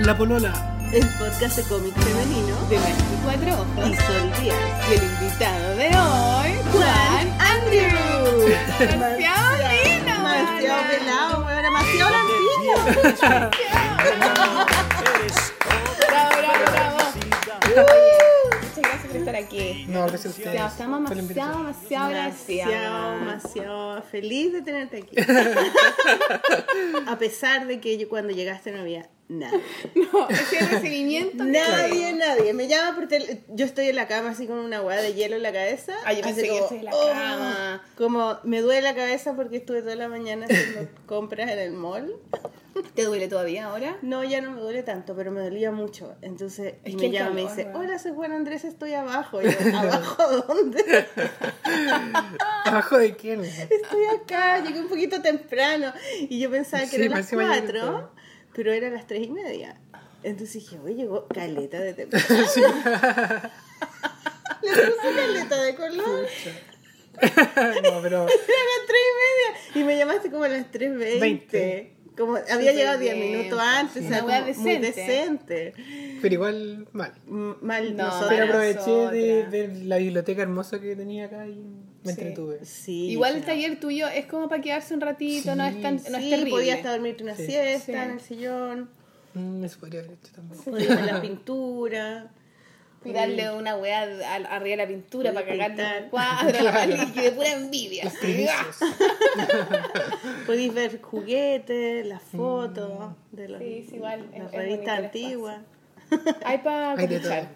La Polola. el podcast de cómic femenino de 24 ojos. y Sol Díaz. Y el invitado de hoy, Juan Andrew. Demasiado lindo, Demasiado pelado, weón, demasiado lampiño. Bravo, bravo, bravo. Estar aquí. No, gracias a ustedes. Ya, estamos demasiado, demasiado Demasiado, agradecidos. demasiado feliz de tenerte aquí. A pesar de que yo cuando llegaste no había nada. No, ese recibimiento. que Nadie, nadie. Me llama por tel- Yo estoy en la cama así con una hueá de hielo en la cabeza. Ay, yo pensé así que como, estoy en la "Oh", cama. Como me duele la cabeza porque estuve toda la mañana haciendo compras en el mall. ¿Te duele todavía ahora? No, ya no me duele tanto, pero me dolía mucho. Entonces Es que me llama y me dice, hola, soy Juan Andrés, estoy abajo. Y yo, ¿abajo dónde? ¿Abajo de quién? Estoy acá, llegué un poquito temprano. Y yo pensaba que Sí, eran las cuatro, pero eran las tres y media. Entonces dije, oye, llegó caleta de temprano. Le puse caleta de color. no, pero Eran las tres y media. Y me llamaste como a las 3.20. Veinte. Como había llegado 10 bien, minutos antes, sí. o sea, como muy decente. decente. pero igual mal. M- Mal No. Pero aproveché de ver la biblioteca hermosa que tenía acá y me Sí. entretuve. Sí, Igual el taller tuyo es como para quedarse un ratito, no es tan no es Sí, terrible. podías hasta dormirte una Sí. siesta Sí. en el sillón, Mm, eso podría haber hecho también. la pintura. Y darle una weá al- arriba de la pintura para cagarle un cuadro y que de pura envidia. Podéis ver juguetes, las fotos de los, Sí, sí, igual, es- las es revistas el antiguas. Hay para.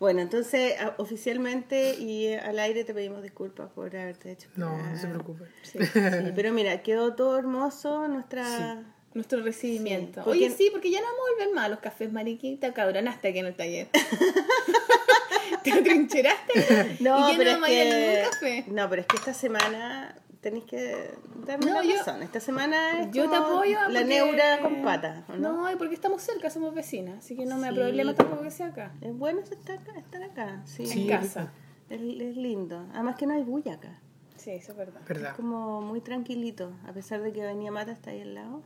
Bueno, entonces a- oficialmente y al aire te pedimos disculpas por haberte hecho. No, no se preocupe. Sí, sí, pero mira, quedó todo hermoso nuestra... Nuestro recibimiento. Sí, porque- Oye, sí, porque ya no vamos a volver más a los cafés mariquita, cabronaste aquí en el taller. ¿Te atrincheraste? No, y ya pero no vamos a es ir a ningún que, café. no, pero es que esta semana tenéis que darme No, la yo- razón. Esta semana es Yo te como apoyo. la porque- neura con patas, ¿o ¿no? No, y porque estamos cerca, somos vecinas, así que no me da Sí. problema tampoco que sea acá. Es bueno estar acá, estar acá. Sí, Sí, En casa. Es, es lindo. Además que no hay bulla acá. Sí, eso es verdad. ¿Verdad? Es como muy tranquilito, a pesar de que Avenida Mata está ahí al lado.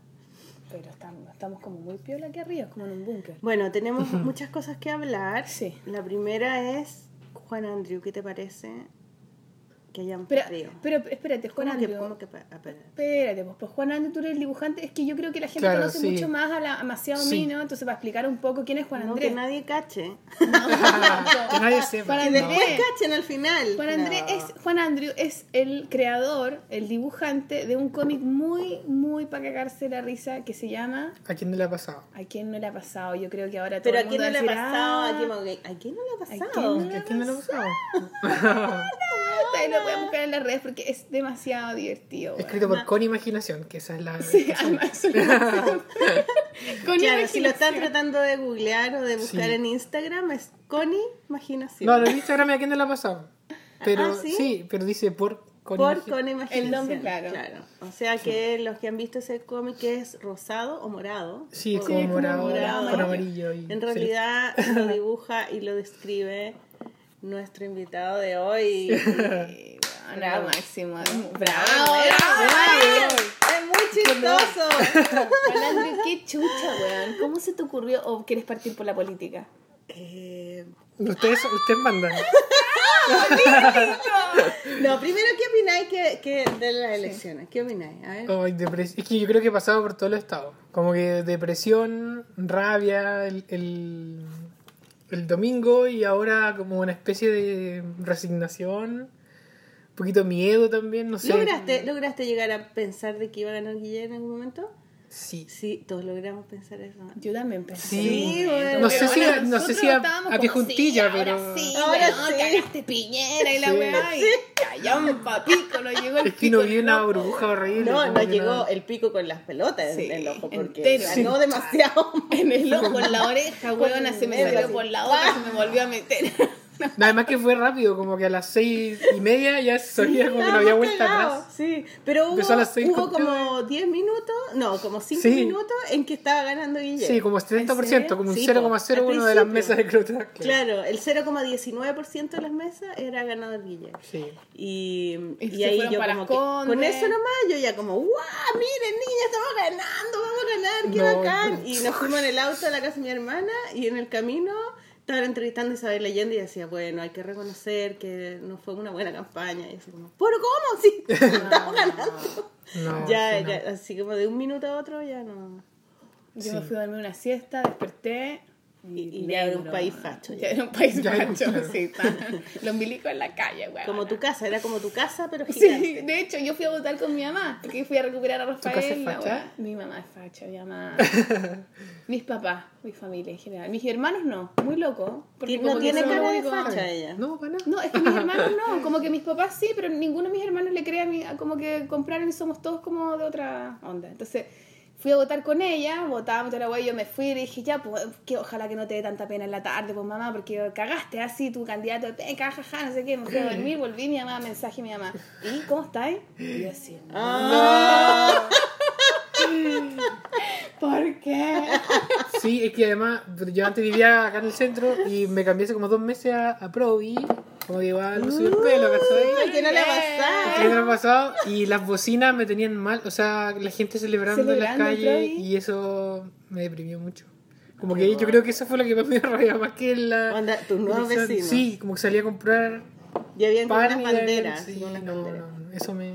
Pero estamos, estamos como muy piola aquí arriba, como en un búnker. Bueno, tenemos muchas cosas que hablar. Sí. La primera es, Juan Andrew, ¿qué te parece que hayamos Pero, perdido? pero espérate, Juan ¿Cómo que, Andrew. cómo que ah. Espérate, pues, pues Juan Andrew, tú eres el dibujante. Es que yo creo que la gente Claro, conoce sí. mucho más a la a Maciado Sí. Mino, entonces para explicar un poco quién es Juan No, Andrés. que nadie cache. Que nadie sepa. Juan Andrés. cachen al final. Juan, Andrés No. es, Juan Andrew es el creador, el dibujante de un cómic muy, muy para cagarse la risa que se llama ¿A quién no le ha pasado? ¿A quién no le ha pasado? Yo creo que ahora todo Pero el ¿a quién mundo no le ha pasado? "Ah, ¿A quién, ¿A quién no le ha quién pasado? no le ¿A quién no le ha pasado? Lo voy a buscar en las redes porque es demasiado divertido. weón. Escrito por Con Imaginación, que esa es la... Sí, además, Con Claro, si lo están tratando de googlear o de buscar Sí. en Instagram, es Connie Imaginación. No, en Instagram a quién no le ha pasado. Pero Ah, ¿sí? pero dice por Con por Imaginación. Connie Imaginación. El nombre, claro. O sea que los que han visto ese cómic es rosado o morado. Sí, O- como como morado, morado. con amarillo. Y, En sí. realidad lo dibuja y lo describe nuestro invitado de hoy. Sí, weón, Bravo. máximo. Bravo, Bravo, bravo. bravo. Es muy chistoso. Andrew, qué chucha, weón. ¿Cómo se te ocurrió o quieres partir por la política? Eh, Ustedes, ustedes mandan. no, primero, ¿qué opináis que, que de las elecciones? ¿Qué opináis? A ver. Depres- Es que yo creo que he pasado por todo el estado. Como que depresión, rabia, el, el, el domingo y ahora como una especie de resignación, un poquito miedo también, no sé. ¿Lograste, ¿Lograste llegar a pensar de que iba a ganar Guillermo en algún momento? Sí. Sí, todos logramos pensar eso. Yo también pensé. Sí, bueno. no sé si, Bueno, no sé si a, a pie juntilla, sí, pero... Ahora sí, Ahora weón, sí. cagaste piñera y la Sí. weá. Y callamos pico, no llegó el Es que no pico vi del una loco. burbuja horrible. No, no que llegó el pico con las pelotas en Sí, el ojo porque entero. ganó demasiado. En el ojo, en la oreja, weona, se me salió por la boca, se me volvió a meter. Nada más que fue rápido, como que a las seis y media ya sabía como que no había vuelta atrás. Sí, pero hubo, a como 10 minutos, no, como 5 Sí. minutos en que estaba ganando Guillermo. Sí, como 70%, como un Sí, po, 0,01 al de las mesas de Cruz. Claro, el 0,19% de las mesas era ganador Guillermo. Sí. Y, Y y se ahí yo para como que, con eso nomás yo ya como, ¡guau! Miren niña, estamos ganando, vamos ganar, qué No, bacán. no. Y nos fuimos en el auto a la casa de mi hermana y en el camino estaban entrevistando a Isabel Allende y decía, bueno, hay que reconocer que no fue una buena campaña. Y así como, ¿pero cómo? Sí, estamos ganando. No, ya, no. ya, así como de un minuto a otro ya no. Yo me fui a dormir una siesta, desperté. Y- y ya era un país facho, Ya ya. era un país Ya era facho, sí. está. Los milicos en la calle, weón. Como tu casa, era como tu casa, pero gigante. Sí, de hecho, yo fui a votar con mi mamá, porque fui a recuperar a casa es Rafael. Mi mamá es facha, mi mamá. Mis papás, mi familia en general. Mis hermanos no, muy loco. Porque No como tiene cara de facha ella. No, para nada. No, es que mis hermanos no, como que mis papás sí, pero ninguno de mis hermanos le cree a mí, como que compraron y somos todos como de otra onda. Entonces fui a votar con ella, votábamos toda la wea, yo me fui y dije, ya, pues que ojalá que no te dé tanta pena en la tarde, pues mamá, porque cagaste así tu candidato de peca, jaja, no sé qué, me fui a dormir, volví, mi mamá, mensaje, mi mamá, ¿y cómo estáis? Y yo así, Ah, ¿por qué? Sí, es que además yo antes vivía acá en el centro y me cambié hace como dos meses a, a Provi, como que igual me subí el pelo, ¿cachai? que no le ha pasado. año pasado y las bocinas me tenían mal, o sea, la gente celebrando, Celebrando en el la calle Provi. y eso me deprimió mucho. Como que yo creo que eso fue lo que más me dio rabia, más que la... Onda, tus nuevos vecinos. Sí, como que salí a comprar Y habían como pan unas y banderas. sí, no, banderas. no, eso me...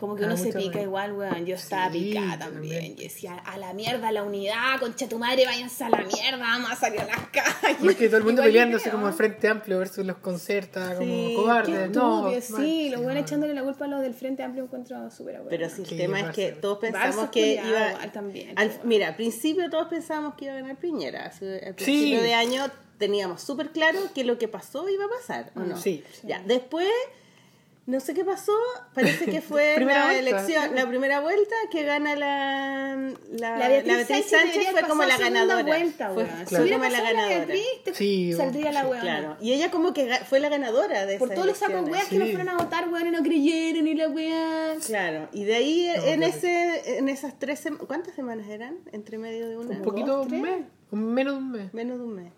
Como que Ah, uno se pica rabia. igual, weón. Yo estaba Sí, picada también. también. Yo decía, a la mierda la unidad, concha tu madre, váyanse a la mierda, vamos a salir a las calles. Porque todo el mundo Igual peleándose creo. como el Frente Amplio versus los concertas, como Sí, cobardes. No, mal, sí, los mal. echándole la culpa a los del Frente Amplio encuentro súper abuelo. Pero sí, el tema es que todos pensamos que iba. también, al- mira, al principio todos pensábamos que iba a ganar Piñera. Al principio Sí. de año teníamos súper claro que lo que pasó iba a pasar, ¿o no? Sí. Ya, después. No sé qué pasó, parece que fue la vuelta. elección, la primera vuelta que gana la, la, La Beatriz, Sánchez, fue como la ganadora. Vuelta, fue weón. fue Si hubiera como la la ganadora. Beatriz, te Sí, saldría la weón. Claro, y ella como que fue la ganadora de Por esas todos los sacos weas que no fueron a votar, weón, y no creyeron, y la wea. Claro, y de ahí No, en ese en esas tres sem- ¿cuántas semanas eran? Entre medio de una. Un poquito, ¿Dos, un mes, un menos de un mes. Menos de un mes.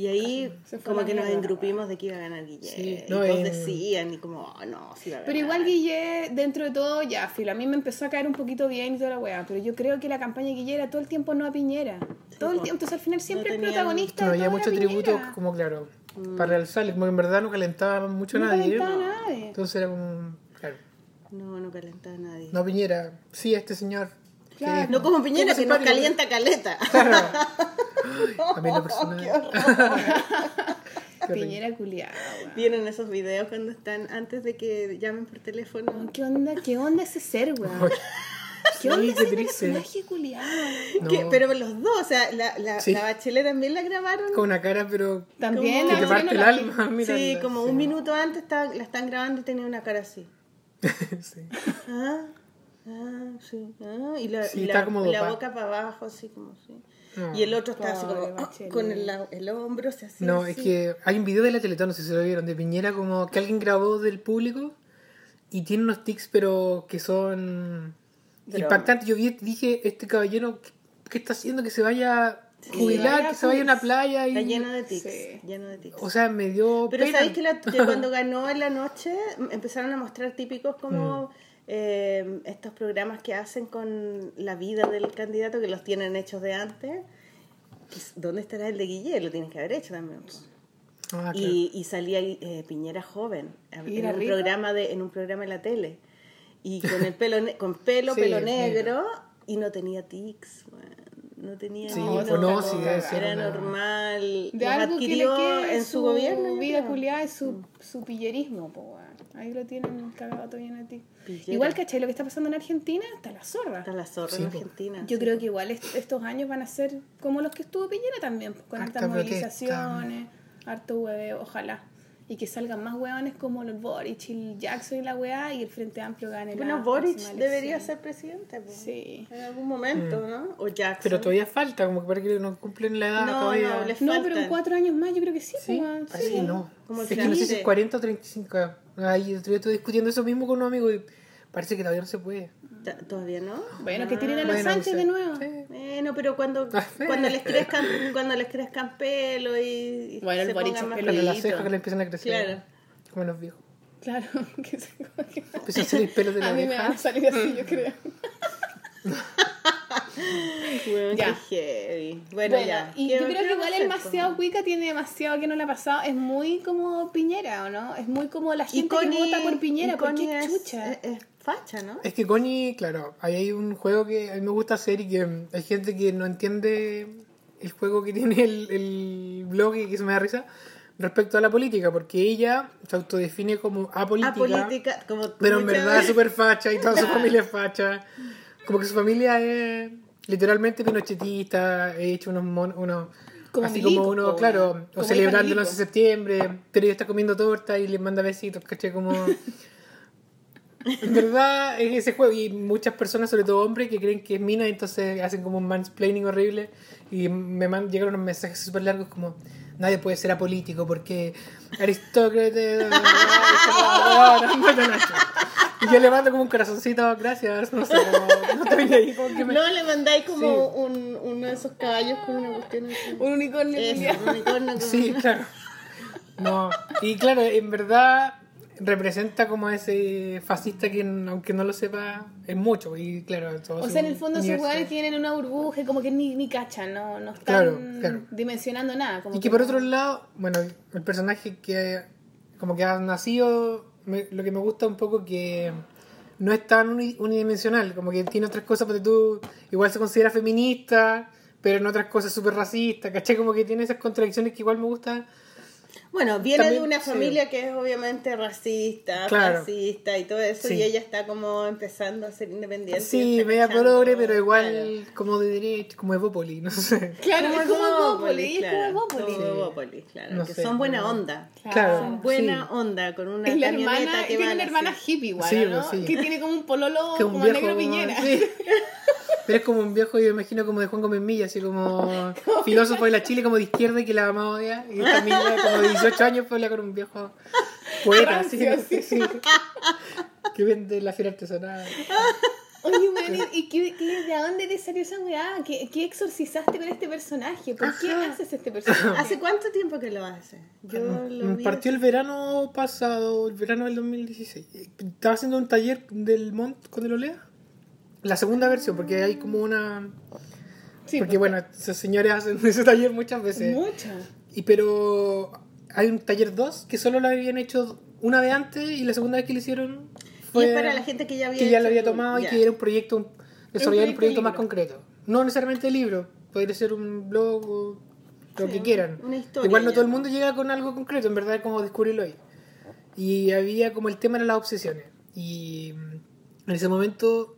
Y ahí como que nos engrupimos de que iba a ganar Guille. Sí, y no, todos en- decían y como, oh, no, sí va a ganar. Pero igual Guille, dentro de todo, ya, filo, a mí me empezó a caer un poquito bien y toda la weá, pero yo creo que la campaña de Guille era todo el tiempo no a Piñera. todo el po. tiempo, entonces al final siempre No el tenían- protagonista No había todo mucho era tributo, Piñera. como claro, para el Sale, como que en verdad no calentaba mucho a No nadie. calentaba a nadie. Entonces era como, claro, No, no calentaba a nadie. no Piñera, sí, este señor. Claro. No como Piñera, que nos calienta caleta. Claro. A mí en lo personal. Qué horror. Qué horrible. Piñera culiada. Vieron esos videos cuando están antes de que llamen por teléfono. ¿Qué onda, ¿Qué onda ese ser, weón? ¿Qué sí, onda qué ese triste. personaje culiado? No, pero los dos, o sea, la, la, Sí. la bachelet también la grabaron. Con una cara, pero También que la te parte el alma. sí, mirarla, como sí. un minuto antes estaba- la están grabando y tenía una cara así. Sí. Ah, ah, sí. Ah, y la, Sí, y la, como boca para abajo, así como así. No. Y el otro está así como ah, con el, el hombro, se hacía No, así. es que hay un video de la Teletón, no sé si lo vieron, de Piñera, como que alguien grabó del público y tiene unos tics, pero que son Pero- impactantes. Yo vi- dije, este caballero, ¿qué, qué está haciendo? Que se vaya a jubilar, que se vaya a una playa. Y, Está lleno de tics, Sí. lleno de tics. O sea, me dio Pero pena. sabéis que, la- que cuando ganó en la noche m- empezaron a mostrar típicos Mm. Eh, estos programas que hacen con la vida del candidato que los tienen hechos de antes. Que es- ¿Dónde estará el de Guille? Lo tienes que haber hecho también. Ah, claro. y, y salía eh, Piñera joven ¿Y en un programa de en un programa en la tele y con el pelo con pelo Sí, pelo sí. negro y no tenía tics weón. No tenía Sí, ni pues no, sí, debe era normal De algo que le adquirió quede en su, gobierno yo vida culiada es su, su pillerismo, po, weón. Ahí lo tienen cagado todo lleno de ti. Pillera. Igual, ¿cachai? Lo que está pasando en Argentina está la zorra. Está la zorra Sí, en po. Argentina Yo sí. creo que igual est- estos años van a ser como los que estuvo Piñera también, con Harta estas protesta. movilizaciones, harto hueveo, ojalá. Y que salgan más hueones como los Boric y el Jackson y la weá y el Frente Amplio gane bueno la Boric debería ser presidente. Sí. en algún momento ¿no? o Jackson Pero todavía falta, como que parece que no cumplen la edad No, todavía. no, les No, pero en cuatro años más yo creo que sí, Sí, pues, parece sí. que no. Como es que no sé si es 40 o 35. Ahí yo estoy discutiendo eso mismo con un amigo y parece que todavía no se puede. Todavía no Bueno, que tiren a los Bueno, Sánchez de nuevo. Sí. Bueno, pero cuando, Ah, cuando les crezcan, cuando les crezcan pelo y, y Bueno, se pongan es más las cejas que le empiezan a crecer. Claro. Como los viejos. Claro, que se Empiezan a salir pelos de la A mí me van a salir así, yo creo. Weón, Ya. heavy. Bueno, Bueno, ya. y ¿Qué- yo creo que igual po? demasiado cuica tiene demasiado que no le ha pasado. Es muy como Piñera, ¿o no? Es muy como la gente que Connie- vota por Piñera. y ¿Por Connie qué es- chucha? Es, es facha, ¿no? Es que Connie, claro, ahí hay un juego que a mí me gusta hacer y que hay gente que no entiende el juego que tiene el, el blog y que se me da risa respecto a la política, porque ella se autodefine como apolítica, Apolítica, como pero en verdad es súper facha y toda su familia es facha. Como que su familia es literalmente pinochetista, he hecho unos, mon- unos Como así milico, como uno, claro, o celebrando el milico. 11 de septiembre, pero ella está comiendo torta y le manda besitos, ¿caché? Como... En verdad es ese juego y muchas personas, sobre todo hombres, que creen que es mina, entonces hacen como un mansplaining horrible y me man- llegaron unos mensajes súper largos como nadie puede ser apolítico porque Nacho. Y yo le mando como un corazoncito, gracias, no sé, como, no estoy ahí, como que me... No le mandáis como Sí. un, uno de esos caballos con una cuestión así. Un unicornio. Eso, un unicornio Sí, claro. No, y claro, en verdad representa como a ese fascista que aunque no lo sepa es mucho y claro todo O sea, en el fondo esos jugadores tienen una burbuja como que ni, ni cachan, no, no están Claro, claro. dimensionando nada. Como y que por otro lado bueno el personaje que como que ha nacido me- lo que me gusta un poco que no es tan uni- unidimensional como que tiene otras cosas porque tú igual se considera feminista pero en otras cosas súper racista ¿cachai? como que tiene esas contradicciones que igual me gusta Bueno, viene También, de una sí. familia que es obviamente racista, Claro. fascista y todo eso, Sí. y ella está como empezando a ser independiente. Sí, media progre, pero igual claro. como de derecha, como Evópoli, no sé. Claro, es como como claro, Evópolis. como Evópolis, claro, No que sé, son buena no. onda. Claro, Son buena sí. onda, con una la camioneta hermana, que tiene van una así. hermana hippie igual, Sí, ¿no? pues, sí. Que tiene como un pololo Que un como viejo. negro piñera. sí. Pero es como un viejo, yo me imagino como de Juan Gómez Milla, así como filósofo de la Chile, como de izquierda y que la mamá odia. Y también como de 18 años fue con un viejo poeta, así. Sí. sí. Que vende la feria artesanal. Oye, weón, ¿y qué, qué- de dónde te salió esa weá? ¿Qué, ¿Qué exorcizaste con este personaje? ¿Por qué haces este personaje? ¿Hace cuánto tiempo que lo hace? Yo lo vi Partió el verano pasado, el verano del 2016. Estaba haciendo un taller del Mont con el Olea. La segunda versión, porque hay como una. Sí, porque bueno, esos señores hacen ese taller muchas veces. Mucha. Y pero hay un taller 2 que solo lo habían hecho una vez antes y la segunda vez que lo hicieron Y fue es para la gente que ya había que ya lo había tomado y que era un proyecto, desarrollar un proyecto más concreto. No necesariamente el libro, podría ser un blog o lo Sí, que quieran. una historia Igual no todo el mundo llega con algo concreto, en verdad es como descubrirlo ahí. Y había como el tema de las obsesiones. Y mm, en ese momento,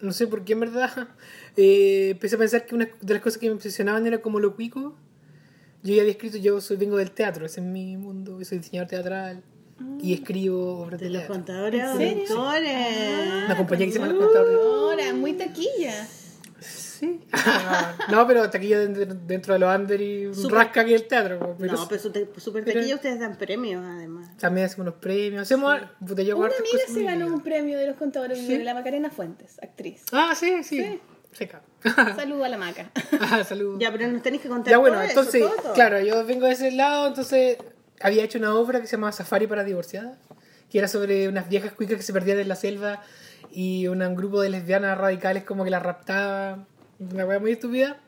no sé por qué en verdad, eh, empecé a pensar que una de las cosas que me obsesionaban era como lo cuico. Yo ya había escrito, yo soy, vengo del teatro, ese es mi mundo, soy diseñador teatral y escribo obras de De los teatro. contadores autores. Una compañía que se llama Los Contadores. Ahora, muy taquilla. Sí. no, pero taquilla dentro, dentro de los under y rasca que el teatro. Pero No, pero super pero- taquilla ustedes dan premios además. También hacemos unos premios. Hacemos. Hago Una amiga se ganó un premio de los contadores Sí. de la Macarena Fuentes, actriz. Ah, sí, sí. Sí. Seca. Saludo a la maca. Ah, Saludos. Ya, pero nos tenéis que contar Ya bueno, todo eso, entonces, todo, todo. claro, yo vengo de ese lado, entonces había hecho una obra que se llamaba Safari para divorciadas, que era sobre unas viejas cuicas que se perdían en la selva y un grupo de lesbianas radicales como que las raptaba, una wea muy estúpida,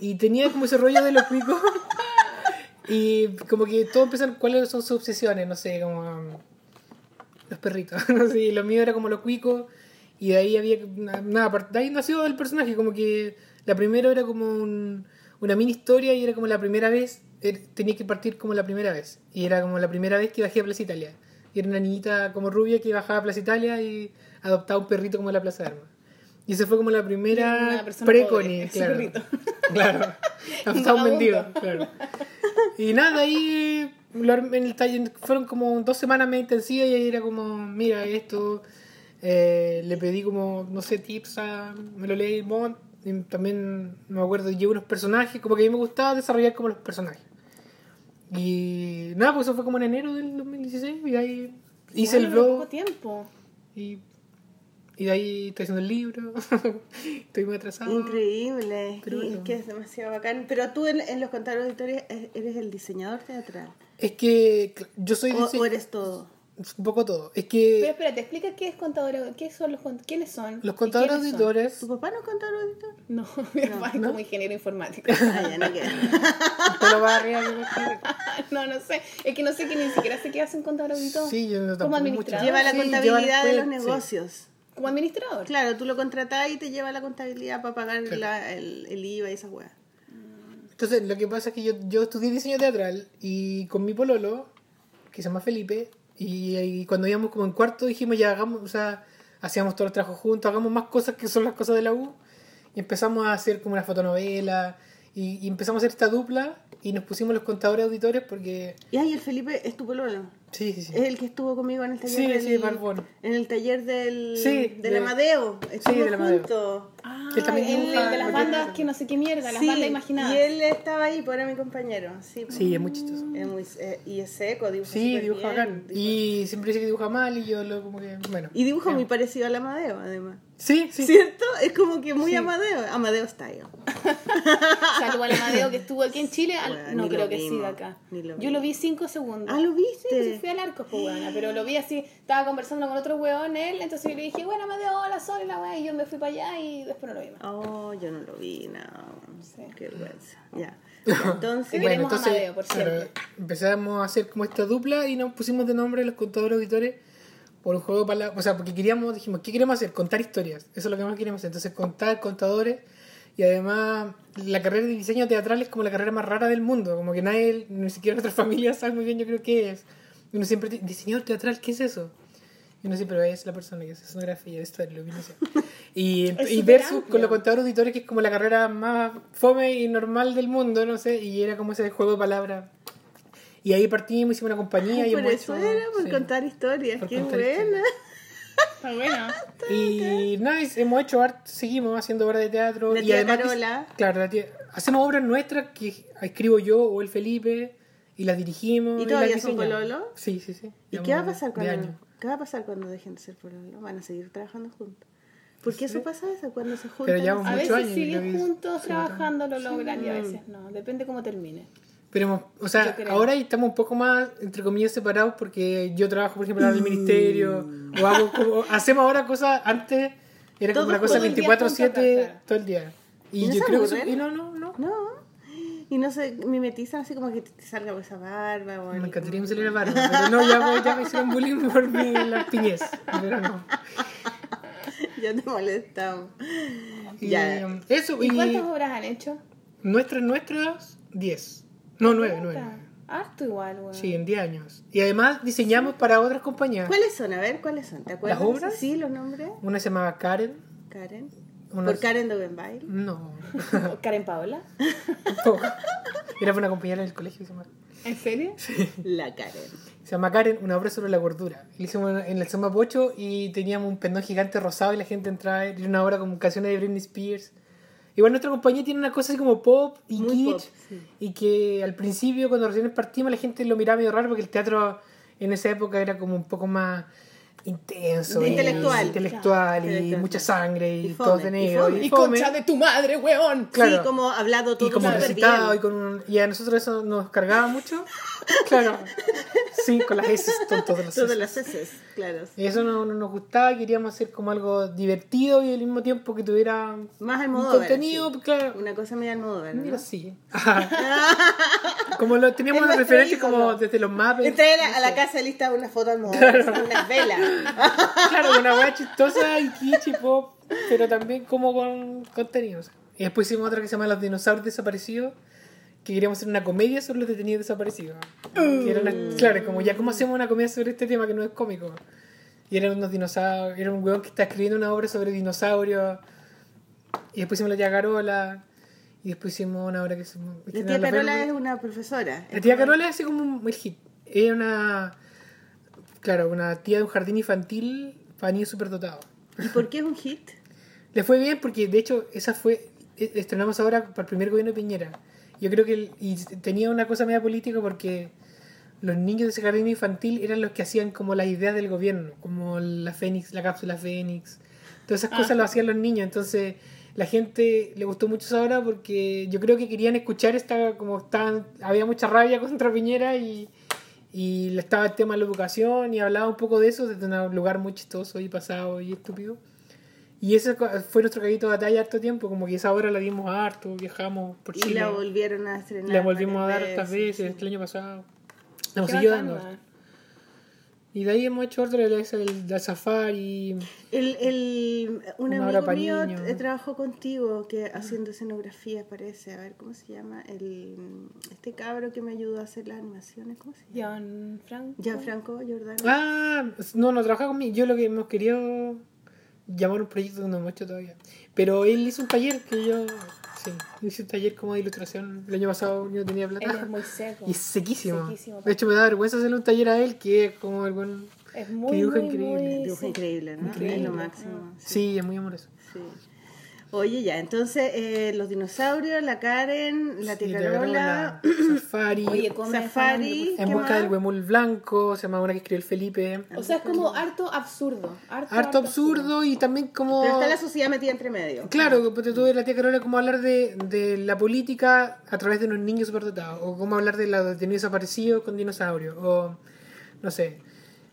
y tenía como ese rollo de los cuicos, y como que todos empezaron, cuáles son sus obsesiones, no sé, como um, los perritos, no sé, lo mío era como los cuicos, y de ahí había, nada, de ahí nació el personaje, como que la primera era como un- una mini historia y era como la primera vez, er- tenía que partir como la primera vez, y era como la primera vez que bajé a Plaza Italia, y era una niñita como rubia que bajaba a Plaza Italia y adoptaba un perrito como la Plaza de Armas. Y esa fue como la primera ese claro. perrito. Claro. Adoptaba un mendigo, claro. Y nada, ahí en el taller fueron como dos semanas medio intensivas y ahí era como, mira esto, eh, le pedí como, no sé, tips a, me lo leí Mont, y también no me acuerdo, llevo unos personajes, como que a mí me gustaba desarrollar como los personajes. Y nada, pues eso fue como en enero del 2016 y ahí hice el blog poco tiempo. y, y de ahí estoy haciendo el libro, estoy muy atrasado. Increíble, Pero bueno. que es demasiado bacán. Pero tú en, en los contadores de historias e- eres el diseñador teatral. Es que yo soy O, o eres todo. Es un poco todo. Es Pero que espérate, explica qué es contador. ¿Qué son los ¿Quiénes son? los ¿Y contadores son? auditores, ¿Tu papá no es contador auditor? No, mi papá es como ingeniero informático. Ah, ya no queda. te lo va arriba, que- no, no sé. Es que no sé que ni siquiera sé qué hace un contador auditor. Sí, yo no Como administrador. Lleva la Sí, contabilidad lleva de los sí. negocios. Como administrador. Claro, tú lo contratás y te lleva la contabilidad para pagar Claro. la- el, el IVA y esa weá. Entonces, lo que pasa es que yo, yo estudié diseño teatral y con mi pololo, que se llama Felipe, y, cuando íbamos como en cuarto dijimos ya hagamos, o sea, hacíamos todos los trabajos juntos, hagamos más cosas que son las cosas de la U, y empezamos a hacer como una fotonovela, y, y empezamos a hacer esta dupla, y nos pusimos los contadores auditores porque... Y ahí el Felipe es tu pololo. Sí, sí, sí. Es el que estuvo conmigo en el taller Sí, del, sí, Barbón. en el taller del, Sí, del de- Amadeo. Estuvimos del Amadeo. Ah, también el, dibuja el de las bandas que no sé qué mierda, las Sí, bandas imaginadas. Y él estaba ahí, pues era mi compañero. Sí, pues. Sí, es muy chistoso. Es muy, eh, y es seco, dibuja Sí, dibuja bacán. Y siempre dice que dibuja mal y yo lo como que... Bueno. Y dibuja muy parecido al Amadeo, además. Sí, sí. ¿Cierto? Es como que muy Sí. Amadeo. Amadeo style. Salvo al Amadeo que estuvo aquí en Chile, Bueno, no creo que siga acá. lo Yo lo vi cinco segundos. Ah, ¿lo viste? Sí, fui al arco, pues, weona, pero lo vi así, estaba conversando con otro weón él, entonces yo le dije, bueno, Amadeo, hola, soy la weá, y yo me fui para allá y después no lo vi más. Oh, yo no lo vi, no. Sí. Qué vergüenza. Ya. Entonces, Te queremos, Amadeo, por claro, empezamos a hacer como esta dupla y nos pusimos de nombre los contadores auditores por un juego de palabras. O sea, porque queríamos, dijimos, ¿qué queremos hacer? Contar historias. Eso es lo que más queremos hacer. Entonces, contar contadores. Y además, la carrera de diseño teatral es como la carrera más rara del mundo. Como que nadie, ni siquiera nuestra familia sabe muy bien, yo creo que es. Y uno siempre, dice, diseñador teatral, ¿qué es eso? Y uno siempre es la persona que hace escenografía, esto es lo que no sé. Y, Es y versus amplio. con los contadores auditores, que es como la carrera más fome y normal del mundo, no sé, y era como ese juego de palabras. Y ahí partimos, hicimos una compañía y por eso hecho- era, por sí. contar historias. Por Qué contar buena. Está bueno. Y nada, y hemos hecho art, seguimos haciendo obras de teatro. La y tía además, Carola. Claro, la tía- hacemos obras nuestras que escribo yo o el Felipe y las dirigimos. ¿Y todavía las son pololo? Sí, sí, sí. ¿Y qué va a pasar cuando qué va a pasar cuando dejen de ser pololo? Van a seguir trabajando juntos. ¿Por qué eso pasa eso cuando se juntan? Pero A veces años y siguen juntos trabajando, lo logran y a veces no. Depende cómo termine. Pero, hemos- o sea, ahora estamos un poco más, entre comillas, separados porque yo trabajo, por ejemplo, en Mm. el ministerio, o hago como- hacemos ahora cosas, antes era como una cosa todo el día 24-7 juntos, claro. todo el día. Y, ¿Y no yo creo que eso, y no, no, no. No. Y no se mimetizan así como que te salga esa barba. o Me encantaría que me saliera barba, pero no, ya, me- ya me hicieron bullying por mi la piñez, pero no. Ya te molestamos. Y, Ya. um, eso, ¿Y y, cuántas obras han hecho? nuestras, nuestras, 10. No, 9, 9. Harto igual, weón. Sí, en 10 años. Y además diseñamos para otras compañías. ¿Cuáles son? A ver, ¿cuáles son? ¿Te acuerdas? ¿Las obras? Sí, los nombres. Una se llamaba Karen. Karen. Por Karen Dogenbail. No, Karen Paola. tampoco. Era para una compañera del colegio. Se llama, ¿En serio? La Karen. se llama Karen, una obra sobre la gordura. La hicimos en el Soma Pocho y teníamos un pendón gigante rosado y la gente entraba. Era una obra con canciones de Britney Spears. Igual nuestra compañía tiene una cosa así como pop y Muy kitsch. pop, sí. Y que al principio, cuando recién partimos, la gente lo miraba medio raro porque el teatro en esa época era como un poco más intenso. y- Intelectual. intelectual y Intelectual. mucha sangre y, Y fome, todo de y negro. fome. Y fome. concha de tu madre, weón. Claro. Sí, como hablado todo y como recitado bien. y con un- y a nosotros eso nos cargaba mucho claro sí con las S tontos de los Todas las heces, claro. y eso no, no nos gustaba y queríamos hacer como algo divertido y al mismo tiempo que tuviera Más al un modo contenido claro Una cosa media al modo mira sí como lo teníamos referentes ídolo. como desde los mapas a la, a la casa y lista una foto al modo, unas velas. Claro una weá chistosa y kitsch pop pero también como con contenidos y después hicimos otra que se llama Los dinosaurios desaparecidos que queríamos hacer una comedia sobre los detenidos desaparecidos que era una- claro como ya cómo hacemos una comedia sobre este tema que no es cómico y eran unos dinosaurios era un weón que está escribiendo una obra sobre dinosaurios y después hicimos la tía Carola y después hicimos una obra que se La tía la Carola es una profesora. La tía Carola es como un el hit. Era una. Claro, una tía de un jardín infantil para niños superdotados. ¿Y por qué es un hit? Le fue bien porque, de hecho, esa fue. e- Estrenamos ahora para el primer gobierno de Piñera. Yo creo que. y tenía una cosa media política porque los niños de ese jardín infantil eran los que hacían como las ideas del gobierno, como la Fénix, la cápsula Fénix. Todas esas cosas lo hacían los niños. Entonces, la gente le gustó mucho esa obra porque yo creo que querían escuchar esta. Como estaban. Había mucha rabia contra Piñera y. Y estaba el tema de la educación y hablaba un poco de eso, desde un lugar muy chistoso y pasado y estúpido. Y ese fue nuestro caballito de batalla harto tiempo, como que esa hora la dimos harto, viajamos por Y Chile. la volvieron a estrenar. La volvimos a dar estas veces, el año pasado. La hemos seguido dando. Y de ahí hemos hecho otro, el, el, el safari. El, el, un amigo mío trabajó contigo que haciendo escenografía parece, a ver cómo se llama, el este cabro que me ayudó a hacer las animaciones, ¿cómo se llama? John Frank. Gianfranco Giordano. Ah, no, no trabaja conmigo. Yo lo que hemos querido llamar un proyecto que no hemos hecho todavía. Pero él hizo un taller que yo. Sí, hice un taller como de ilustración. El año pasado yo tenía plata. Él es muy seco. Y es sequísimo. Sequísimo, de hecho, me da vergüenza hacerle un taller a él, que es como el buen. Es que muy, dibuja muy, increíble. muy... Dibujo sí. increíble, ¿no? Increíble. Es lo máximo. Sí. Sí, es muy amoroso. sí. Oye, ya, entonces eh, los dinosaurios, la Karen, la Sí, tía de Carola, Carola, Safari. Oye, Safari, en ¿qué busca más? del huemul blanco, se llama una que escribió el Felipe. O sea, es como harto absurdo. Harto, Harto absurdo y también como. Pero está la sociedad metida entre medio. Claro, porque tuve la tía Carola como hablar de, de la política a través de unos niños superdotados, o cómo hablar de los detenidos desaparecidos con dinosaurios, o no sé.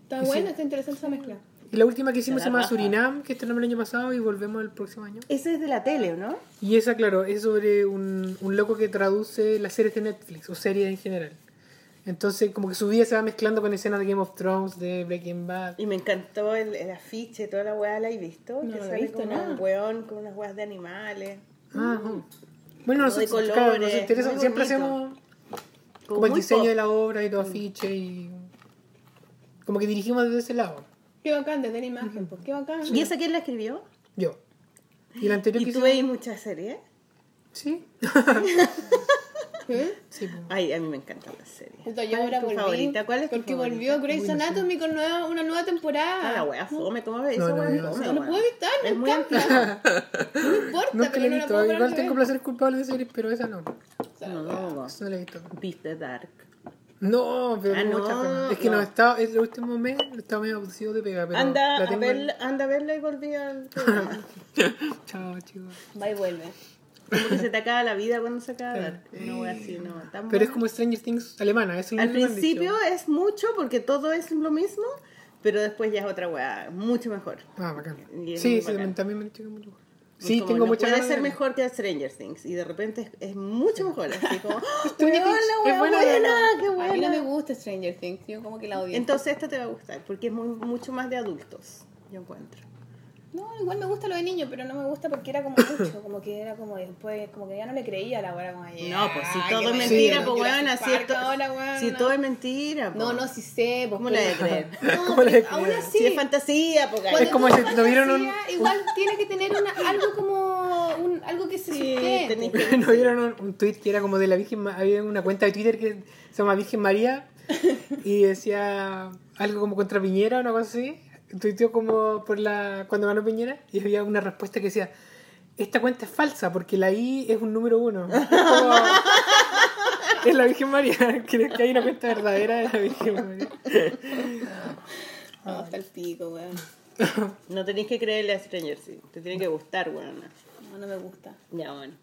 Está bueno, está interesante esa mezcla. Y la última que hicimos Se se la llama. Surinam, que estrenamos el año pasado y volvemos el próximo año. Ese es de la tele, ¿no? Y esa, claro, es sobre un, un loco que traduce las series de Netflix, o series en general. Entonces, como que su vida se va mezclando con escenas de Game of Thrones, de Breaking Bad. Y me encantó el, el afiche, toda la weá, ¿la he visto? No que he sale visto, como nada. un weón con unas weas de animales. Ajá. Bueno, Como de nosotros, claro, nos colores, interesa, siempre hacemos como el muy diseño pop. Mm. de la obra y todo afiche y como que dirigimos desde ese lado. Qué bacán, desde la imagen, pues qué bacán. ¿Y esa quién la escribió? Yo. Y el anterior ¿Y que tú veis muchas series? Sí. ¿Eh? Sí, pues. Ay, a mí me encantan las series. Yo ¿Cuál ahora es tu volví. favorita? ¿Cuál es tu Porque favorita? volvió Grey's. Anatomy con nueva, una nueva temporada. Ah, la wea fome, ¿cómo ves? No, no, wea no, no, fome, No puedo evitar, me Es muy encanta. No me importa, Nunca pero la he no la visto. puedo Igual de tengo placer culpable de series, pero esa no. No, no, no. No la he visto. Beat the Dark. No, pero Ah, no, ganas. Es que no, no. estaba, el último mes estaba medio abducido de pega, pero Anda a, verla, anda a verla y volví al. Chao, chicos. Va y vuelve. Como que se te acaba la vida cuando se acaba Dark. Una wea así, no. tan Pero es como Stranger Things alemana, es Al principio es mucho porque todo es lo mismo, pero después ya es otra weá, mucho mejor. Ah, bacán. Sí, sí, bacán. también me han dicho que es muy bueno. Es Sí, como, tengo no muchas puede ser de mejor que Stranger Things y de repente es, es mucho mejor. Así como, Stranger ¡Weón, Things es buena, buena! buena. ¡Qué A mí no buena! me gusta Stranger Things, yo como que la odio. Entonces esta te va a gustar porque es muy, mucho más de adultos, yo encuentro. No, igual me gusta lo de niño, pero no me gusta porque era como mucho, como que era como después, como que ya no le creía a la weá como ay, No, pues si todo es me- mentira, Sí, pues weón, así Si todo es mentira, No, pues. no, sí sé, pues ¿Cómo la de creer? No, ¿Cómo pero la de aún creer? así. Si es fantasía, pues cuando Es como si ves nos vieron un- Igual tiene que tener una, algo como. Un, algo que se sustente. ¿No vieron un, un tweet que era como de la Virgen Ma- Había una cuenta de Twitter que se llama Virgen María y decía algo como contra Piñera o una cosa así. Tuiteó como por la cuando ganó Piñera y había una respuesta que decía: Esta cuenta es falsa porque la I es un número uno. Es, como- es la Virgen María. ¿Crees que hay una cuenta verdadera de la Virgen María? No, hasta el pico, weón. No tenéis que creerle a Stranger Things, te tiene que gustar, weón. No, no me gusta. Ya, bueno.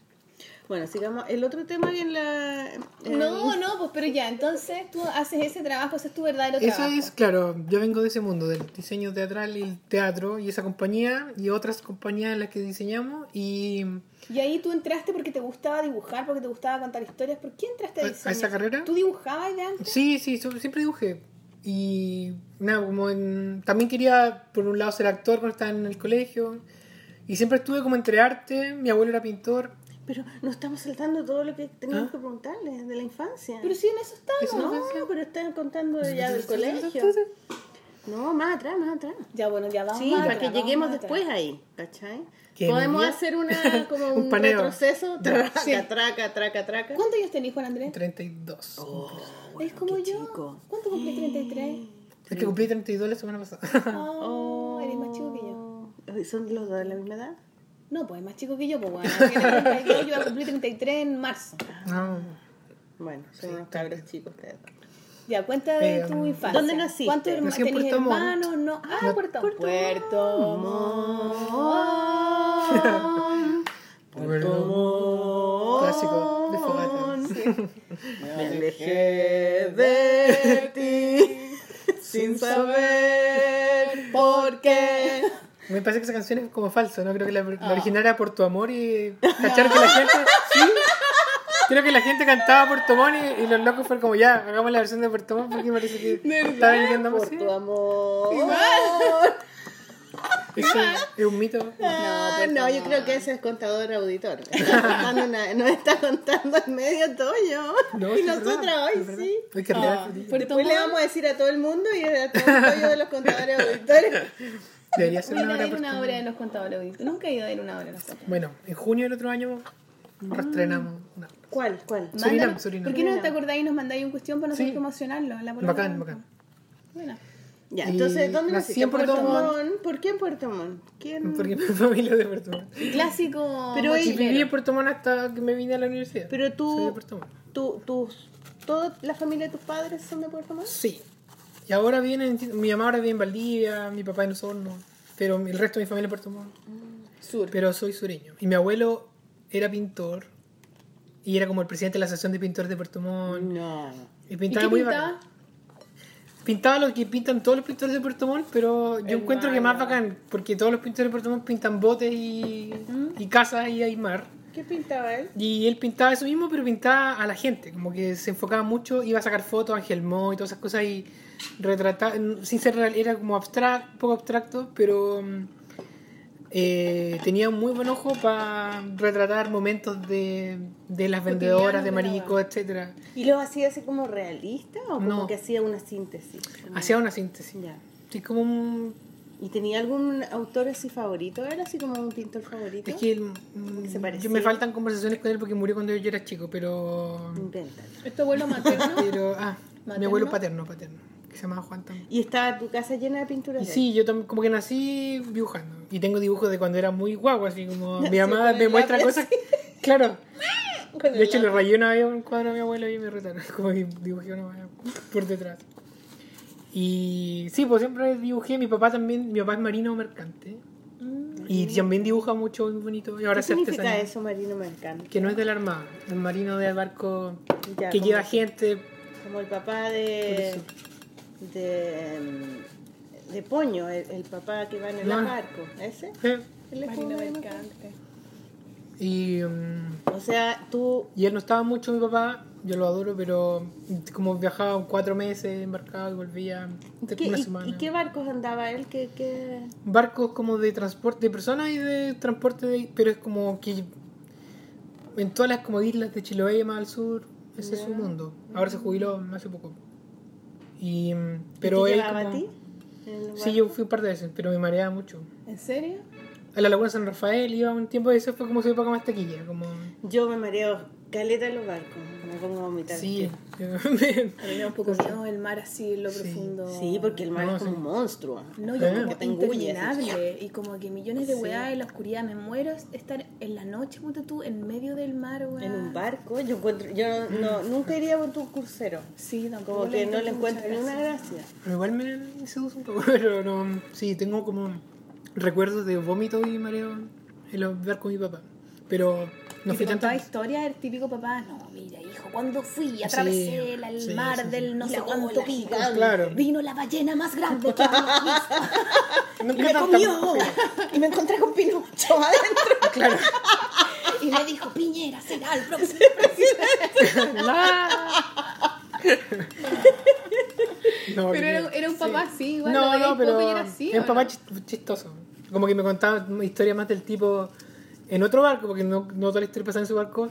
Bueno, sigamos. El otro tema que en la... en- No, no, pues pero ya, entonces tú haces ese trabajo, ese es tu verdadero Eso trabajo. es, claro, yo vengo de ese mundo, del diseño teatral y el teatro, y esa compañía y otras compañías en las que diseñamos, y Y ahí tú entraste porque te gustaba dibujar, porque te gustaba contar historias. ¿Por qué entraste a esa carrera? ¿Tú dibujabas de antes? sí, sí, siempre dibujé. Y nada, como en, también quería, por un lado, ser actor cuando estaba en el colegio, y siempre estuve como entre arte, mi abuelo era pintor, Pero no estamos saltando todo lo que teníamos ¿Ah? que preguntarle de la infancia. Pero sí, en eso estamos. Eso no, pero están contando ya del colegio. No, más atrás, más atrás. Ya, bueno, ya vamos Sí, más para atrás, que lleguemos atrás. después ahí, ¿cachai? ¿Qué, Podemos hacer una, como Un un, retroceso, traca, Sí. traca, traca, traca. ¿Cuántos años tenés, Juan Andrés? 32. es como yo. chico. ¿Cuánto cumplí 33? Es que cumplí 32 la semana pasada. Oh, eres más chico que yo. yo. ¿Son los dos de la misma edad? No, pues es más chico que yo, pues bueno. Tiene 32, yo voy a cumplir 33 en marzo. Ah. Bueno, son unos cabros chicos ustedes. Ya, cuenta de eh, tu infancia. ¿Dónde naciste? ¿Cuántos hermanos? ¿Tenés hermanos? Mont. No. Ah, no, Puerto, Puerto, Puerto Montt. Puerto Montt. Clásico de fogata. Sí. Me alejé de ti sin saber por qué parece que esa canción es como falsa, ¿no? Creo que la, la Ah. original era Por tu amor y cachar que la gente. Sí. Creo que la gente cantaba Puerto Montt y, y los locos fueron como ya, hagamos la versión de Puerto Montt porque parece que está vendiendo más. Por tu amor. Eso es un mito. No, por no, yo creo que ese es contador auditor. Está contando una- nos está contando en medio Toyo. No, y verdad, hoy sí. Ah, arreglar. Puerto Después le vamos a decir a todo el mundo y a todo el Toyo de los contadores auditores. Debería ser una hora una obra de los contadores auditores. Nunca he ido a ver una obra de los contadores. Bueno, en junio del otro año reestrenamos una. ¿Cuál? ¿Cuál? Surinam, Surinam. ¿Por qué no te acordáis y nos mandáis un cuestión para nosotros Sí. promocionarlo? La Bacán, bacán. Bueno. Ya, Y entonces, ¿dónde nací naciste? en Puerto Puerto Montt. Montt. ¿Por qué en Puerto Montt? ¿Quién? Porque mi familia es de Puerto Montt. Clásico. Pero Y viví en Puerto Montt hasta que me vine a la universidad. Pero tú- Soy de Puerto Montt. ¿Tú, tus, ¿Toda la familia de tus padres son de Puerto Montt? Sí. Y ahora viene, mi mamá ahora vive en Valdivia, mi papá en Osorno, pero el resto de mi familia en Puerto Montt. Sur. Pero soy sureño. Y mi abuelo era pintor y era como el presidente de la Asociación de Pintores de Puerto Montt. No. Y ¿Y pintaba qué muy pintaba? Pintaba lo que pintan todos los pintores de Puerto Montt, pero yo El encuentro que más mar. bacán, porque todos los pintores de Puerto Montt pintan botes y, y casas y hay mar. ¿Qué pintaba él? Y él pintaba eso mismo, pero pintaba a la gente, como que se enfocaba mucho, iba a sacar fotos, Ángel Mo y todas esas cosas y retrataba, sin ser real, era como abstracto, un poco abstracto, pero mm, eh, tenía un muy buen ojo para retratar momentos de, de las vendedoras de marisco, etcétera. ¿Y lo hacía así como realista o como No. que hacía una síntesis? Como- Hacía una síntesis. Ya. Sí, como un... ¿Y tenía algún autor así favorito? ¿Era así como un pintor favorito? Es que él, mm, Que se yo parecía. me faltan conversaciones con él porque murió cuando yo era chico, pero... Inventa. ¿Es tu abuelo materno? pero ah, mi abuelo paterno, paterno, que se llamaba Juan también. ¿Y estaba tu casa llena de pinturas? Sí, yo también como que nací dibujando. Y tengo dibujos de cuando era muy guapo, así como mi mamá me muestra lápiz. cosas. Claro. De hecho, le rayé una vez un cuadro a mi abuelo y me retaron. Como que dibujé una vez por detrás. Y sí, pues siempre dibujé. Mi papá también, mi papá es marino mercante. Y también dibuja mucho, muy bonito. Y ahora ¿Qué es significa artesanía. eso, Marino Mercante? Que no es del armado, del marino del barco Ya, que lleva gente. Como el papá de. de. mm, de Poño, el, el papá que va en el No. barco. ¿Ese? Él es Marino Mercante. Y, mm, O sea, tú. y él no estaba mucho, mi papá. Yo lo adoro, pero como viajaba cuatro meses embarcado y volvía ¿qué- una semana. y qué barcos andaba él? ¿Qué, qué... barcos como de transporte de personas y de transporte de pero es como que en todas las como islas de Chiloé más al sur ese es su mundo ahora se jubiló hace poco y mm, pero ¿Te él llevaba como- a ti? sí yo fui un par de veces pero me mareaba mucho ¿En serio? a la laguna San Rafael iba un tiempo y eso fue como su época más taquilla como Yo me mareo caleta en los barcos. Me pongo a vomitar. sí A mí me da un poco miedo el mar así en lo Sí. profundo. Sí, porque el mar No, es como sí. un monstruo. No, y Eh. es como Que te interminable. Y como que millones de Sí. weá en la oscuridad. Me muero estar en la noche, ponte tú, en medio del mar, weá. En un barco, yo encuentro, yo no, no- nunca iría con tu crucero. Sí, tampoco Como que no le encuentro ni una gracia. gracia. pero igual me, me seduce un poco pero no sí tengo como recuerdos de vómito y mareo en los barcos con mi papá pero no y fui tanto contaba historias el típico papá, no, mira hijo, cuando fui, atravesé el, el sí, mar sí, sí. del no sé cuánto pico. Claro. vino la ballena más grande que había visto. Y me comió. Y me encontré con Pinocho adentro. claro y me dijo, Piñera será el próximo. No, Pero era, era un papá así, igual. No, no, pero era así. es un ¿o papá no? chist- chistoso. Como que me contaba historias más del tipo en otro barco, porque no, no toda la historia pasaba en su barco.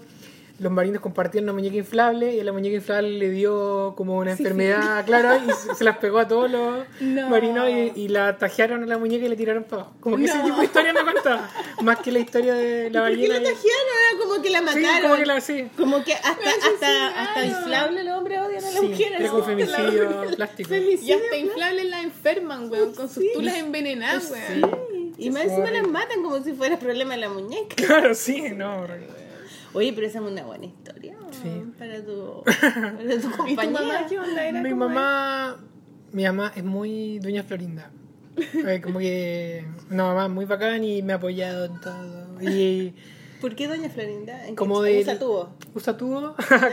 Los marinos compartían una muñeca inflable y a la muñeca inflable le dio como una enfermedad, claro, y se, se las pegó a todos los No. marinos y, y la tajearon a la muñeca y le tiraron para abajo. Como que ese No. tipo de historia me contaba, más que la historia de la ¿Por qué ballena. la y- tajearon? Era como que la Sí, mataron. como que la sí. Como que hasta, hasta, hasta inflable el hombre odia a la Sí, mujer. era como femicidio plástico. Y hasta inflables la enferman, weón, con sus tulas envenenadas, weón. Y más encima las matan como si fuera problema de la muñeca. Claro, sí, no. Oye, pero esa es una buena historia. Sí. Para tu, para tu ¿Y tu compañía. mamá qué onda era? Mi ¿Cómo mamá, mi mamá es muy dueña Florinda. Como que una mamá muy bacán y me ha apoyado en todo. Y ¿Por qué doña Florinda? ¿En qué Como usa de. tubo? Usa tubo. claro.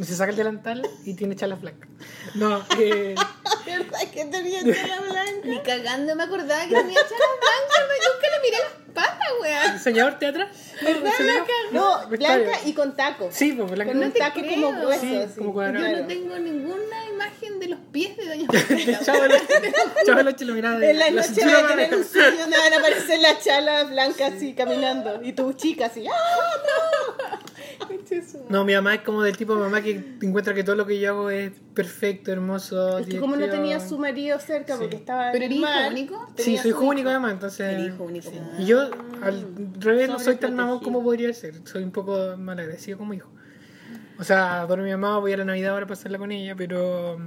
Se saca el delantal y tiene chalas blancas. No, eh, ¿Verdad que tenía cara blanca? Ni cagando me acordaba que tenía chalas blancas, me- nunca le miré las patas, weón. diseñador teatral. ¿Verdad? Señor. No, Está blanca y con taco. Sí, pues blanca. Con No un te taco creo. como grueso. Sí, así. como cuadrado. Yo no tengo ninguna imagen de los pies de Doña Chavo Loche lo miraba de En la noche van a tener un sueño donde van a aparecer las chalas blancas así caminando. Y tu chica así. ¡Ah, no! Mi mamá es como del tipo de mamá que encuentra que todo lo que yo hago es perfecto, hermoso. Es que como no tenía su marido cerca Sí. porque estaba ¿Pero eres hijo único? Sí, soy hijo único además, entonces. El hijo único. Y yo, al revés, no soy tan mamón como podría ser. Soy un poco malagradecido como hijo. O sea, adoro a mi mamá, voy a la Navidad ahora a pasarla con ella, pero.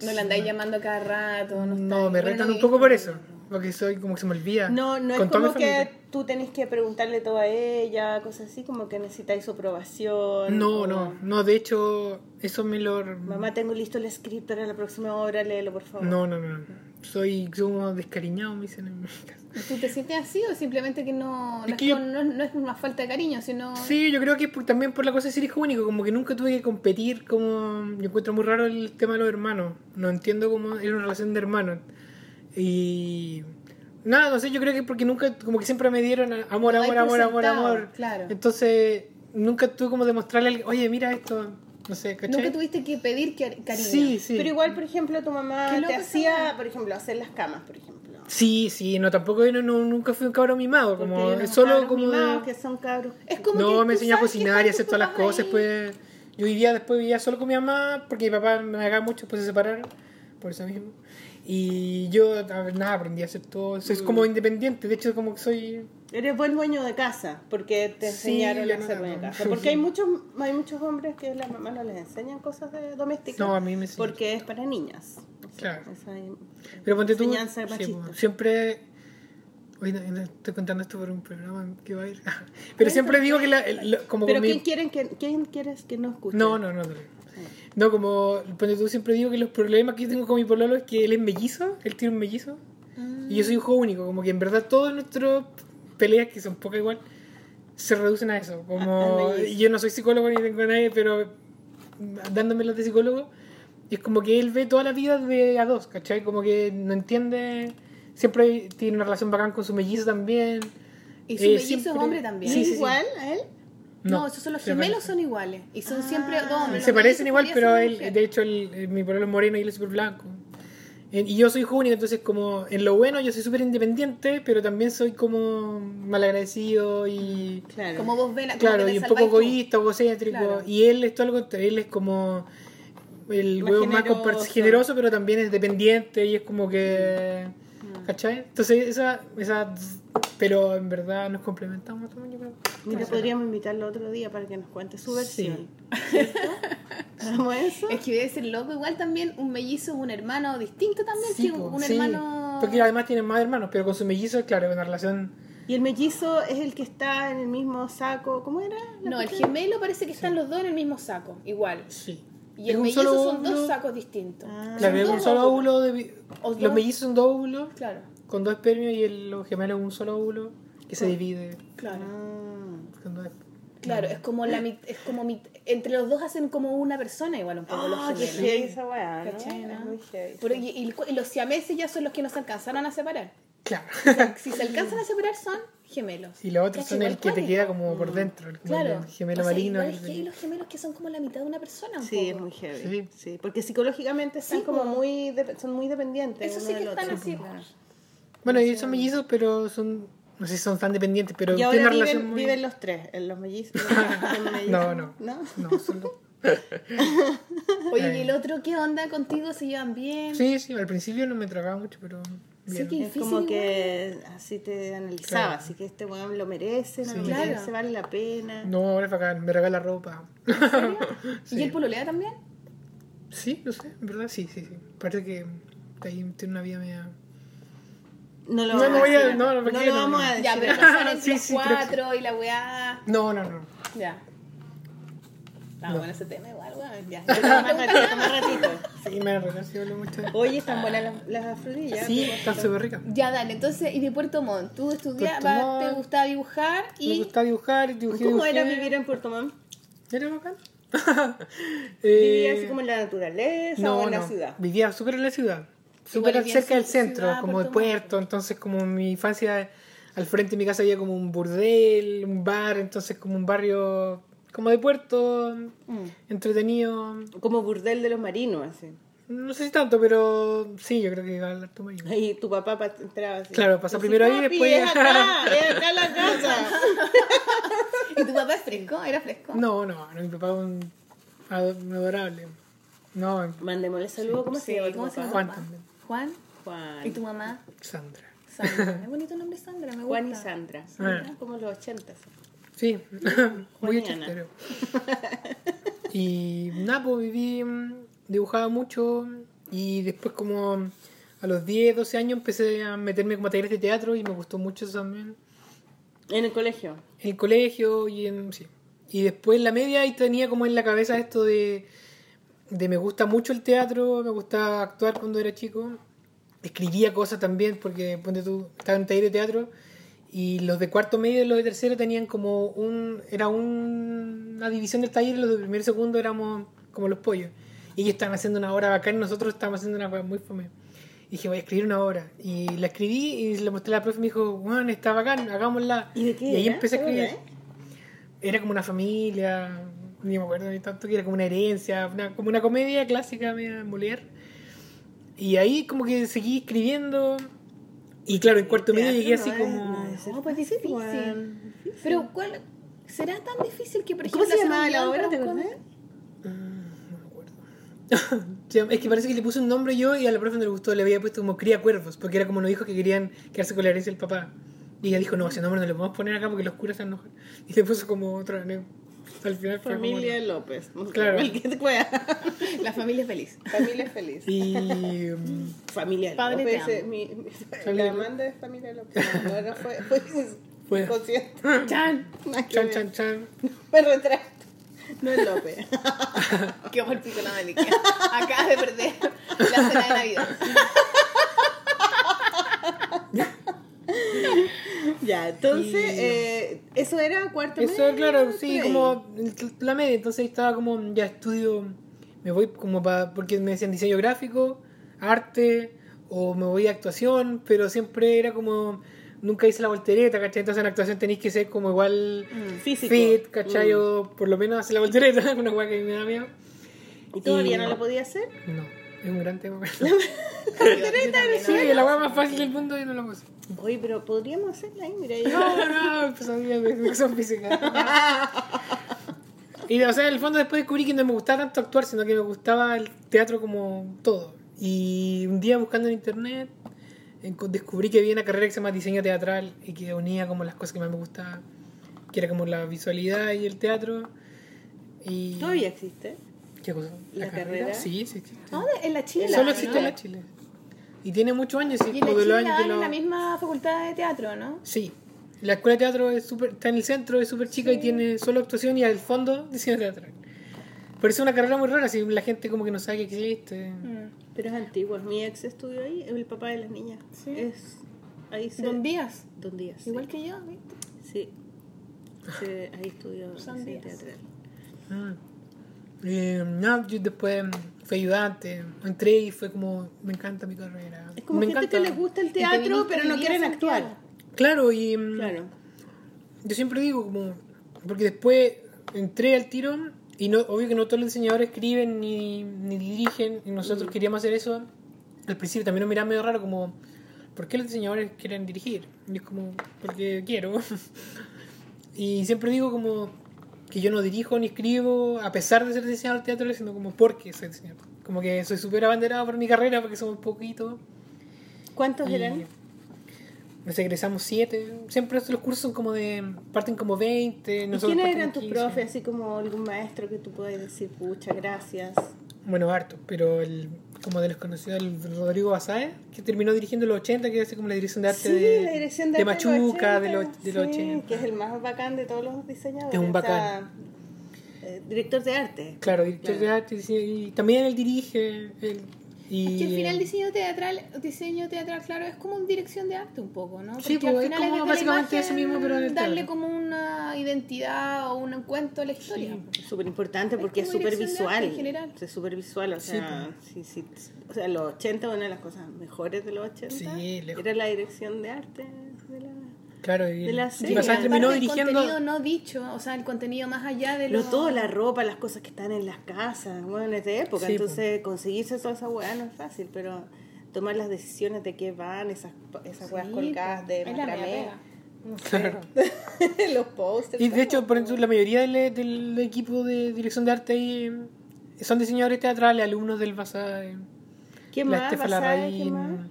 No la andáis llamando cada rato. No, No, me retan un poco por eso. Porque soy como que se me olvida. No, no es Con como que familia. Tú tenés que preguntarle todo a ella, cosas así, como que necesitáis su aprobación. No, o, no, no, de hecho, eso me lo. Mamá, tengo listo el script para la próxima hora, léelo por favor. No, no, no. Soy como descariñado, me dicen en mi casa. ¿Tú te sientes así o simplemente que no, Es no, que es, yo- no, no es una falta de cariño, sino... Sí, yo creo que también por la cosa de ser hijo único, como que nunca tuve que competir, como yo encuentro muy raro el tema de los hermanos, no entiendo cómo es una relación de hermanos. Y nada, no sé, yo creo que porque nunca, como que siempre me dieron amor, amor, amor, amor, amor. claro. Entonces, nunca tuve como demostrarle, a alguien, oye, mira esto, no sé, ¿cachai? Nunca tuviste que pedir que- cariño. Sí, sí. Pero igual, por ejemplo, tu mamá te hacía, por ejemplo, hacer las camas, por ejemplo. Sí, sí, no, tampoco, no, no, nunca fui un cabrón mimado, como solo como... de- que son cabros. Es como No, me enseñó a cocinar y hacer todas las cosas. ahí. Pues, yo vivía después vivía solo con mi mamá porque mi papá me daba mucho, después se separaron, por eso mismo. Y yo, nada, aprendí a hacer todo. Soy como independiente, de hecho, como que soy. Eres buen dueño de casa, porque te Sí, enseñaron a ser dueño de casa. Porque hay muchos, hay muchos hombres que las mamás no les enseñan cosas de domésticas. No, a mí me enseñan. Porque es para niñas. O sea, Claro. esa- Pero ponte tú. Enseñanza sí, machista. pues, siempre. No, no estoy contando esto por un programa que va a ir. Pero siempre digo que la, el- como Pero con mi- ¿quién, quieren que, ¿quién quieres que no escuche? No, no, no. No, No, como ponte tú siempre digo que los problemas que yo tengo con mi pololo es que él es mellizo, él tiene un mellizo. Y yo soy hijo único, como que en verdad todas nuestras peleas, que son pocas igual, se reducen a eso. Como yo no soy psicólogo ni tengo a nadie, pero dándome las de psicólogo, es como que él ve toda la vida de a dos, ¿cachai? Como que no entiende, siempre tiene una relación bacán con su mellizo también. Y su Eh, mellizo es hombre también. Sí, ¿Es sí, sí. igual a él? No, esos son los gemelos, son iguales. Y son siempre dos hombres. Se parecen igual, pero él, de hecho, el, el- mi pololo es moreno y él es súper blanco. En- Y yo soy único, entonces como en lo bueno yo soy súper independiente, pero también soy como malagradecido y... Claro. Como vos ven, como Claro, y un poco egoísta, egocéntrico. Claro. Y él es todo lo contrario, él es como el Más huevo más generoso. pero también es dependiente y es como que... Mm. ¿Cachai? Entonces esa, esa... Pero en verdad nos complementamos también, yo creo. Mira, podríamos invitarlo otro día para que nos cuente su Sí. versión. ¿Cierto? ¿Hagamos eso? Es que debe ser loco. Igual también un mellizo es un hermano distinto también Sí, que un sí. hermano... Porque además tienen más hermanos, pero con su mellizo, claro, es una relación... Y el mellizo es el que está en el mismo saco. ¿Cómo era? No, el gemelo parece que están los dos en el mismo saco, igual. Sí. Y Es el un mellizo solo son dos óvulo. sacos distintos. Ah. Claro, es un dos solo óvulo. De... Los dos- mellizos son dos óvulos, Claro, con dos espermios, y el, los gemelos un solo óvulo que se divide claro. Ah. dos Claro, es como la mit- es como mit- entre los dos hacen como una persona igual un poco los Ah, qué gemelos. heavy esa weá, ¿no? ¿Cachai, no? Es muy heavy. Pero y, y- y los siameses ya son los que no se alcanzaron a separar. Claro. Si se alcanzan a separar son gemelos. Y los otros son el que te queda como por dentro, el, Claro. el gemelo O sea, marino. igual el- es que hay los gemelos que son como la mitad de una persona un Sí, poco. es muy heavy. Sí. Sí. porque psicológicamente están Sí, como muy de- son muy dependientes. Eso uno sí del que están otro. así. Claro. Bueno, ellos son mellizos, pero son. No sé si son tan dependientes, pero Y tienen ahora una viven, relación muy. viven los tres, en los mellizos. No, no. ¿No? No, son dos. Oye, ¿y el otro qué onda contigo? ¿Se llevan bien? Sí, sí, al principio no me tragaba mucho, pero. Bien. Sí, que- Es Difícil como igual. que así te analizaba, Claro. así que este weón lo merece, no Sí. lo Claro. vale la pena. No, ahora es bacán, me regala ropa. ¿Y el pololea también? Sí, no sé, en verdad sí, sí, sí. Parece que ahí tiene una vida media. No lo No, vamos no voy a- decir. no, no, ¿por No qué lo no? vamos a decir. Ya, pero no son entre Sí, los sí, cuatro y la weá. No, no, no. Ya. Está No. bueno ese tema igual, weón. Ya. Más ratito, más ratito. Sí, me mucho. Oye, están buenas las, las frutillas. Sí, están súper ricas. Ya, dale. Entonces, y de Puerto Montt, tú estudiabas, te gustaba dibujar Me y... gustaba dibujar, dibujé, ¿Cómo dibujé. era vivir en Puerto Montt? ¿Era bacán? ¿Vivía así como en la naturaleza no, o en la ciudad? Vivía súper en la ciudad. Súper cerca del centro, ciudad, como de Puerto. Entonces, como en mi infancia, al frente de mi casa había como un burdel, un bar. Entonces, como un barrio como de puerto, Mm. entretenido. Como burdel de los marinos, así. No sé si tanto, pero sí, yo creo que iba a hablar tu marido. Ahí tu papá pa- entraba así. Claro, pasa primero ahí y "Papi, después- Es acá, es acá la casa. ¿Y tu papá es fresco? ¿Era fresco? No, no, no, mi papá es un, ado- un adorable. No, Mandémosle saludo, ¿cómo Sí, se llama ¿cómo se llama? Juan papá? también. Juan. Juan. ¿Y tu mamá? Sandra. Sandra. Es bonito el nombre Sandra, me gusta. Juan y Sandra. Ah. Como los ochentas. Sí, muy ochentero. Y nada, pues viví, mm, dibujaba mucho y después como a los 10, 12 años empecé a meterme como a talleres de teatro y me gustó mucho eso también. En el colegio. En el colegio y en... Sí. Y después en la media y tenía como en la cabeza esto de, de me gusta mucho el teatro, me gustaba actuar cuando era chico. Escribía cosas también porque ponte tú, estaba en un taller de teatro y los de cuarto medio y los de tercero tenían como un... Era un- una división del taller y los de primero y segundo éramos como los pollos. Y ellos estaban haciendo una obra bacán y nosotros estábamos haciendo una obra muy fome. Y dije, voy a escribir una obra. Y la escribí y le mostré a la profe y me dijo, bueno, está bacán, hagámosla. ¿Y de qué ahí era? empecé a ¿Te escribir. Era como una familia, ni me acuerdo ni tanto, que era como una herencia, una- como una comedia clásica media Molière. Y ahí como que seguí escribiendo. Y claro, en cuarto medio llegué no así es- como... no es No, pues difícil. Juan. Pero, ¿cuál? ¿Será tan difícil que, por ejemplo, ¿Cómo se llamaba la obra? ¿Te acordás? No me acuerdo. Se llama- es que parece que le puse un nombre yo y a la profe no le gustó, le había puesto como cría cuervos, porque era como unos hijos que querían quedarse con la herencia del papá. Y ella dijo, no, ese nombre no le podemos poner acá porque los curas se enojan. Y le puso como otra... ne- Al final fue como- Familia López. Claro. La familia es feliz. Familia feliz. Y... mm, Familia Padre, te López. amo. mi, mi- Familia la Amanda es familia López. No, no, no fue, fue, Fue. inconsciente. ¡Chan! Chan, chan, chan. Me retracto. No es López. Qué el pico la Melique. Acabas de perder la cena de Navidad. Ya, entonces, Y- eh, eso era cuarto Eso, medio, claro, sí, como la media, entonces estaba como, ya estudio, me voy como para, porque me decían diseño gráfico, arte, o me voy a actuación, pero siempre era como, nunca hice la voltereta, ¿cachai? Entonces en actuación tenéis que ser como igual Mm, físico. fit, ¿cachai? Mm. O por lo menos hacer la voltereta, una hueá que me da miedo. ¿Y todavía y- no lo podía hacer? No, es un gran tema. Voltereta, sí, la hueá más fácil del mundo y no la puse. Oye, pero podríamos hacerla ahí, mira. yo- No, no, pues de educación física. Y o sea, en el fondo después descubrí que no me gustaba tanto actuar, sino que me gustaba el teatro como todo. Y un día buscando en internet descubrí que había una carrera que se llama diseño teatral y que unía como las cosas que más me gustaban, que era como la visualidad y el teatro. Y Todavía existe. ¿Qué cosa? ¿La carrera? Sí, sí existe. ¿Dónde? En la Chile. Solo ¿no? existe en la Chile. Y tiene muchos años, sí, Y en la Chile años en la misma facultad de teatro, ¿no? Sí. La escuela de teatro es super, está en el centro, es súper chica y tiene solo actuación y al fondo diseño teatral. Pero es una carrera muy rara, si la gente como que no sabe que existe. Mm. Pero es antiguo. Mi ex estudió ahí, es el papá de las niñas. Sí. Es. Ahí se. Don Díaz. Don Díaz. sí. Igual que yo, ¿viste? Sí. Sí, ahí estudió Son teatral. Mm. Eh, no, yo después fui ayudante, entré y fue como, me encanta mi carrera. Es como me gente que les gusta el te teatro, pero no quieren actuar. Claro, y mm, Claro. yo siempre digo como, porque después entré al tiro y no, obvio que no todos los diseñadores escriben ni, ni dirigen y nosotros queríamos hacer eso. Al principio también nos miraban medio raro como, ¿por qué los diseñadores quieren dirigir? Y es como, porque quiero. y siempre digo como que yo no dirijo ni escribo a pesar de ser diseñador teatral, sino como porque soy diseñador. Como que soy súper abanderado por mi carrera porque somos poquitos. ¿Cuántos Y eran? Nos egresamos siete. Siempre los cursos son como de. parten como 20. ¿Y quiénes eran tus 15. profes? Así como algún maestro que tú puedas decir, pucha, gracias. Bueno, harto, pero el, como de los conocidos, el Rodrigo Basáez, que terminó dirigiendo los 80, que hace como la dirección de arte Sí, de, la dirección de, de arte Machuca, de 80, los, de los sí, 80. que es el más bacán de todos los diseñadores. Es un o sea, bacán. eh, director de arte. Claro, director Claro. de arte y también él dirige. él- y, Es que al final diseño teatral, diseño teatral, claro, es como una dirección de arte un poco, ¿no? Sí, Porque al pues, es final como desde la básicamente imagen eso mismo, pero en el darle teatro. como una identidad o un cuento a la historia. Es súper importante porque es como súper visual. en general. Es súper visual, o Sí, sea, sí, sí, o sea, los 80, una de las cosas mejores de los 80 Sí, lejos. era la dirección de arte. Claro, y de la serie. Terminó dirigiendo. contenido no dicho, o sea, el contenido más allá de Lo, lo... todo, la ropa, las cosas que están en las casas, bueno, es de época, Sí, entonces conseguirse toda esa weá no es fácil, pero tomar las decisiones de qué van, esas, esas weas Sí, colgadas de macramé, pega. no sé, los posters. Y de hecho, por ejemplo, la mayoría del, del equipo de dirección de arte ahí eh, son diseñadores teatrales, alumnos del Bazar. eh, ¿Quién la más? Estefa ¿quién Larraín, más?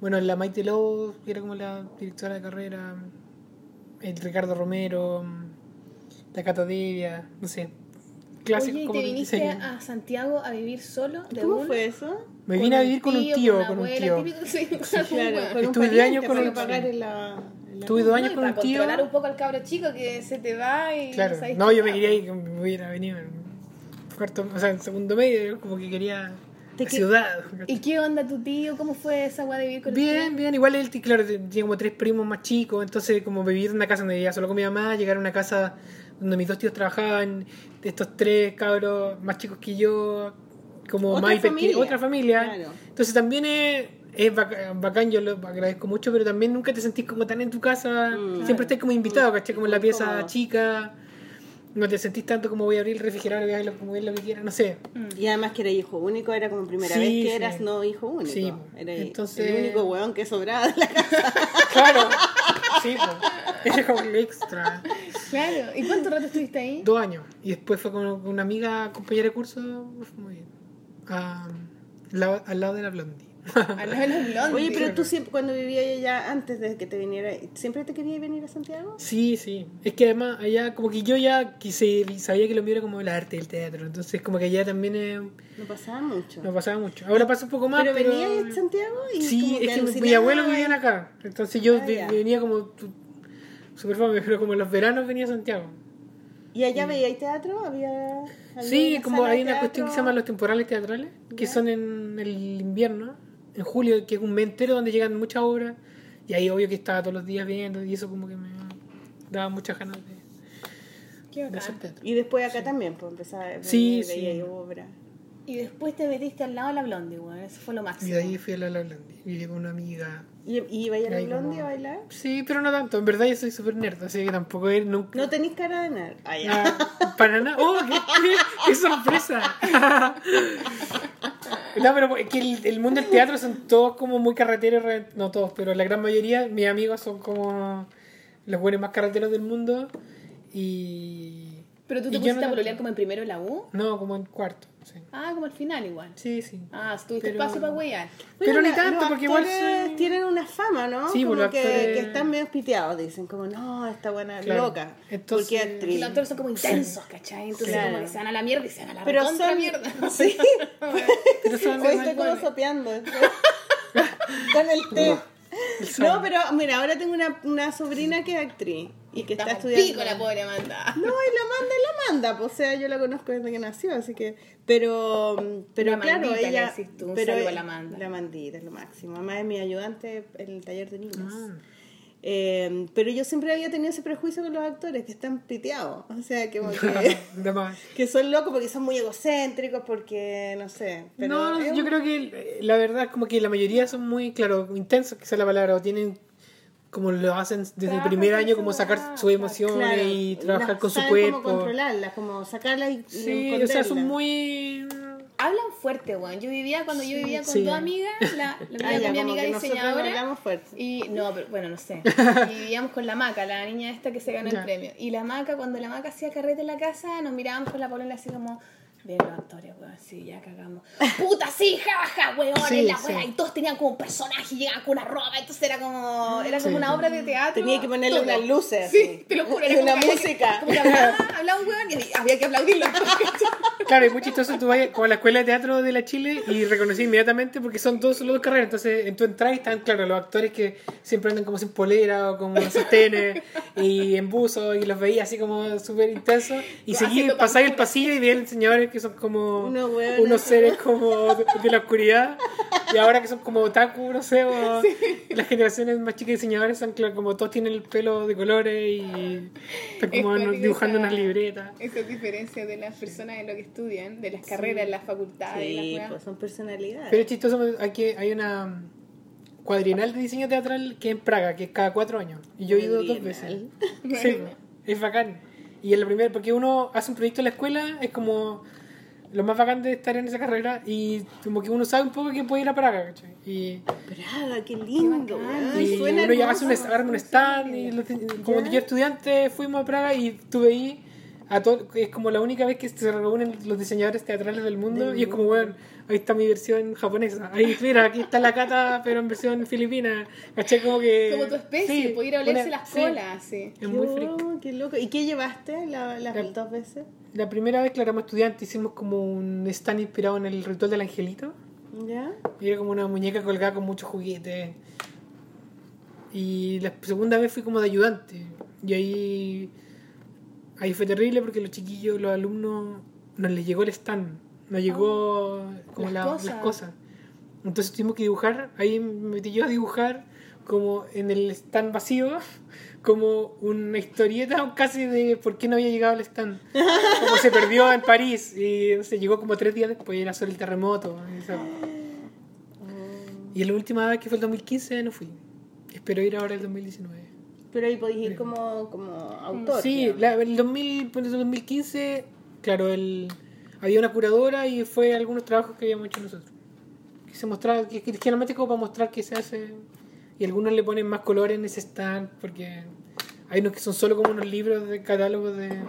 bueno, la Maite Lobo, que era como la directora de carrera, el Ricardo Romero, la Cata Devia, no sé. Clases Oye, ¿y como te viniste a Santiago a vivir solo? De ¿Cómo fue eso? Me vine a vivir con un tío, con un tío. sí, Claro, con Estuve pariente años con para un- el- Estuve dos años y con para un tío. controlar un poco al cabro chico que se te va y Claro, no, qué yo me quería ir, me hubiera venido en cuarto, o sea, en segundo medio, como que quería ¿De la qué- ciudad. ¿Y qué onda tu tío? ¿Cómo fue esa weá de vivir con Bien, bien, igual él, claro, tenía como tres primos más chicos, entonces como vivir en una casa donde vivía solo con mi mamá, llegar a una casa donde mis dos tíos trabajaban, estos tres cabros más chicos que yo, como Otra más familia. otra familia. Claro. Entonces también es, es bacán, yo lo agradezco mucho, pero también nunca te sentís como tan en tu casa, Mm. siempre estás como invitado, ¿cachai? Como en la pieza cómodo. chica. No te sentís tanto como voy a abrir el refrigerador y voy a lo- como ver lo que quiera, no sé. Y además que era hijo único, era como primera Sí, vez que sí. eras no hijo único. Sí, era entonces- el único weón que sobraba de la casa. Claro, sí, pues. Era como el extra. Claro. ¿Y cuánto rato estuviste ahí? Dos años. Y después fue con una amiga, compañera de curso, fue muy bien. Ah, al lado- al lado de la blondie. A los de los blondies. Oye, pero tú siempre, cuando vivías allá, antes de que te viniera, ¿siempre te querías venir a Santiago? Sí, sí. Es que además allá como que yo ya quise, sabía que lo mío era como el arte, el teatro. Entonces como que allá también eh, No pasaba mucho. no pasaba mucho. Ahora pasa un poco más, pero pero... venías a Santiago y Sí, es que alucinabas. mis abuelos vivían acá. Entonces yo Ah, venía como... Super fome, pero como en los veranos venía a Santiago. ¿Y allá veíais teatro? ¿Había, había Sí, como hay una cuestión que se llama los temporales teatrales, que son en el invierno, en julio, que es un mes entero donde llegan muchas obras, y ahí obvio que estaba todos los días viendo, y eso como que me daba muchas ganas de, Qué de hacer teatro. Y después acá también, pues empezaba a venir, Sí, veía sí. obra. Y después te metiste al lado de la blondie, weón. Eso fue lo máximo. Y de ahí fui a la La Blondie, viví con una amiga. ¿Y, y iba a ir a la Ahí como- Blondie a bailar? Sí, pero no tanto, en verdad yo soy súper nerd, así que tampoco es nunca... No tenéis cara de. Ah, ya. Ah, para nada. ¡Oh, qué, qué- qué sorpresa! no, pero es que el, el mundo del teatro son todos como muy carreteros, re- no todos, pero la gran mayoría, mis amigos son como los buenos más carreteros del mundo. Y. Pero tú te pusiste no- a pololear como en primero en la U. No, como en cuarto, sí. Ah, como al final igual. Sí, sí. Ah, tuviste Pero- espacio para huear. Pero ni tanto, los porque igual soy- tienen una fama, ¿no? Sí, como pues que, actores- que están medio piteados, dicen, como, no, esta buena Claro. loca. Entonces- porque es Y actriz. los actores son como intensos, ¿cachai? Entonces Claro. como que se van a la mierda y se van a la Pero son... mierda. Sí, Pero son hoy estoy como sopeando. Con el té. No, pero mira, ahora tengo una, una sobrina que es actriz y que está Está estudiando. pico la pobre Amanda. No, y la manda y la manda, pues, o sea, yo la conozco desde que nació, así que, pero, pero La claro, le ella, decís tú, un pero saludo a la Amanda. la mandita es lo máximo, además es mi ayudante en el taller de niños. Ah. Eh, pero yo siempre había tenido ese prejuicio con los actores que están piteados, o sea, que, son locos porque son muy egocéntricos, porque no sé. Pero no, es yo un- creo que eh, la verdad es como que la mayoría son muy, claro, intensos, quizá la palabra, o tienen como lo hacen desde el primer año, como sacar sus emociones claro, y trabajar las- con su cuerpo. Cómo controlarlas, como sacarlas y, y Sí, o sea, son esconderlas. muy... Hablan fuerte, weón. Yo vivía, cuando yo vivía con Sí. dos amigas, la, la Ah, ya, mi como amiga diseñadora. hablamos fuerte. Y no, pero bueno, no sé. Y vivíamos con la maca, la niña esta que se ganó Ya. el premio. Y la maca, cuando la maca hacía carrete en la casa, nos mirábamos con la polola así como, Bien los actores, weón, sí, ya cagamos. Puta, sí, jaja, weón, Sí, en la sí. Y todos tenían como un personaje y llegaban con una ropa, entonces era como, era como una obra de teatro. Tenía que ponerle todo. unas luces. Sí, así. te lo juro. Y era una música. Como que hablaba, hablaba un weón y había que aplaudirlo. Claro, es muy chistoso. Tú vas como a la escuela de teatro de la Chile y reconocí inmediatamente porque son dos, solo dos carreras. Entonces, en tu entrada están, claro, los actores que siempre andan como sin polera o como sostenes y en buzo y los veía así como súper intensos. Y seguí, pasáis el pasillo y veían señores que son como Unos seres como de, de la oscuridad. Y ahora que son como otaku, no sé, o las generaciones más chicas de diseñadores son claro, como todos tienen el pelo de colores y están como Es dibujando esa- unas libretas. Esa diferencia de las personas en lo que estudian, de las carreras, las facultades, las Sí, pues son personalidades. Pero es chistoso, hay, que, hay una cuadrienal de diseño teatral que es en Praga, que es cada cuatro años. Y yo he ido dos veces. Sí, es bacán. Y en la primera, porque uno hace un proyecto en la escuela, es como lo más bacán de estar en esa carrera y como que uno sabe un poco que puede ir a Praga, ¿cachai? Y, Praga, qué lindo. bacán. weón. y Suena uno ya hermoso. hace un, un stand y los- como yo estudiante fuimos a Praga y estuve ahí a todo, es como la única vez que se reúnen los diseñadores teatrales del mundo Del y es como bueno ahí está mi versión japonesa ahí mira aquí está la cata pero en versión filipina ¿cachai? como que Como tu especie, sí, poder ir a olerse una- las colas, sí. es muy Qué- freak Qué loco. ¿Y qué llevaste la- las La- dos veces? la primera vez que éramos estudiantes hicimos como un stand inspirado en el ritual del angelito ¿Ya? y era como una muñeca colgada con muchos juguetes y la segunda vez fui como de ayudante y ahí ahí fue terrible porque los chiquillos los alumnos no les llegó el stand no llegó como Las la- cosas. las cosas entonces tuvimos que dibujar ahí me metí yo a dibujar como en el stand vacío como una historieta casi de por qué no había llegado el stand como se perdió en París y se llegó como tres días después era sobre el terremoto y eso. Y la última vez que fue el 2015 no fui. Espero ir ahora el 2019. Pero ahí podéis ir como, como autor. Sí, la- el 2000, por el 2015, claro, el, había una curadora y fue algunos trabajos que habíamos hecho nosotros. Que se mostraba, que, que generalmente como para mostrar qué se hace. Y algunos le ponen más color en ese stand porque hay unos que son solo como unos libros de catálogos de...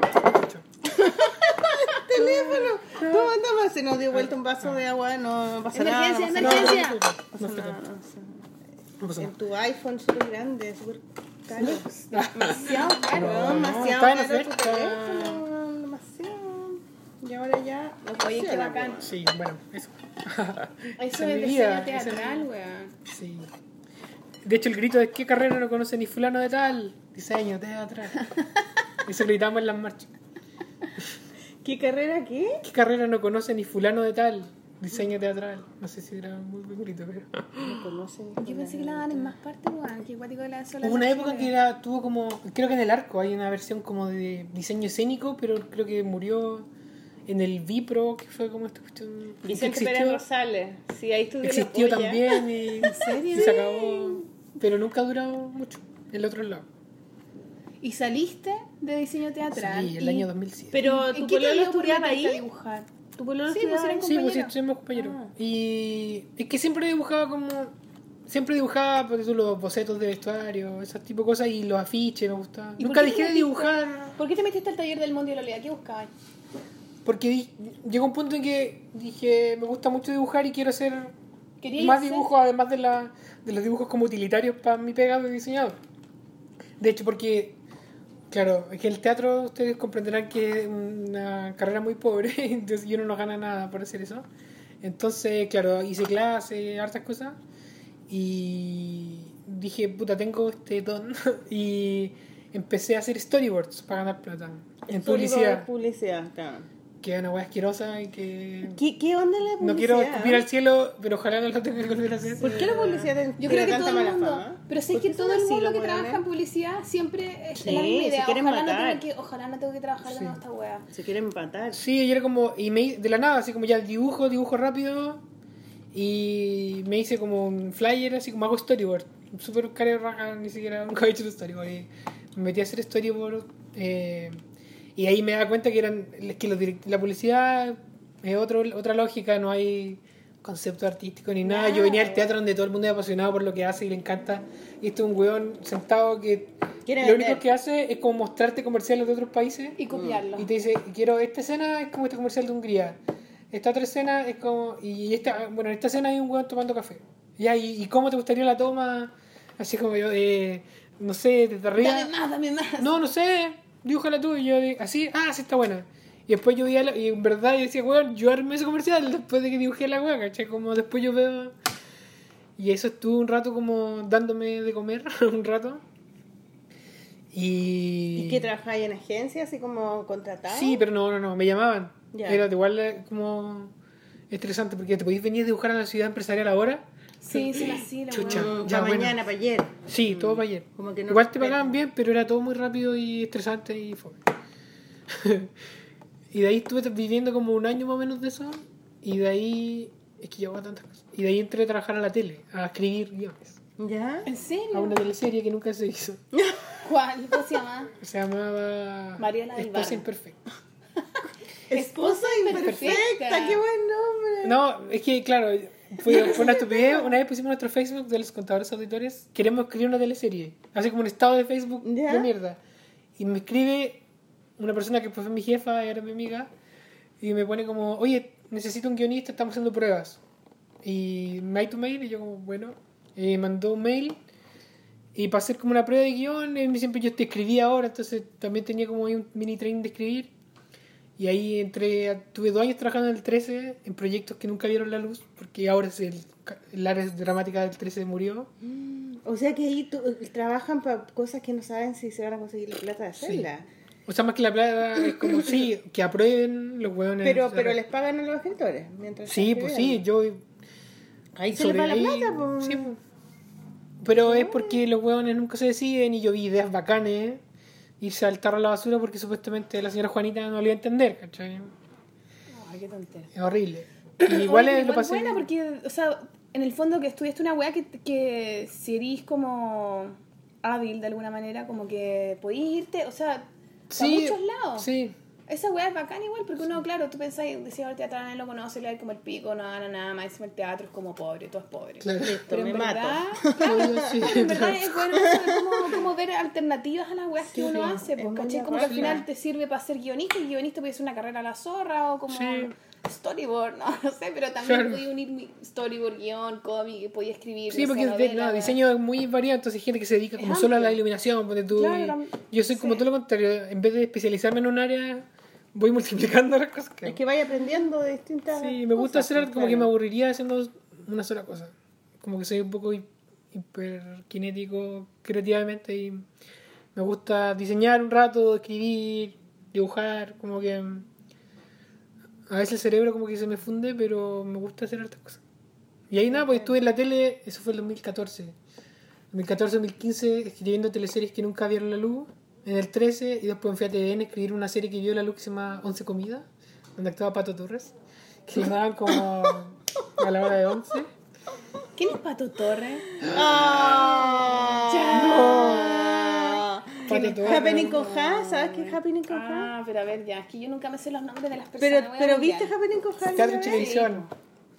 teléfono. ¿Cómo andamos? Se nos dio vuelta un vaso de agua, no pasa nada. no Emergencia, nada. emergencia. No No pasa nada, no. No En tu iPhone súper grande, súper caro. Demasiado caro. No, No, demasiado caro tu teléfono. Y ahora ya qué funciona, bacán. Sí, bueno, eso. Eso es diseño teatral, weón. Sí. De hecho, el grito de ¿qué carrera no conoce ni fulano de tal? Diseño, teatral. Eso gritamos en las marchas. ¿Qué carrera qué? ¿Qué carrera no conoce ni fulano de tal? Diseño teatral. No sé si era muy buen grito, pero... No conocen. Yo pensé que la daban en más partes, weón. Qué guático de la sola. Hubo una época que era, tuvo como... Creo que en el arco hay una versión como de diseño escénico, pero creo que murió en el Vipro, que fue como esta cuestión... que Vicente existió- Pérez Rosales. Sí, ahí estudió Existió la también y, serio? y se acabó. Pero nunca ha durado mucho. El otro lado. Y saliste de diseño teatral. Sí, el y- año 2007. Pero ¿En tu qué te pololo dio por estudiaba ahí. dibujar? ¿Tu pololo Sí, estudiaba pues Sí, pues sí, somos compañeros. Ah. Y es que siempre dibujaba como. Siempre dibujaba por eso, los bocetos de vestuario, ese tipo de cosas, y los afiches me gustaban. ¿Y por Nunca dejé de dibujar ¿Por qué te metiste al taller del mundo y la olea? ¿Qué buscabas? Porque di- llegó un punto en que dije, me gusta mucho dibujar y quiero hacer ¿Querías más dibujos, además de, la, de los dibujos como utilitarios para mi pega de diseñador. De hecho, porque, claro, es que el teatro ustedes comprenderán que es una carrera muy pobre, entonces yo no gana nada por hacer eso. Entonces, claro, hice clases, hartas cosas, y dije, puta, tengo este don, y empecé a hacer storyboards para ganar plata en publicidad, Publicidad, claro. Que es una wea asquerosa y que... ¿Qué, ¿Qué onda la publicidad? No quiero escupir al cielo, pero ojalá no lo tenga que volver a hacer. ¿Por qué la publicidad tiene Yo creo que todo el mundo, fama? pero sé ¿Por que todo el mundo que trabaja en publicidad siempre es Sí, la misma se idea. quieren Ojalá no, matar. que, ojalá no tengo que trabajar de Sí. nuevo esta wea. Se quieren matar. Sí, y era como, y me, de la nada, así como ya dibujo, dibujo rápido, y me hice como un flyer, así como hago storyboard, súper de raja, ni siquiera nunca he hecho un storyboard, y me metí a hacer storyboard, eh, y ahí me daba cuenta que eran, que los la publicidad es otro, otra lógica, no hay concepto artístico ni nada. Yo venía al teatro donde todo el mundo es apasionado por lo que hace y le encanta. Y este es un weón sentado que lo vender. único que hace es como mostrarte comerciales de otros países Y copiarlo. y te dice, quiero esta escena es como este comercial de Hungría. Esta otra escena es como. Y esta, bueno, en esta escena hay un weón tomando café. Ya, y, y cómo te gustaría la toma? Así como yo, eh, no sé, desde arriba. Dame más, dame más. No, no sé, dibújala tú. Y yo, así, ah, sí está buena. Y después yo veía, la- y en verdad yo decía, weón, yo armé ese comercial después de que dibujé la weá, ¿cachai? Como después yo veo. Y eso estuvo un rato como dándome de comer, un rato. Y. ¿Y qué trabajáis en agencia, así como contratado? Sí, pero no, no, no, me llamaban. Era igual eh, como estresante porque te podéis venir a dibujar a la ciudad empresarial ahora. Sí, sí, así, la Chucha. Mm, Ya, para bueno. mañana, para ayer. Sí, todo para ayer. Como que no Igual te pagaban bien, pero era todo muy rápido y estresante y fue. y de ahí estuve viviendo como un año más o menos de eso. Y de ahí. Es que llevaba tantas cosas. Y de ahí entré a trabajar a la tele, a escribir guiones. ¿Ya? ¿En A serio? una teleserie que nunca se hizo. ¿Cuál? ¿Cómo se llama? Se llamaba. Mariela del Esposa. Imperfecta. Esposa imperfecta. qué buen nombre. No, es que claro, fue, fue una estupidez. Una vez pusimos nuestro Facebook de los contadores auditores. Queremos escribir una teleserie. Así como un estado de Facebook ¿Ya? de mierda. Y me escribe una persona que fue mi jefa, era mi amiga. Y me pone como, oye, necesito un guionista, estamos haciendo pruebas. Y me hay tu mail. Y yo, como, bueno. Y me mandó un mail. Y para hacer como una prueba de guion, siempre yo te escribía ahora, entonces también tenía como ahí un mini training de escribir. Y ahí entré, tuve dos años trabajando en el 13 en proyectos que nunca vieron la luz, porque ahora es el, el área dramática del 13 murió. O sea que ahí tú- trabajan para cosas que no saben si se van a conseguir la plata de hacerla. O sea, más que la plata, es como, sí, que aprueben los hueones. Pero, pero les pagan a los escritores. Mientras Sí, pues sí, yo... Ahí se les va la plata, pues. sí. Pero es porque los hueones nunca se deciden y yo vi ideas bacanes irse al tarro a la basura porque supuestamente la señora Juanita no lo iba a entender, ¿cachai? Ay, qué tontera. Es horrible. Y igual Oye, es, lo pasé... buena porque, o sea, en el fondo que estudiaste una weá que, que si eres como hábil de alguna manera, como que podís irte, o sea, a muchos lados. Sí, Esa weá es bacán igual, porque uno, claro, tú pensás, decía, el teatro nadie lo conoce, le da como el pico, no gana nada más, encima el teatro es como pobre, todo es pobre. claro. Pero me en mato. verdad, Obvio, sí, pero en verdad es bueno como, como ver alternativas a las weas que uno sí, hace, es pues, ¿cachai? Como que al final te sirve para ser guionista y guionista puede ser una carrera a la zorra o como Sí. storyboard, no, no sé, pero también Claro. podía unir mi storyboard, guion, cómic, podía escribir. Sí, no porque sé, es de- novela, no, wea. diseño es muy variado, entonces hay gente que se dedica como solo a la iluminación, ponte tú, Claro, y tam- yo soy como todo lo contrario, en vez de especializarme en un área, voy multiplicando las cosas que Es que vaya aprendiendo de distintas Sí, me gusta cosas, hacer pues, como que me aburriría haciendo una sola cosa. Como que soy un poco hi- hiperkinético creativamente y me gusta diseñar un rato, escribir, dibujar, como que a veces el cerebro como que se me funde, pero me gusta hacer hartas cosas. Y ahí nada, pues estuve en la tele, eso fue el 2014. 2014-2015 escribiendo teleseries que nunca vieron la luz. En el 13 y después fui a TVN a escribir una serie que vio la luz que se llama Once Comidas, donde actuaba Pato Torres, que la daban como a la hora de 11. ¿Quién es Pato Torre? Ah. Pato Torres. Happening con ¿sabes qué es Happening con Ja? Ah, pero a ver, ya, es que yo nunca me sé los nombres de las personas. Pero, pero. ¿viste Happening con? Teatro alguna en televisión.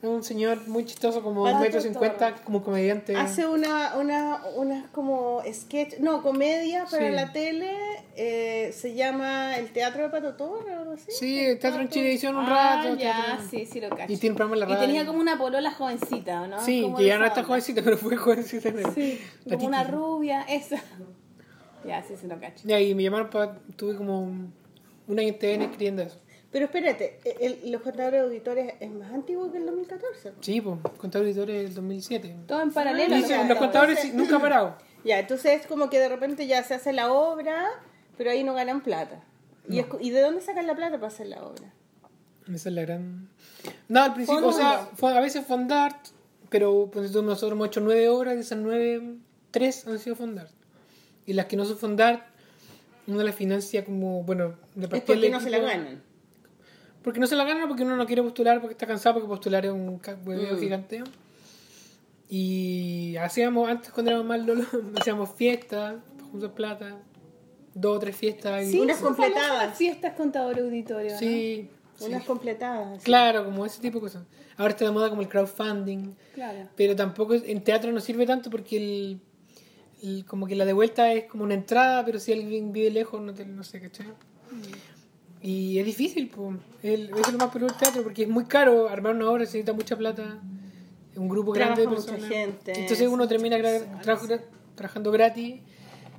Un señor muy chistoso, como un metro cincuenta, como comediante. Hace una, una, una como sketch, no, comedia para Sí. la tele, eh, se llama El Teatro de Pato Torre o algo así. Sí, teatro en televisión un Ah, rato. ya, teatro- sí, sí lo cacho. Y tiene un Y tenía como una polola jovencita, ¿o ¿no? Sí, Como que ya no está jovencita, pero fue jovencita. Sí, La como una rubia, esa. Ya, sí, sí lo cacho. Y ahí me llamaron para. Tuve como un, un año en TVN escribiendo eso. Pero espérate, el- el- los contadores de auditores es más antiguo que el 2014. ¿no? Sí, pues, contadores auditores del 2007. Todo en paralelo. Los contadores sí, nunca han parado. Ya, entonces es como que de repente ya se hace la obra, pero ahí no ganan plata. ¿Y, es ¿y de dónde sacan la plata para hacer la obra? Esa es la gran. No, al principio, o sea, a veces Fondart, pero pues, nosotros hemos hecho nueve obras, de esas nueve, tres han sido Fondart. Y las que no son Fondart, uno las financia como, bueno, de Es partida porque no se la ganan. Porque no se la ganan, porque uno no quiere postular, porque está cansado, porque postular es un hueveo Mm. gigante. Y hacíamos, antes cuando éramos más lolo, hacíamos fiestas, juntar plata, dos o tres fiestas. y- Sí, Unas completadas. fiestas contador auditorio. ¿no? Sí, Unas completadas. Claro, como ese tipo de cosas. Ahora está de moda como el crowdfunding. Claro. Pero tampoco es- en teatro no sirve tanto porque el, el- como que la de vuelta es como una entrada, pero si alguien vive lejos, no, te, no sé, ¿cachai? Y es difícil, pues. Eso es lo más peor del teatro porque es muy caro armar una obra, se necesita mucha plata. Un grupo grande de mucha gente. Entonces uno termina tra- trabajando gratis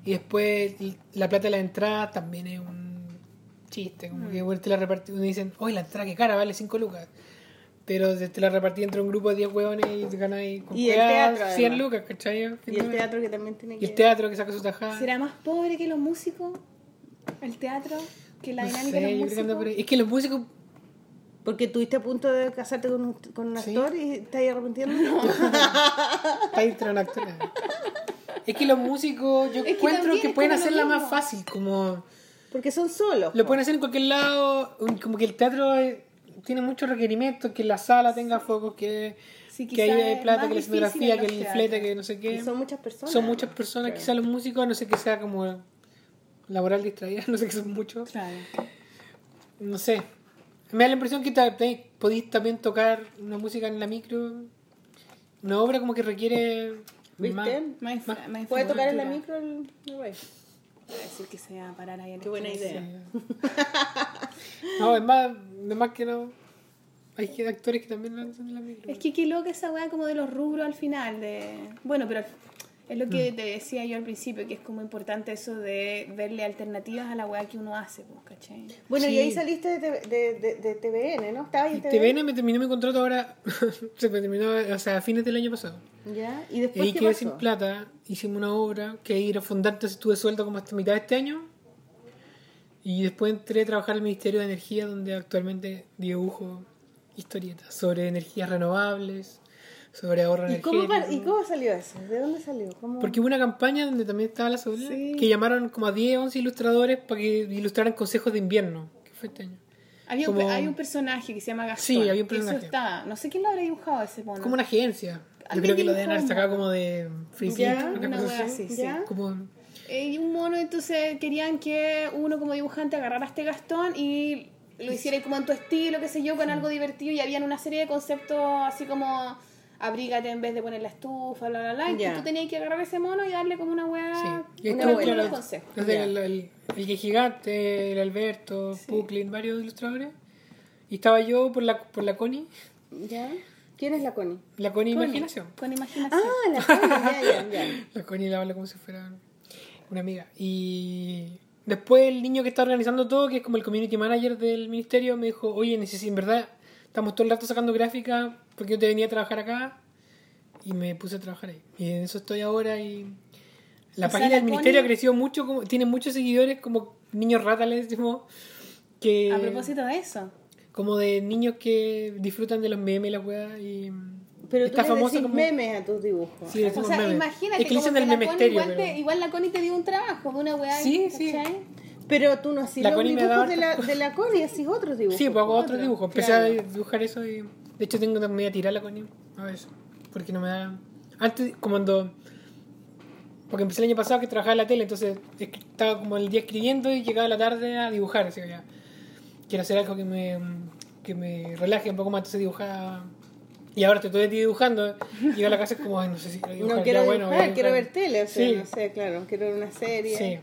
y después la plata de la entrada también es un chiste. Como que bueno, te la repartí, uno dicen, oye, la entrada que cara, vale 5 lucas. Pero te la repartí entre un grupo de 10 hueones y te ahí con Y el weas teatro, 100 además. lucas, ¿cachai? Y el teatro que también tiene Y que... el teatro que saca su tajada. ¿Será más pobre que los músicos? ¿El teatro? ¿Que la No dinámica sé, de yo los creo que anda músicos? por ahí. Es que los músicos Porque estuviste a punto de casarte con un, con un Sí. actor y estás ahí arrepintiendo. Está entre una actora. Es que los músicos, yo que encuentro que pueden hacerla más fácil, como Porque son solos. lo pueden hacer en cualquier lado, un- como que el teatro eh, tiene muchos requerimientos, que la sala tenga focos, que, Sí, que hay plata, que la escenografía, en que el flete, que no sé qué. Y son muchas personas. Son muchas personas, Claro. quizás los músicos, a no sé que sea como laboral distraída, no sé que son muchos. Claro. No sé. Me da la impresión que podéis también tocar una música en la micro. Una obra como que requiere ¿Viste? más. Más, Más- más Puede tocar en la micro el... Voy a decir que se va a parar ahí el Qué buena idea. No, es más, es más que no. Hay actores que también hacen en la micro. Es que qué loca esa weá como de los rubros al final. de Bueno, pero es lo que te decía yo al principio, que es como importante eso de verle alternativas a la weá que uno hace, pues, ¿cachai? Bueno, Sí. y ahí saliste de, TV de, de, de TVN, ¿no? ¿Estabas en Y TVN? TVN me terminó mi contrato ahora, se me terminó, o sea, a fines del año pasado. ¿Ya? ¿Y Y después ahí qué quedé pasó? sin plata, hicimos una obra que ir a fundar, entonces estuve sueldo como hasta mitad de este año. Y después entré a trabajar al Ministerio de Energía, donde actualmente dibujo historietas sobre energías renovables, sobre ahorro ¿Y cómo, ¿Y cómo salió eso? ¿De dónde salió? ¿Cómo? Porque hubo una campaña donde también estaba la Soledad, Sí. que llamaron como a 10, 11 ilustradores para que ilustraran consejos de invierno, que fue este año. Había un, Como- hay un personaje que se llama Gastón. Sí, había un que eso personaje. está- no sé quién lo habrá dibujado ese mono. Como una agencia. Yo creo que lo deben haber sacado un como de Free Ya, una así. sí. ¿Ya? Como, Eh, y un mono, entonces querían que uno como dibujante agarrara este Gastón y lo hiciera como en tu estilo, qué sé yo, con algo divertido. Y habían una serie de conceptos así como abrígate en vez de poner la estufa, bla, bla, bla. Y tú tenías que agarrar ese mono y darle como una weá. sí. Una buena. claro, concepto. desde el, el, el Guille Gigante, el Alberto, Pucklin, varios ilustradores. Y estaba yo por la, por la Connie, ¿Ya? ¿Quién es la Connie? la Connie Con- Imaginación. Con imaginación. Ah, la Connie, ya, ya, ya. La Connie la habla como si fuera una amiga. Y después el niño que está organizando todo, que es como el community manager del ministerio, me dijo, oye, necesito, en verdad, estamos todo el rato sacando gráfica porque yo te venía a trabajar acá. Y me puse a trabajar ahí. Y en eso estoy ahora y... La O página del ministerio Connie- ha crecido mucho, como, tiene muchos seguidores, como niños rata, les decimos, que... A propósito de eso. Como de niños que disfrutan de los memes y la weá. Y Pero está tú le famoso decís como... memes a tus dibujos. Sí, O sea, memes. imagínate Es que como dicen que del la Connie igual, te- pero- igual la Connie te dio un trabajo una weá. Sí, sí. Pero tú no hacías los dibujos de la, de la Connie, hacís otros dibujos. Sí, pues hago otro Otros, dibujo. Empecé claro. a dibujar eso y. De hecho, tengo también a tirar la Connie a veces. Porque no me da. Antes, como cuando. Porque empecé el año pasado que trabajaba en la tele, entonces estaba como el día escribiendo y llegaba la tarde a dibujar. Así que ya. Quiero hacer algo que me, que me relaje un poco más, entonces dibujaba. Y ahora estoy todo el día dibujando. Llego a la casa es como, no sé si quiero dibujar. No quiero ya, dibujar, bueno, voy a quiero ver tele, o sea, Sí. no sé, claro, quiero ver una serie. Sí.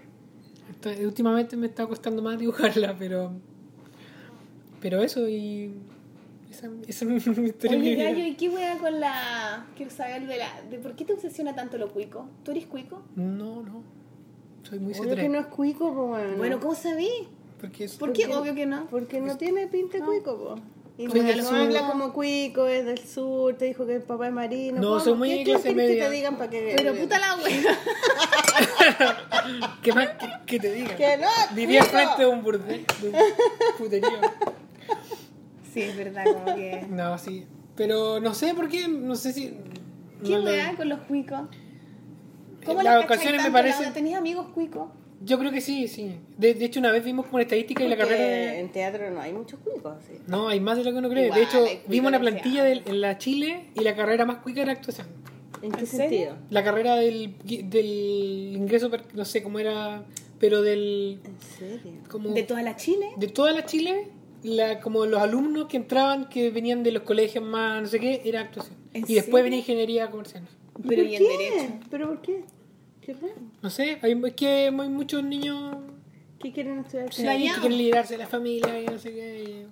Estoy- últimamente me está costando más dibujarla, pero. Pero eso y. Esa, esa es mi historia. Oye, gallo, ¿y qué weá con la. Quiero saber de la. de por qué te obsesiona tanto lo cuico? ¿Tú eres cuico? No, no. Soy muy Obvio que C3. no es cuico, po, bueno. Bueno, ¿cómo sabí? Porque es- ¿Por qué? Obvio que no. Porque no tiene pinta de cuico, po. Y Soy no, habla como cuico, es del sur, te dijo que el papá es marino. No, soy muy ¿Qué, clase quieres que media. te digan para que... Pero puta la wea. ¿Qué más que, que te diga? Que no, Vivía cuico. frente a un burdel, de un puterío. Sí, es verdad, como que. No, sí. Pero no sé por qué, no sé si. ¿Qué no, weá con los cuicos? ¿Cómo Las las ocasiones me parecen- ¿Tenías amigos cuicos? Yo creo que sí, sí. De, de hecho, una vez vimos como una estadística y la carrera de. en teatro no hay muchos cuicos, sí. No, hay más de lo que uno cree. Igual, de hecho, vimos una plantilla del- en la Chile y la carrera más cuica era actuación. ¿En qué sentido? La carrera del, del ingreso, no sé cómo era, pero del. ¿En serio? Como, ¿De toda la Chile? de toda la Chile, la, como los alumnos que entraban, que venían de los colegios más, no sé qué, era actuación. ¿En Y después serio? venía ingeniería comercial. Pero ¿Por y en qué? derecho. ¿Pero por qué? Qué raro. No sé, hay, es que hay muchos niños ¿Qué quieren estudiar? sí, que quieren liderarse de la familia y no sé qué. y-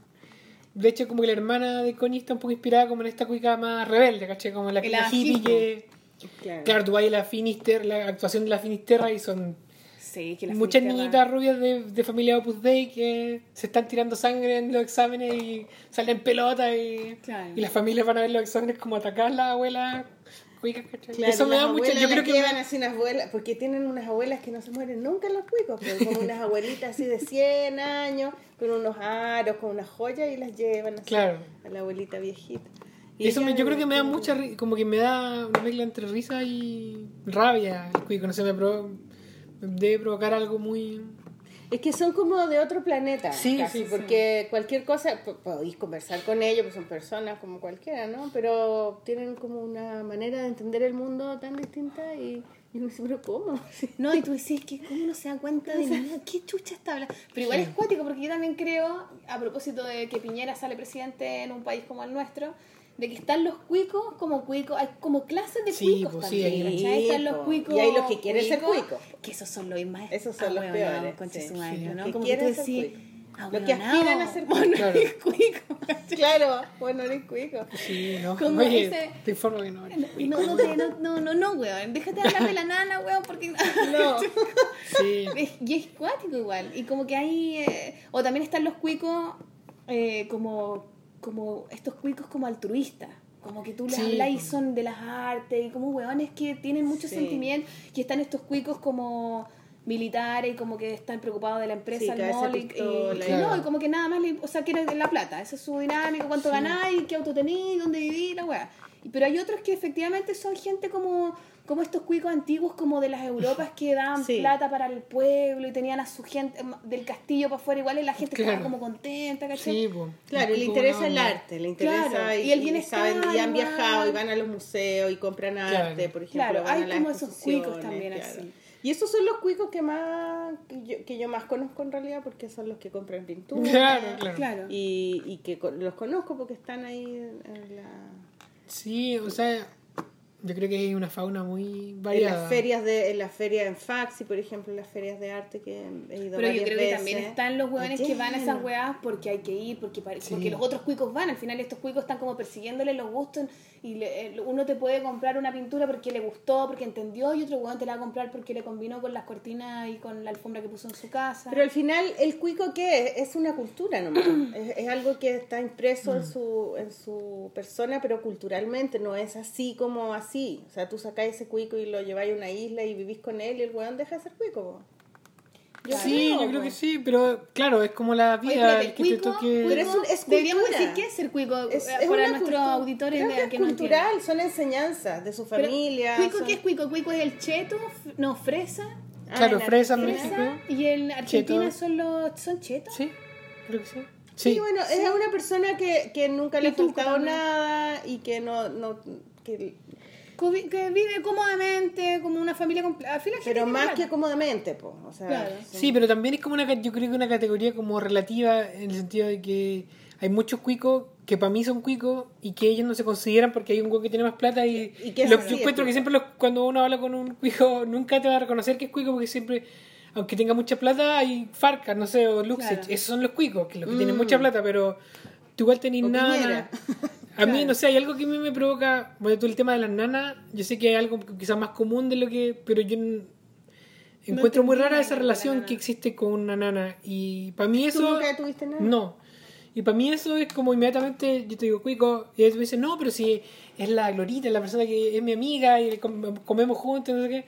De hecho, como que la hermana de Connie está un poco inspirada como en esta cuica más rebelde, ¿caché? Como la, la hippie que... Claro. Claro, tú vas a la Finisterra, la actuación de la Finisterra y son Sí, que la muchas Finisterra- niñitas rubias de, de familia Opus Dei que se están tirando sangre en los exámenes y salen en pelota y, Claro. y las familias van a ver los exámenes como atacar a la abuela. Cuica, ¿cachai? Claro, Eso me da mucho. abuelas Yo creo que llevan me- así unas abuelas, porque tienen unas abuelas que no se mueren nunca en los cuicos, pero como unas abuelitas así de 100 años, con unos aros, con unas joyas y las llevan así Claro. a la abuelita viejita. Y eso me- yo creo que me da mucha como que me da una mezcla entre risa y rabia el cuico, no sé, me, provo- debe provocar algo muy Es que son como de otro planeta, Sí, casi, sí, sí. porque cualquier cosa, po- podéis conversar con ellos, pues son personas como cualquiera, ¿no? Pero tienen como una manera de entender el mundo tan distinta y, y uno dice, pero ¿cómo? No, y tú decís que cómo no se da cuenta de nada, qué chucha está hablando. Pero igual es cuático, porque yo también creo, a propósito de que Piñera sale presidente en un país como el nuestro, de que están los cuicos como cuicos, hay como clases de Sí, cuicos pues también. Están los cuicos. Y hay los que quieren ser cuicos, cuicos. Que esos son los más. Esos son los ahueonados, peores, concha sí. su madre, Sí. ¿no? Que Como quieren que tú decís, cuicos. Los que aspiran a ser no Claro. eres cuico. Claro, bueno, eres cuico. Sí, ¿no? Como Oye, ese- te informo que no. eres cuico. No, no, te- no, no, no, no, weón. Déjate hablar de la nana, weón, porque. No. Sí. Es- y es cuático igual. Y como que hay. eh, o también están los cuicos eh, como, como estos cuicos como altruistas. Como que tú les Sí, hablas y son de las artes y como hueones que tienen mucho Sí. sentimiento. Y están estos cuicos como militares y como que están preocupados de la empresa, Sí, el mall, y, pistola y- y- no, y como que nada más le, o sea, quieren la plata, esa es su dinámica, cuánto ganáis, qué auto tenéis, dónde vivís, la weá. Pero hay otros que efectivamente son gente como, como estos cuicos antiguos como de las Europas que daban Sí. plata para el pueblo y tenían a su gente em, del castillo para afuera igual y la gente estaba como contenta, ¿cachai? Sí, pues. Claro, le interesa el arte, le interesa Claro, y, y el y bienestar saben, y han viajado y van a los museos y compran arte, Claro. por ejemplo. Claro, van hay a como esos cuicos también claro. así. Y esos son los cuicos que más que yo, que yo más conozco en realidad porque son los que compran pintura. Claro, claro. Claro. Y, y que los conozco porque están ahí en, en la, Sí, o sea, yo creo que hay una fauna muy en variada. las ferias de en las ferias en Faxi, por ejemplo, en las ferias de arte que he ido Pero yo creo que también están los hueones que van a esas weas porque hay que ir, porque, Sí. porque los otros cuicos van. Al final estos cuicos están como persiguiéndole los gustos y le- uno te puede comprar una pintura porque le gustó, porque entendió y otro hueón te la va a comprar porque le combinó con las cortinas y con la alfombra que puso en su casa. Pero al final, ¿el cuico qué es? Es una cultura nomás. es, es algo que está impreso Mm. en, su, en su persona, pero culturalmente no es así como así. O sea, tú sacáis ese cuico y lo lleváis a una isla y vivís con él y el weón deja de ser cuico. Yo Sí, creo, yo creo que sí, pero claro, es como la Oye, vida espérate, el que cuico, te toque. Pero es un- es deberíamos decir qué es ser cuico Es, eh, es para nuestros auditores que es que no cultural, son enseñanzas de su Pero, familia. ¿Cuico son- qué es cuico? Cuico es el cheto, no, fresa, Ah, Claro, en fresa, Argentina. México. y en Argentina Cheto. son los son chetos. Sí, creo que sí. Sí, Sí, bueno, es una persona que, que nunca le ha faltado nada y que no... no que, que vive cómodamente como una familia completa. Al final pero más que cómodamente, pues. O sea, Claro. Sí, pero también es como una, yo creo que una categoría como relativa en el sentido de que hay muchos cuicos que para mí son cuicos y que ellos no se consideran porque hay un cuico que tiene más plata y, Y que yo encuentro que siempre los- cuando uno habla con un cuico nunca te va a reconocer que es cuico porque siempre aunque tenga mucha plata hay Farcas, no sé, o Claro. esos son los cuicos, que los que Mm. tienen mucha plata, pero tú igual tenés O nada. A mí, no sé, hay algo que a mí me provoca, bueno, tú el tema de las nanas, yo sé que hay algo quizás más común de lo que, pero yo encuentro muy rara esa relación nana. que existe con una nana y para mí eso... ¿Tú nunca tuviste nada? No. Y para mí eso es como inmediatamente, yo te digo, cuico, y ellos me dicen, no, pero si es la Glorita, es la persona que es mi amiga y com- comemos juntos, no sé qué.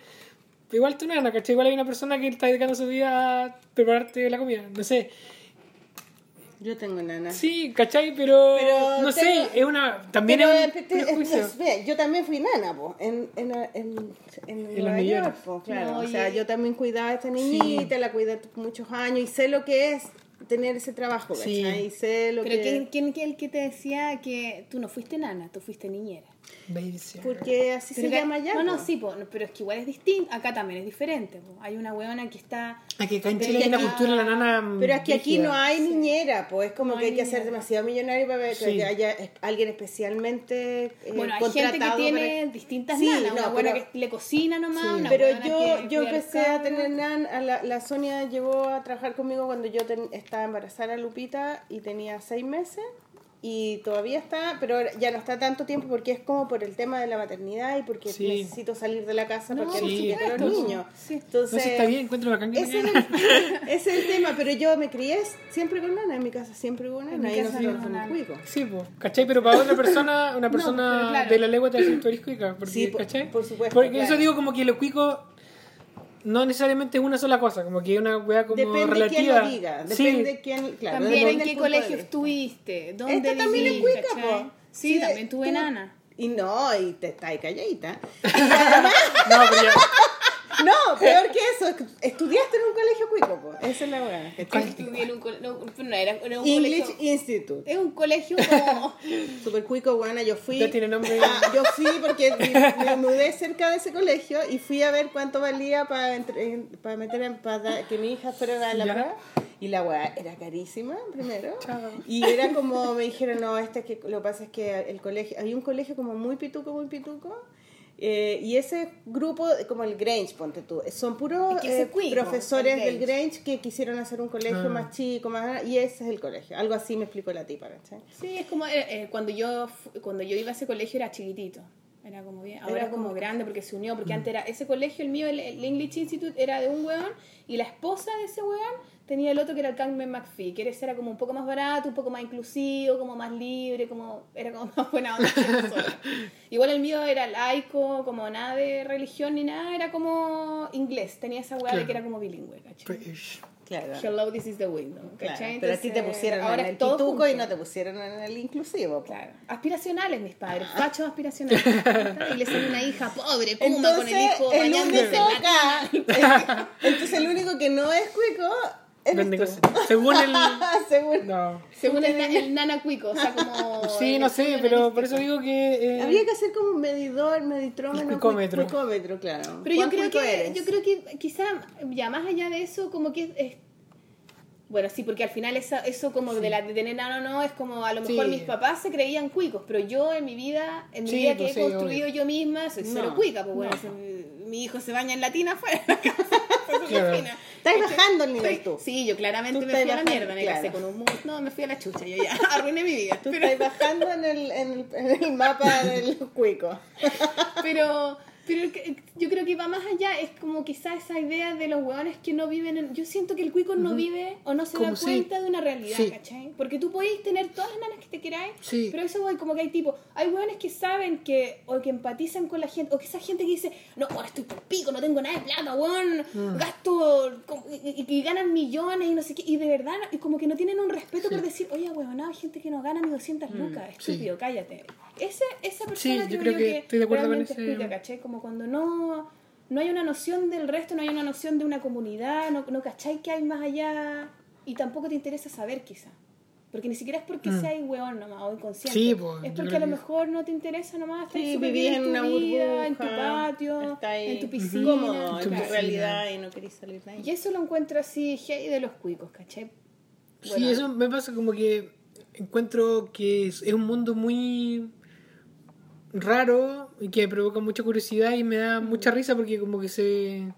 Igual tú nana, ¿cachai? Igual hay una persona que está dedicando su vida a prepararte la comida, no sé. Yo tengo nana. Sí, ¿cachai? Pero, Pero no sé, es una... También Pero, es un te- es- prejuicio. es- ve, yo también fui nana, po, en, en, en, en los Nueva. York, po, claro. No, o sea, yo también cuidaba a esta niñita, la cuidé muchos años y sé lo que es tener ese trabajo, Sí. ¿cachai? Y sé lo Pero que... ¿quién, quién, quién el que te decía que tú no fuiste nana, tú fuiste niñera? Babysitter. Porque así Pero se que- llama ya. No, no, po. sí, po, no, pero es que igual es distinto. Acá también es diferente. po. Hay una weona que está. Aquí acá en Chile hay que una cultura de la nana. mm, Pero es que aquí no hay Sí. niñera, pues es como No que hay hay que ser niñera. demasiado millonario para ver- Sí. que haya es- alguien especialmente eh, Bueno, hay gente que contratado tiene para- distintas Sí, nanas. no, una buena pero- que le cocina nomás. Sí. una Pero yo, que yo empecé a tener nan, a la, la Sonia llegó a trabajar conmigo cuando yo ten- estaba embarazada a Lupita y tenía seis meses y todavía está, pero ya no está tanto tiempo porque es como por el tema de la maternidad y porque Sí. necesito salir de la casa No, porque por necesito a los niños. Sí. Entonces, No está bien, encuentro bacán que ese es, el, es el tema, pero yo me crié siempre con nana, en mi casa siempre hubo En nana mi y casa no, somos nana. cuicos. Sí, pues, ¿cachai? Pero para otra persona, una persona claro. de la legua te decir tú eres cuica, porque, Sí, por- supuesto, Porque claro. eso digo como que los cuicos no necesariamente es una sola cosa, como que es una weá como Depende relativa. quién lo diga, Sí. depende quién, claro, También en qué colegio estuviste, dónde Esta también es cuica, po. Sí, también tuve tú- nana. Y no, y te está ahí calladita. No, pero ya. No, peor que eso, estudiaste en un colegio cuico, po. Esa es la weá. ¿cachai? Estudié en un cole- no, no, era, era un English colegio. Institute. Es un colegio como. Super cuico, buena, yo fui. Ya tiene nombre. Ah, yo fui porque me, me mudé cerca de ese colegio y fui a ver cuánto valía para para meter en, para que mi hija fuera a la Ya. prueba. Y la weá era carísima, primero. Chao. Y era como, me dijeron, no, este es que lo que pasa es que el colegio, hay un colegio como muy pituco, muy pituco. Eh, y ese grupo, como el Grange, ponte tú, son puros Es que ese eh, profesores el del Grange que quisieron hacer un colegio Ah. más chico, más y ese es el colegio. Algo así me explicó la tipa. Sí, es como eh, eh, cuando yo cuando yo iba a ese colegio era chiquitito. Era como bien, ahora Era es como como- grande porque se unió, porque antes era ese colegio, el mío, el, el English Institute, era de un weón y la esposa de ese weón tenía el otro que era el Carmen McPhee, que ese era como un poco más barato, un poco más inclusivo, como más libre, como era como más buena onda. que nosotros. Igual el mío era laico, como nada de religión ni nada, era como inglés, tenía esa weá de Claro. que era como bilingüe, ¿cachai? British. Claro. Hello, this is the window, Claro, ¿cachai? pero a ti te Entonces, pusieron ahora en el pituco y no te pusieron en el inclusivo. po. Claro. Aspiracionales mis padres, fachos aspiracionales. y le salió una hija pobre, puma, Entonces, con el hijo el bañándose único en la acá, entonces el único que no es cuico eres tú. cosas. Según el. Según- No. Según el, el nana cuico, o sea, como... Sí, no sé, pero por eso digo que. eh, Habría que hacer como un medidor, meditrómetro, El cuicómetro. cuicómetro, claro. Pero yo ¿Cuán creo que, eres? yo creo que quizá, ya más allá de eso, como que es... es- bueno, sí, porque al final esa- eso como de la de tener nano no, es como a lo mejor Sí. mis papás se creían cuicos, pero yo en mi vida, en mi Sí, vida que pues he construido yo misma, soy cero No, cuica, pues bueno, no. mi hijo se baña en latina afuera de la casa, Claro. Estás bajando el nivel tú. Sí, yo claramente Tú me fui a la mierda, me casé bajando, con un mus- no, me fui a la chucha, yo ya arruiné mi vida. Tú Pero, estás bajando en el, en el, en el mapa del cuico. pero, pero que- yo creo que va más allá, es como quizá esa idea de los hueones que no viven en... Yo siento que el cuico no vive o no se Como da sí. cuenta de una realidad, Sí. ¿cachai? Porque tú podéis tener todas las nanas que te queráis, Sí. pero eso voy como que hay tipo, hay hueones que saben que, o que empatizan con la gente, o que esa gente que dice, no, ahora estoy por pico, no tengo nada de plata, weón, Mm. gasto, y, ganan millones y no sé qué, y de verdad, y como que no tienen un respeto por decir, oye, weón, no, hay gente que no gana ni 200 lucas, Mm, sí. estúpido, cállate. Ese, esa persona yo creo que estoy de acuerdo con realmente ese- es cuica, ¿cachai? Como cuando no, no hay una noción del resto, no hay una noción de una comunidad, no, no cachai que hay más allá y tampoco te interesa saber quizá. Porque ni siquiera es porque Mm. seas hueón nomás o inconsciente. Sí, pues, es porque a lo mejor no te interesa nomás estar Sí, súper vivís bien en tu una vida, en tu burbuja, patio, en tu piscina. cómodo en tu claro. realidad y no querés salir de ahí. Y eso lo encuentro así, hey, de los cuicos, ¿cachai? Sí, Bueno, eso me pasa como que encuentro que es, es un mundo muy raro y que provoca mucha curiosidad y me da mucha risa porque como que se,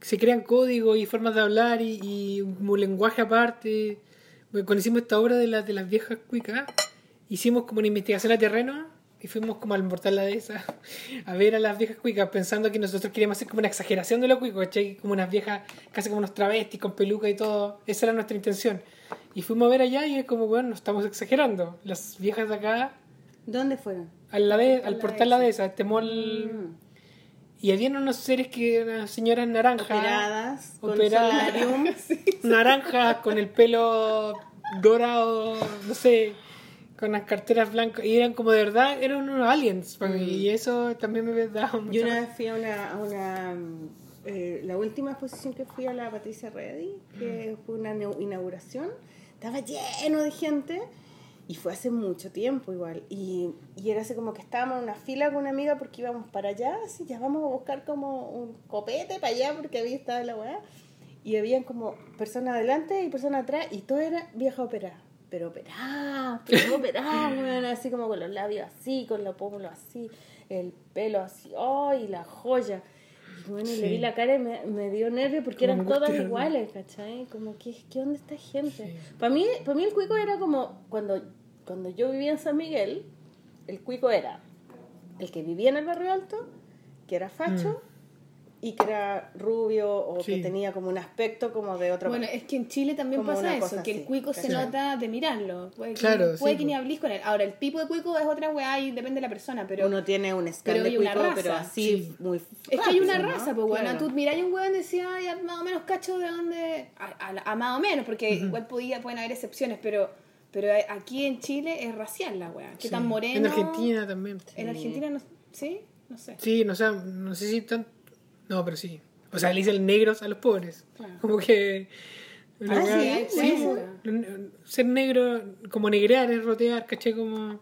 se crean códigos y formas de hablar y, y un lenguaje aparte. Bueno, Cuando hicimos esta obra de, las de las viejas cuicas, hicimos como una investigación a terreno y fuimos como al portal la dehesa a ver a las viejas cuicas pensando que nosotros queríamos hacer como una exageración de los cuicos, ¿cachai? Como unas viejas, casi como unos travestis con peluca y todo. Esa era nuestra intención. Y fuimos a ver allá y es como, bueno, no estamos exagerando. Las viejas de acá, ¿Dónde fueron? Al, la de- al La portal la dehesa, este mall. Mm. Y habían unos seres que, unas señoras naranjas. Operadas, con Operadas. solarium. naranjas con el pelo dorado, no sé, con las carteras blancas. Y eran como de verdad, eran unos aliens. para mí, Y eso también me daba mucha Yo una vez fui a una, a una mm, eh, la última exposición que fui a la Patricia Reddy, que fue una inauguración, estaba lleno de gente Y fue hace mucho tiempo igual. Y, y era así como que estábamos en una fila con una amiga porque íbamos para allá, así ya vamos a buscar como un copete para allá porque había estado la weá. Y habían como personas adelante y personas atrás y todo era vieja operada. Pero operada, pero operada, así como con los labios así, con los pómulos así, el pelo así, ¡ay! la joya. Bueno, y le Sí. vi la cara y me, me dio nervio porque eran Angustia, todas ¿no? iguales, ¿cachai? Como, ¿qué, qué onda esta gente? Sí. Para mí, para mí el cuico era como cuando, cuando yo vivía en San Miguel, el cuico era el que vivía en el barrio alto, que era facho y que era rubio o que Sí. tenía como un aspecto como de otro Bueno, es que en Chile también pasa eso, que el así, cuico se ¿cachai? nota de mirarlo. Puede que, Claro, puede sí, que ni po. hablís con él. Ahora, el tipo de cuico es otra weá y depende de la persona, pero uno tiene un escándalo pero hay de una cuico, raza, pero así sí. muy Es que hay una ¿no? raza, pues bueno, Claro. tú miráis un weón y decías, ay, a más o menos cacho de dónde, a, a- a más o menos, porque igual podía, pueden haber excepciones, pero pero aquí en Chile es racial la weá. Que Sí. tan moreno. En Argentina también. En Argentina no, ¿sí? No sé. Sí, no, sé, no sé si tan... No, pero sí. O sea, le dicen negros a los pobres. Claro. Como que... Ah, sí, sí, cuenta. ser negro, como negrear es rotear, caché como...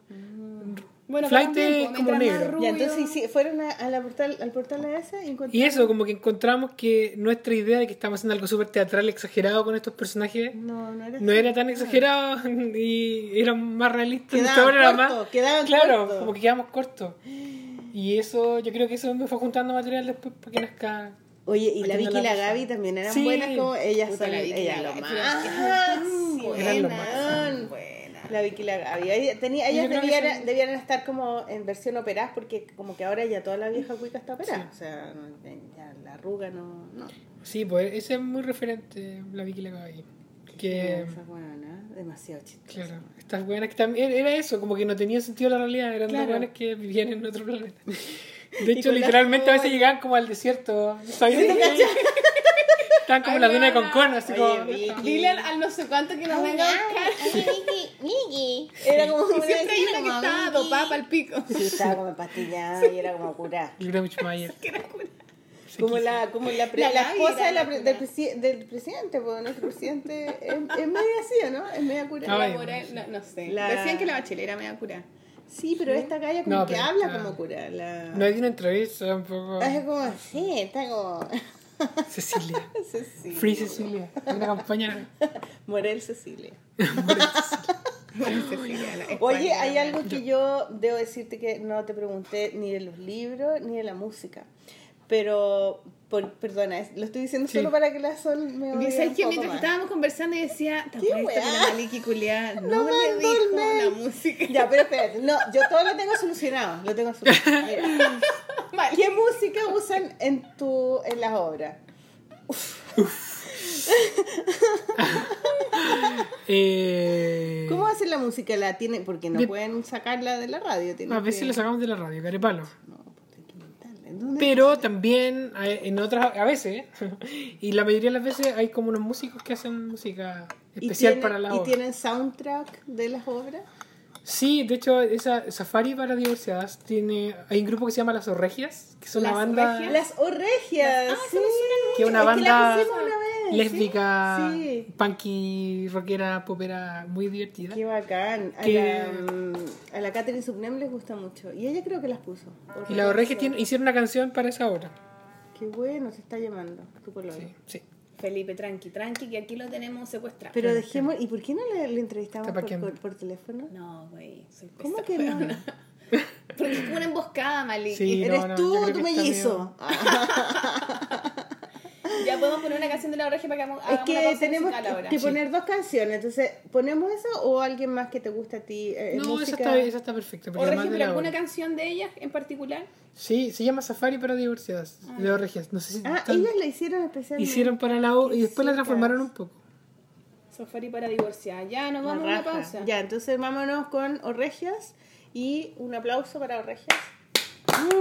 Bueno, Flight es pues, como negro. Ya, entonces sí, fueron a, a la portal, al portal ese y encontraron... Y eso, como que encontramos que nuestra idea de que estamos haciendo algo súper teatral, exagerado con estos personajes, No, no era no así. era tan exagerado y era más realista. Quedaban era más... quedaban claro, cortos. como que quedamos cortos. Y eso, yo creo que eso me fue juntando material después para que nazca... Oye, y la Vicky y la. Gaby también eran Sí. buenas como ellas Puta, son ellas la lo más. eran lo buenas, más. La Vicky y la Gaby. Ella- tenía- ellas debieran, son- debieran estar como en versión operadas porque como que ahora ya toda la vieja cuica está operada. O sea, no- ya la arruga no... no. Sí, pues ese es muy referente, la Vicky y la Gaby. Que... Esa demasiado chistosa. Claro, estas buenas que también era eso, como que no tenía sentido la realidad, eran Claro. dos buenas que vivían en otro planeta. De hecho, literalmente a veces llegaban como al desierto. ¿sabes? Estaban como en la duna de Concón, así como. Dile al, al no sé cuánto que nos venga a buscar. Era como Y siempre hay una que estaba dopada para el pico. Sí, estaba como pastillada y era como curada. El Greenwich Mayer. Como la, como la, pre- La esposa de la del, presi- del presidente, porque nuestro presidente es, es media así, ¿o ¿no? Es media Morel- no, no sé. La- Decían que la bachilera me iba a curar. Sí, pero esta calle como No, que pero habla como cura. La... No hay una entrevista tampoco. Es como así, está como... Cecilia. Cecilia. Free Cecilia. Una campaña. Morel Cecilia. Bueno, Cecilia, Oye, España, hay algo que yo debo decirte que no te pregunté ni de los libros ni de la música. Pero, por, perdona, lo estoy diciendo Sí. solo para que la Sol me odie ¿Sabes un que mientras más. estábamos conversando y decía, ¿Qué la Maliki no, No el dijo mail. la música? Ya, pero espérate, no, yo todo lo tengo solucionado, lo tengo solucionado. ¿Qué música usan en tu en las obras? Eh, ¿Cómo hacen la música? La tienen porque no De- pueden sacarla de la radio, a veces que... lo sacamos de la radio, carepalo. No, pues hay que inventarla. ¿En dónde? Pero también en otras, a veces, y la mayoría de las veces hay como unos músicos que hacen música ¿Y especial para la ¿Y obra. tienen soundtrack de las obras? Sí, de hecho, esa Safari para diversidades tiene. Hay un grupo que se llama Las Orregias, que es una ¿Las banda Orregias? Las Orregias. Ah, sí. que es una Es que la banda pusimos una vez, lésbica, Sí. punky, rockera, popera, muy divertida. Qué bacán. A Que- la, mm, a la Catherine Subnem les gusta mucho. Y ella creo que las puso. Y las Orregias tiene- hicieron una canción para esa obra. Qué bueno, se está llamando. Tu color. Sí, sí. Felipe, tranqui, tranqui, que aquí lo tenemos secuestrado. Pero dejemos. ¿Y por qué no le, le entrevistamos ¿Para por, quién? por, por teléfono? No, güey, soy ¿Cómo que no? Porque es como una emboscada, Maliki. Sí. ¿Eres no, no, tú o tu mellizo? Ya podemos poner una canción de la oreja para que hagamos Es una que tenemos que poner dos canciones. Entonces, ¿ponemos eso o alguien más que te guste a ti? eh, No, esa música? está, esa está perfecta. O además Regi, de pero la alguna canción de ellas en particular. Sí, se llama Safari para diversidades. de Orregias. No sé si Ah, están- ellas la hicieron especialmente. hicieron para la obra y después la transformaron un poco. Safari para divorciar. Ya, nos vamos a una pausa. Ya, entonces vámonos con Orregias y un aplauso para Orregias. Cuando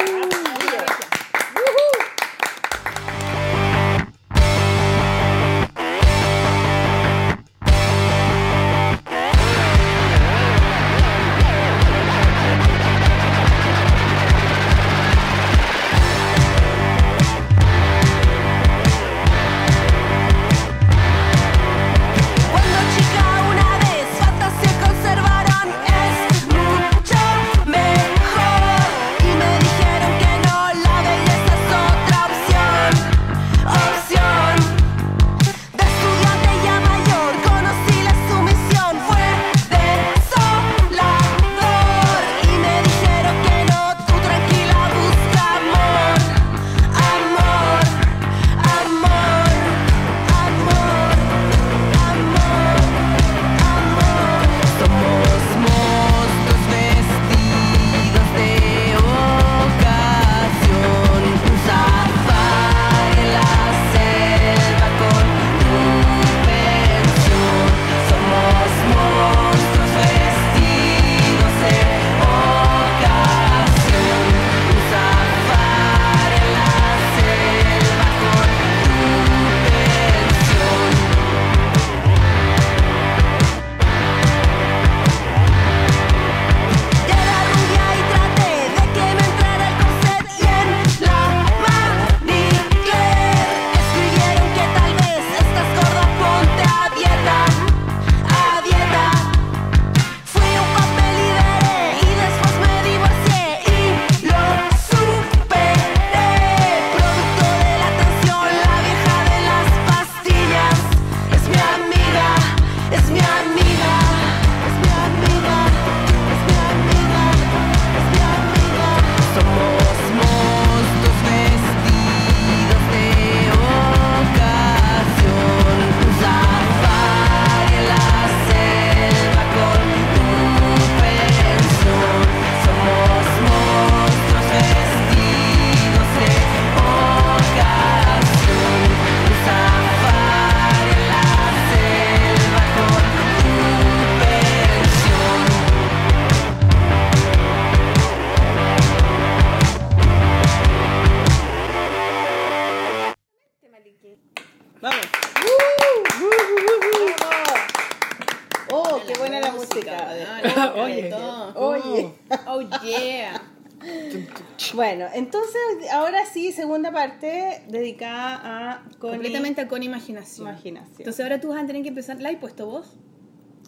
dedicada a Connie. Completamente con imaginación. Imaginación. Entonces ahora tú vas a tener que empezar. ¿La has puesto vos?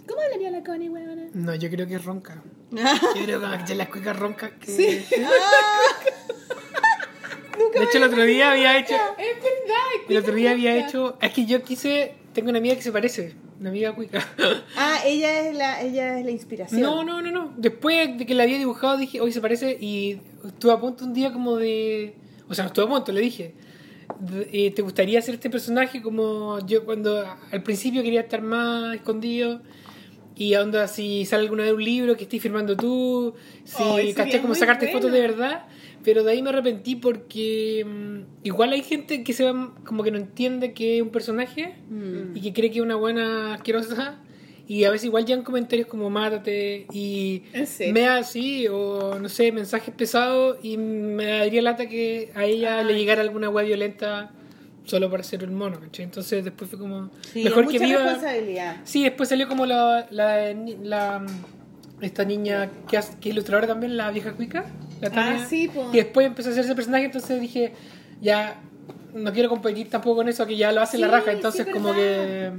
¿Cómo hablaría la Connie, huevona? No, yo creo que es ronca. Yo creo que las cuicas roncas que... Sí. De hecho, el otro día había hecho... Es verdad. El otro día había hecho... Es que yo quise... Tengo una amiga que se parece. Una amiga cuica. Ah, ella es la, ella es la inspiración. No, no, no, no. Después de que la había dibujado dije, hoy se parece y estuve a punto un día como de... O sea, no estuve a punto, le dije. De- eh, ¿Te gustaría hacer este personaje como yo cuando al principio quería estar más escondido? Y a onda, si sale alguna vez un libro que estés firmando tú, si caché como sacarte bueno. fotos de verdad. Pero de ahí me arrepentí porque mm, igual hay gente que se va, como que no entiende que es un personaje Mm. y que cree que es una buena asquerosa y a veces igual llegan comentarios como mátate y me así o no sé mensajes pesados y me daría lata que a ella Ah, le llegara alguna web violenta solo para ser un mono ¿cachai? entonces después fue como Sí, mejor que viva responsabilidad. sí después salió como la, la, la- esta niña que, es ilustradora también la vieja cuica la Tania, Ah, sí, po. y después empezó a hacer ese personaje entonces dije ya no quiero competir tampoco con eso que ya lo hace la raja sí, entonces como que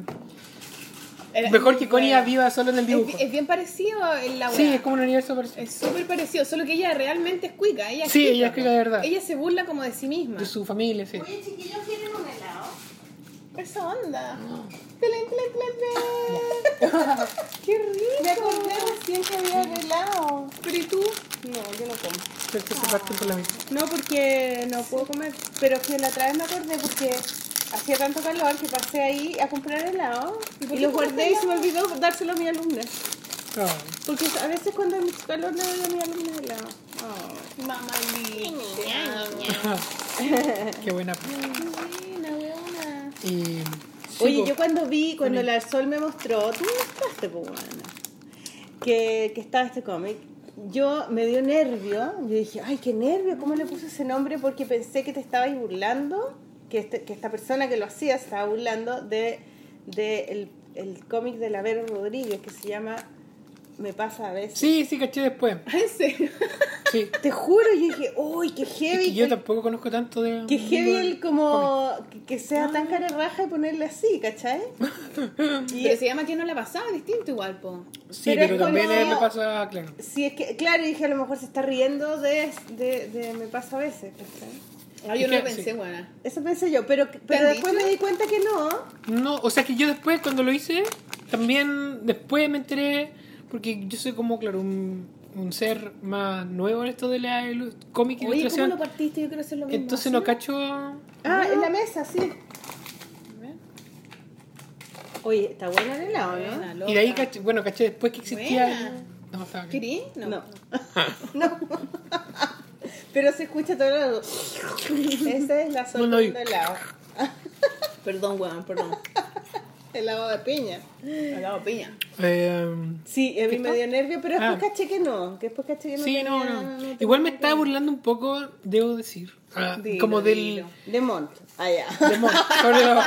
Mejor que Connie buena. viva solo en el Es, dibujo. bi- es bien parecido en la Sí, es como un universo parecido. Es súper parecido, solo que ella realmente es cuica. Ella es Sí, cuica, ella es cuica de verdad. Ella se burla como de sí misma. De su familia, sí. Oye, chiquillos, ¿quieren un helado? Esa onda. ¡Qué rico! Me acordé recién que había helado. Pero ¿y tú? No, yo no como. Pero que se parten por la mitad. No, porque no puedo comer. Pero que la otra vez me acordé porque hacía tanto calor que pasé ahí a comprar helado ¿Y y los guardé y se me olvidó dárselo a mi alumna. No. Porque a veces cuando hay mucho calor le doy a mi alumna helado. Mamá Qué buena. Buena, weona. Y. Oye, yo cuando vi, cuando la Sol me mostró, tú me mostraste, pues, que, que estaba este cómic, yo me dio nervio. Yo dije, ay, qué nervio, ¿cómo le puse ese nombre? Porque pensé que te estabais burlando, que, este- que esta persona que lo hacía estaba burlando de, de el, el cómic de la Vero Rodríguez que se llama Me pasa a veces. Sí, sí, caché después. ¿En serio? Sí. Te juro, yo dije, uy, qué Es heavy. que yo que- tampoco conozco tanto de. que heavy el como que, que sea Ah. tan cara raja y ponerle así, ¿cachai? Y Pero se llama que no la pasaba distinto igual, po. Sí, Pero pero, es también como- me pasa, claro. Sí, es que, claro, dije a lo mejor se está riendo de, de, de me pasa a veces, ¿cachai? Ah, yo no lo pensé, sí. buena. Eso pensé yo, pero, pero después dicho? me di cuenta que no. No, o sea que yo después, cuando lo hice, también después me enteré, porque yo soy como, claro, un, un ser más nuevo en esto de la ilu- cómic y Oye, ¿cómo ilustración. lo partiste? Yo quiero hacer lo mismo. Entonces ¿sí? no cacho. Ah, en la mesa, sí. Oye, está bueno el helado, Buena, ¿no? Y de ahí caché, bueno, caché después que existía. Buena. No, estaba bien. ¿Querí? No. No. no. pero se escucha todo el lado. Esa es la No, sola no, y- de helado. Perdón, weón, perdón. Helado de piña. Al lado piña. Eh, Sí, a mí ¿Qué me dio nervio, pero después Ah. caché que no. Que después caché que no sí, tenía- no, no. tenía Igual me estaba burlando un poco, debo decir. ah, Dilo, como del. dilo. De Mont. Allá. de Mon- sobre lo-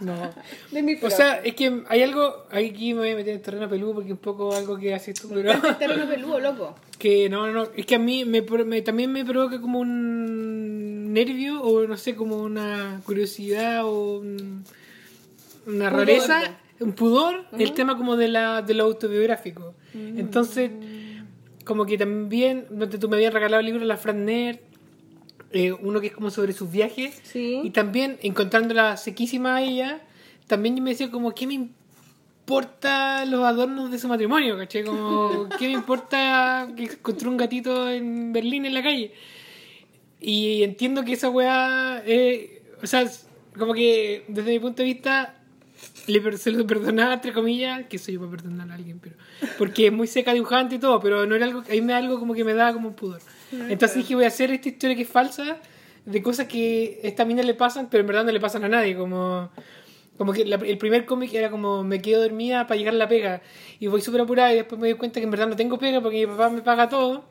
No. De mi O sea, es que hay algo. Aquí me voy a meter en terreno peludo porque un poco algo que haces tú, pero. Terreno peludo, loco. que no, no, no. Es que a mí me, pro- me- también me provoca como un nervio o no sé, como una curiosidad o un- una Pudor, rareza, un pudor, el tema como de, la, de lo autobiográfico. Mm. Entonces, como que también, donde tú me habías regalado el libro La Fran Nerd, eh, uno que es como sobre sus viajes, Sí. y también encontrándola sequísima a ella, también yo me decía como, ¿qué me importa los adornos de su matrimonio? ¿Caché? Como, ¿qué me importa que encontró un gatito en Berlín en la calle? Y entiendo que esa weá, eh, o sea, como que desde mi punto de vista, le, se lo perdonaba, entre comillas, que soy yo para perdonar a alguien, pero porque es muy seca dibujante y todo, pero no era algo, a me da algo como que me da como un pudor. Entonces dije, voy a hacer esta historia que es falsa, de cosas que a esta mina le pasan, pero en verdad no le pasan a nadie, como... Como que el primer cómic era como me quedo dormida para llegar a la pega y voy súper apurada y después me doy cuenta que en verdad no tengo pega porque mi papá me paga todo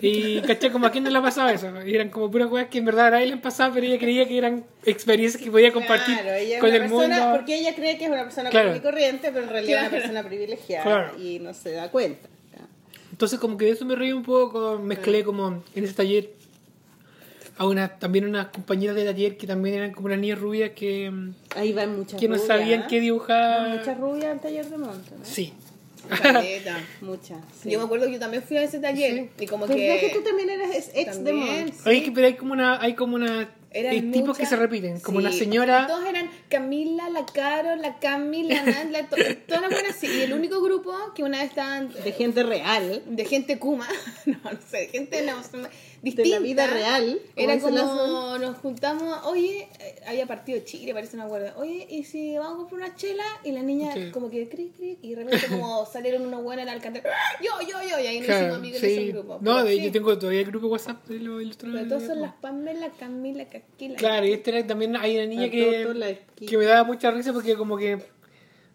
Y caché como a quién no le ha pasado eso. Y eran como puras weas que en verdad a nadie le han pasado, pero ella creía que eran experiencias que podía compartir Claro, ella es con una el persona, mundo. porque ella cree que es una persona Claro. común y corriente, pero en realidad es Claro. una persona privilegiada Claro. y no se da cuenta. Entonces como que de eso me reí un poco, mezclé como en ese taller a una, también unas compañeras de taller que también eran como unas niñas rubias que, Ahí van muchas que no rubias, sabían ¿eh? qué dibujar. Muchas rubias al taller de monte, ¿no? Sí. Caleta. Muchas. sí. Yo me acuerdo que yo también fui a ese taller y como ¿Verdad que... que tú también eres ex de También, monte? sí. Que- pero hay como una, hay como una Eran hay tipos muchas- que se repiten, como sí. una señora. Todos eran Camila, la Caro, la Cami, la Nan, la to- todas las buenas. Y el único grupo que una vez estaban De gente real. de gente Kuma, no, no sé, gente no, distinta. De la vida real. Era como nos juntamos, oye, eh, había partido Chile, parece una acuerdo. Oye, ¿y si vamos a comprar una chela? Y la niña Sí. como que cric, cric, y de repente como salieron unos buenos al alcance. Yo, yo, yo, y ahí nos hicimos Claro, amigos en sí. ese grupo. No, de, sí, yo tengo todavía el grupo WhatsApp de los ilustradores. Pero todos son las Pamela, Camila, Caquila. Claro, y este era también hay una niña que, que me daba mucha risa porque como que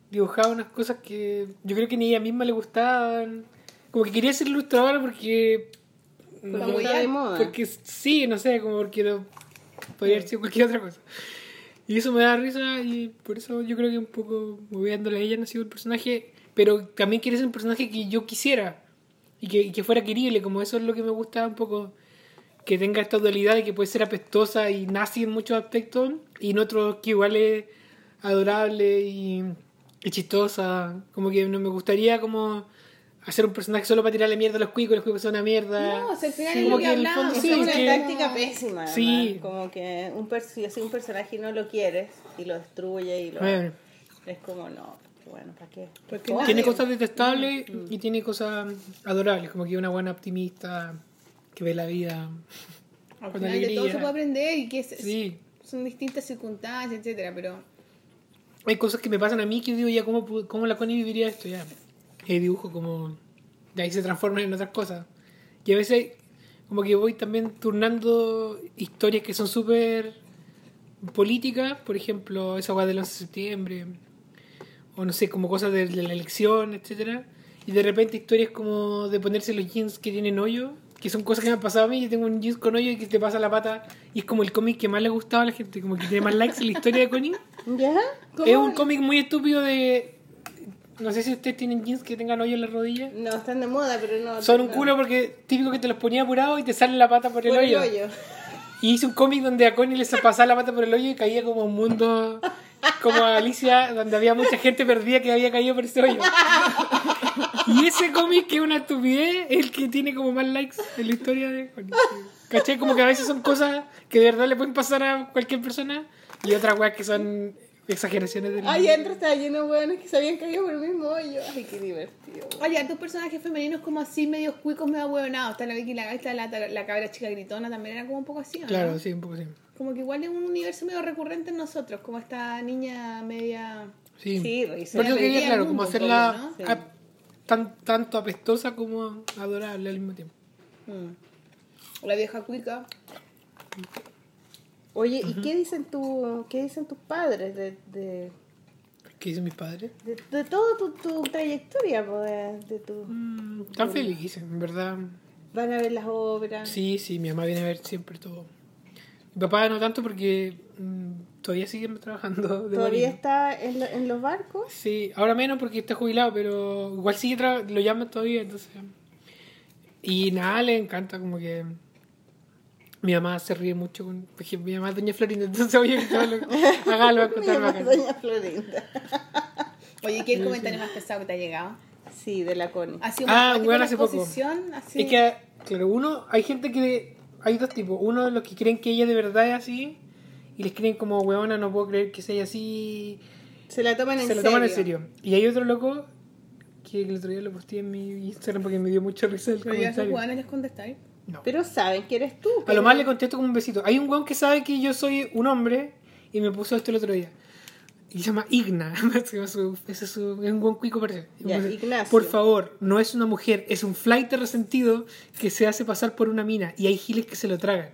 dibujaba unas cosas que yo creo que ni ella misma le gustaban. Como que quería ser ilustradora porque... Porque no- está de moda. Porque sí, no sé, como porque no- podría haber sido cualquier otra cosa. Y eso me da risa y por eso yo creo que un poco moviéndole a ella sido el personaje, pero también quiere ser un personaje que yo quisiera y que, y que fuera querible, como eso es lo que me gusta un poco, que tenga esta dualidad de que puede ser apestosa y nazi en muchos aspectos y en otros que igual es adorable y, y chistosa, como que no me gustaría como hacer un personaje solo para tirarle mierda a los cuicos, los cuicos son una mierda. No, o sea, al final Sí, es como lo que que hablamos. sí, es una que- táctica pésima. además. Sí. Como que un per- si haces un personaje y no lo quieres y lo destruye y lo. Bueno. Es como, no, bueno, ¿para qué? Porque. Tiene cosas detestables y tiene cosas adorables, como que una buena optimista que ve la vida Al con final de todo se puede aprender y que es- Sí. son distintas circunstancias, etcétera, pero Hay cosas que me pasan a mí que digo ya, ¿cómo, pu- cómo la Connie viviría esto? Ya, el dibujo como... De ahí se transforman en otras cosas. Y a veces como que voy también turnando historias que son súper políticas, por ejemplo, esa guay del 11 de septiembre, o no sé, como cosas de, de la elección, etcétera Y de repente historias como de ponerse los jeans que tienen hoyo, que son cosas que me han pasado a mí. Yo tengo un jeans con hoyo y que te pasa la pata, y es como el cómic que más le gustaba a la gente, como que tiene más likes en la historia de Connie. ¿Ya? ¿Cómo? Es un cómic muy estúpido de. No sé si ustedes tienen jeans que tengan hoyo en la rodilla. No, están de moda, pero no. Son un no. culo porque típico que te los ponía apurado y te sale la pata por el, Por el hoyo. Y hice un cómic donde a Connie le pasaba la pata por el hoyo y caía como un mundo como Alicia, donde había mucha gente perdida que había caído por ese hoyo. Y ese cómic, que es una estupidez, es el que tiene como más likes en la historia de Connie. ¿Cachai? Como que a veces son cosas que de verdad le pueden pasar a cualquier persona y otras weas que son exageraciones del Ay, adentro estaba lleno de hueones que se habían caído por el mismo hoyo. Ay, qué divertido. Hay hartos personajes femeninos como así, medios cuicos, medio huevonados. Está la Vicky la está la, la cabra chica gritona, también era como un poco así, ¿o no? Claro, sí, un poco sí. Como que igual es un universo medio recurrente en nosotros, como esta niña media... Sí, Sí, reírse Por eso quería, claro, como hacerla tan, tanto apestosa como adorable al mismo tiempo. mm, La vieja cuica. Oye, ¿y qué dicen tu, qué dicen tus padres de, de, ¿Qué dicen mis padres? de, de toda tu, tu trayectoria, de, de tu... Mm, Están felices, en verdad. Van a ver las obras. Sí, sí, mi mamá viene a ver siempre todo. Mi papá no tanto porque mm, todavía sigue trabajando de ¿Todavía marino. está en, lo- en los barcos? Sí, ahora menos porque está jubilado, pero igual sigue lo llaman todavía, entonces. Y nada, le encanta como que mi mamá se ríe mucho con porque mi mamá es doña Florinda, entonces oye, hágalo a Mi contar mamá. Doña Florinda. Oye, ¿qué comentario más pesado que te ha llegado? Sí, de la Connie. ¿Ha sido Ah, más bueno, la hace poco. exposición? Así... Es que, claro, uno, hay gente que, hay dos tipos. Uno de los que creen que ella de verdad es así y les creen como, huevona, no puedo creer que sea así. Se la toman en se lo serio. toman en serio. Y hay otro loco que el otro día lo posté en mi Instagram porque me dio mucha risa el Pero ya esos comentario. les contestáis. No. Pero saben que eres tú. A lo pero- más le contesto como un besito. Hay un weón que sabe que yo soy un hombre y me puso esto el otro día. Y se llama Igna. Ese es su- ese es su- es un buen cuico parece. Por favor, no es una mujer, es un flight resentido que se hace pasar por una mina y hay giles que se lo tragan.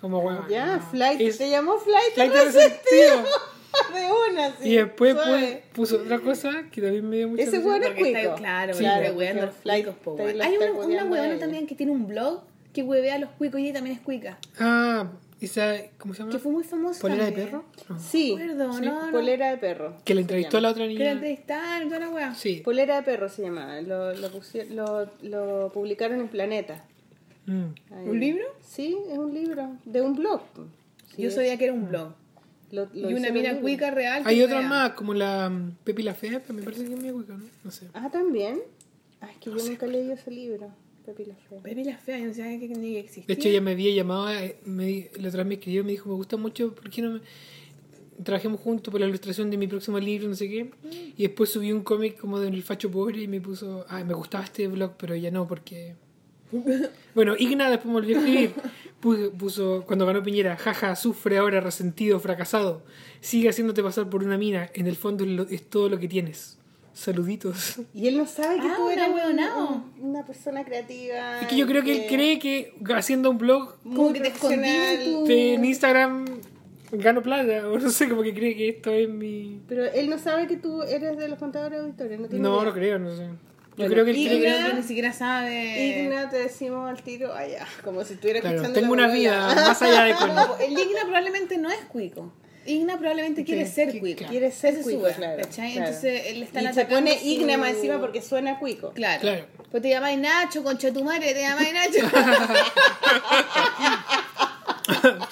Como weón. Ya, no. Flight. Es Te llamó Flight. flight resentido. resentido. De una, sí. y después pu- suave. puso otra cosa que también me dio mucha Ese weón es Porque está- cuico. claro, Sí, claro, los flight- Hay una, una huevona también que tiene un blog que huevea a los cuicos y ella también es cuica. Ah, esa, ¿cómo se llama? Que fue muy famosa. ¿Polera de perro? No. Sí, Recuerdo, Sí, no, no. polera de perro. Que la entrevistó a la otra Que la niña. entrevistaron toda la weá. Sí. Polera de perro se llamaba. Lo, lo, lo, lo publicaron en Planeta. Mm. ¿Un libro? Sí, es un libro. De un blog. Sí, Yo es- sabía que era un blog. lo- lo y una mina cuica real. que Hay otras más, como la mm, Pepi la Fea, pero me parece que es medio cuica, ¿no? No sé. Ah, también. Ah, es que yo nunca leí ese libro. Pepi la Fea. Pepi la fea, yo no sabía que ni que existía. De hecho, ella me había llamado, eh, me, la otra vez me escribió y me dijo, me gusta mucho, ¿por qué no me... Trabajemos juntos por la ilustración de mi próximo libro, no sé qué. Y después subí un cómic como del facho pobre y me puso, ah, me gustaba este blog, pero ya no, porque... Bueno, Igna después me volvió a escribir. Puso, puso, cuando ganó Piñera, jaja, sufre ahora, resentido, fracasado. Sigue haciéndote pasar por una mina. En el fondo es, lo- es todo lo que tienes. Saluditos. Y él no sabe que Ah, tú una eras un- huevonao. un- una persona creativa. Es que yo creo que él cree que haciendo un blog muy Como que te escondí en profesional. tu- de- en Instagram gano plata. O no sé, como que cree que esto es mi... Pero él no sabe que tú eres de los contadores auditores. No, tiene No, idea. no creo, no sé. Yo creo que él y cree Yo que... creo que ni siquiera sabe. Igna, te decimos al tiro, allá, como si estuviera Claro, escuchando tengo la una vida más allá de. No, el Igna probablemente no es cuico. Igna probablemente quiere Sí, ser cuico. Quiere ser cuico, claro, ¿cachai? claro. Entonces él está Y se pone su- Igna más encima porque suena cuico. Claro. Claro. Pues te llamáis Nacho, concha tu madre, te llamáis Nacho.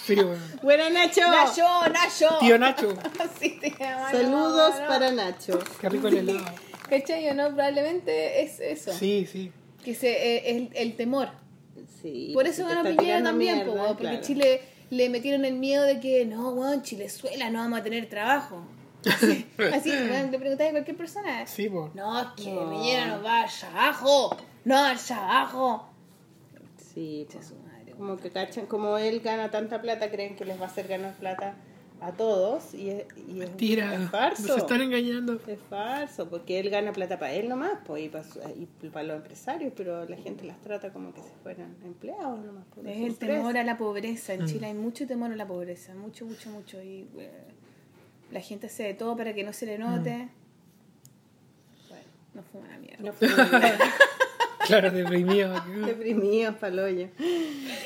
Pero bueno. Buena Nacho. Nacho, Nacho. Tío Nacho, Así te llaman, Saludos no, no. para Nacho. qué rico el helado. ¿Cachai? o No, probablemente es eso. Sí, sí. Que se, eh, el, el temor. Sí, Por porque eso ganó Piñera también, mierda, po, porque. Chile le metieron el miedo de que no, weón, Chilezuela, no vamos a tener trabajo. Así, así weón, le preguntáis a cualquier persona. Sí, po. No, es que No. Piñera nos va al trabajo. No, al trabajo. Sí, pues, su madre, como que cachan, como él gana tanta plata, creen que les va a hacer ganar plata a todos y es, y es, Tira, es nos falso. están engañando. Es falso, porque él gana plata para él nomás pues, y, para, su- y para los empresarios, pero la gente las trata como que si fueran empleados nomás. pues, Es el temor a la pobreza. Mm. En Chile hay mucho temor a la pobreza. Mucho, mucho, mucho. Y eh, la gente hace de todo para que no se le note. Mm. Bueno, no fuma la mierda. No fue muy bien. Claro, deprimido. Deprimidos paloyo.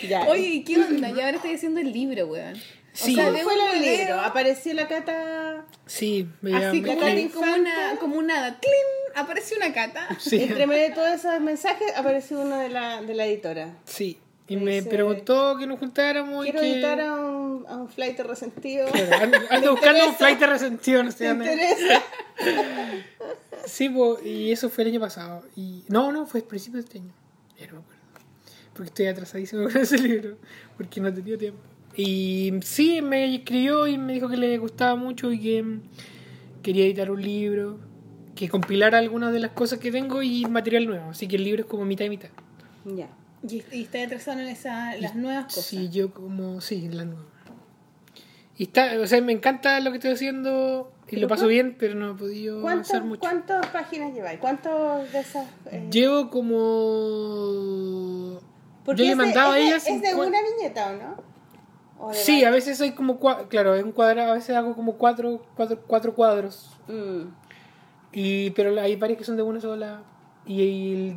Ya. Oye, ¿y qué onda? Ya ahora estoy haciendo el libro, weón. Sí. O sea, ¿Cómo veo fue un libro? Apareció la cata Sí, me Así me- como, Cata me- como una, como un nada. ¡Cling! Apareció una cata. Sí, Entre medio de todos esos mensajes apareció uno de la, de la editora. sí. Y Me dice, preguntó que nos juntáramos y Quiero que... editar a un, a un flight resentido. Claro, ando, ando buscando un flight de resentido, no sé ¿Te dónde. interesa? Sí, po, y eso fue el año pasado. Y no, no, fue el principio de este año. Ya no me acuerdo. Porque estoy atrasadísimo con ese libro. Porque no tenía tiempo. Y sí, me escribió y me dijo que le gustaba mucho y que quería editar un libro. Que compilara algunas de las cosas que tengo y material nuevo. Así que el libro es como mitad y mitad. Ya. Y, y está atrasado en esa, las nuevas cosas. Sí, yo como... Sí, las nuevas. Y está, o sea, me encanta lo que estoy haciendo y lo paso bien, pero no he podido ¿Cuántas, avanzar mucho. ¿Cuántas páginas lleváis? ¿Cuántos de esas? eh, Llevo como. porque Yo le es de- mandaba a es de- ella. ¿Es de cincua- una viñeta o no? ¿O de Sí, a veces hay como. cua- Claro, en un cuadrado, a veces hago como cuatro, cuatro, cuatro cuadros. Mm. Y, pero hay varias que son de una sola. Y, el-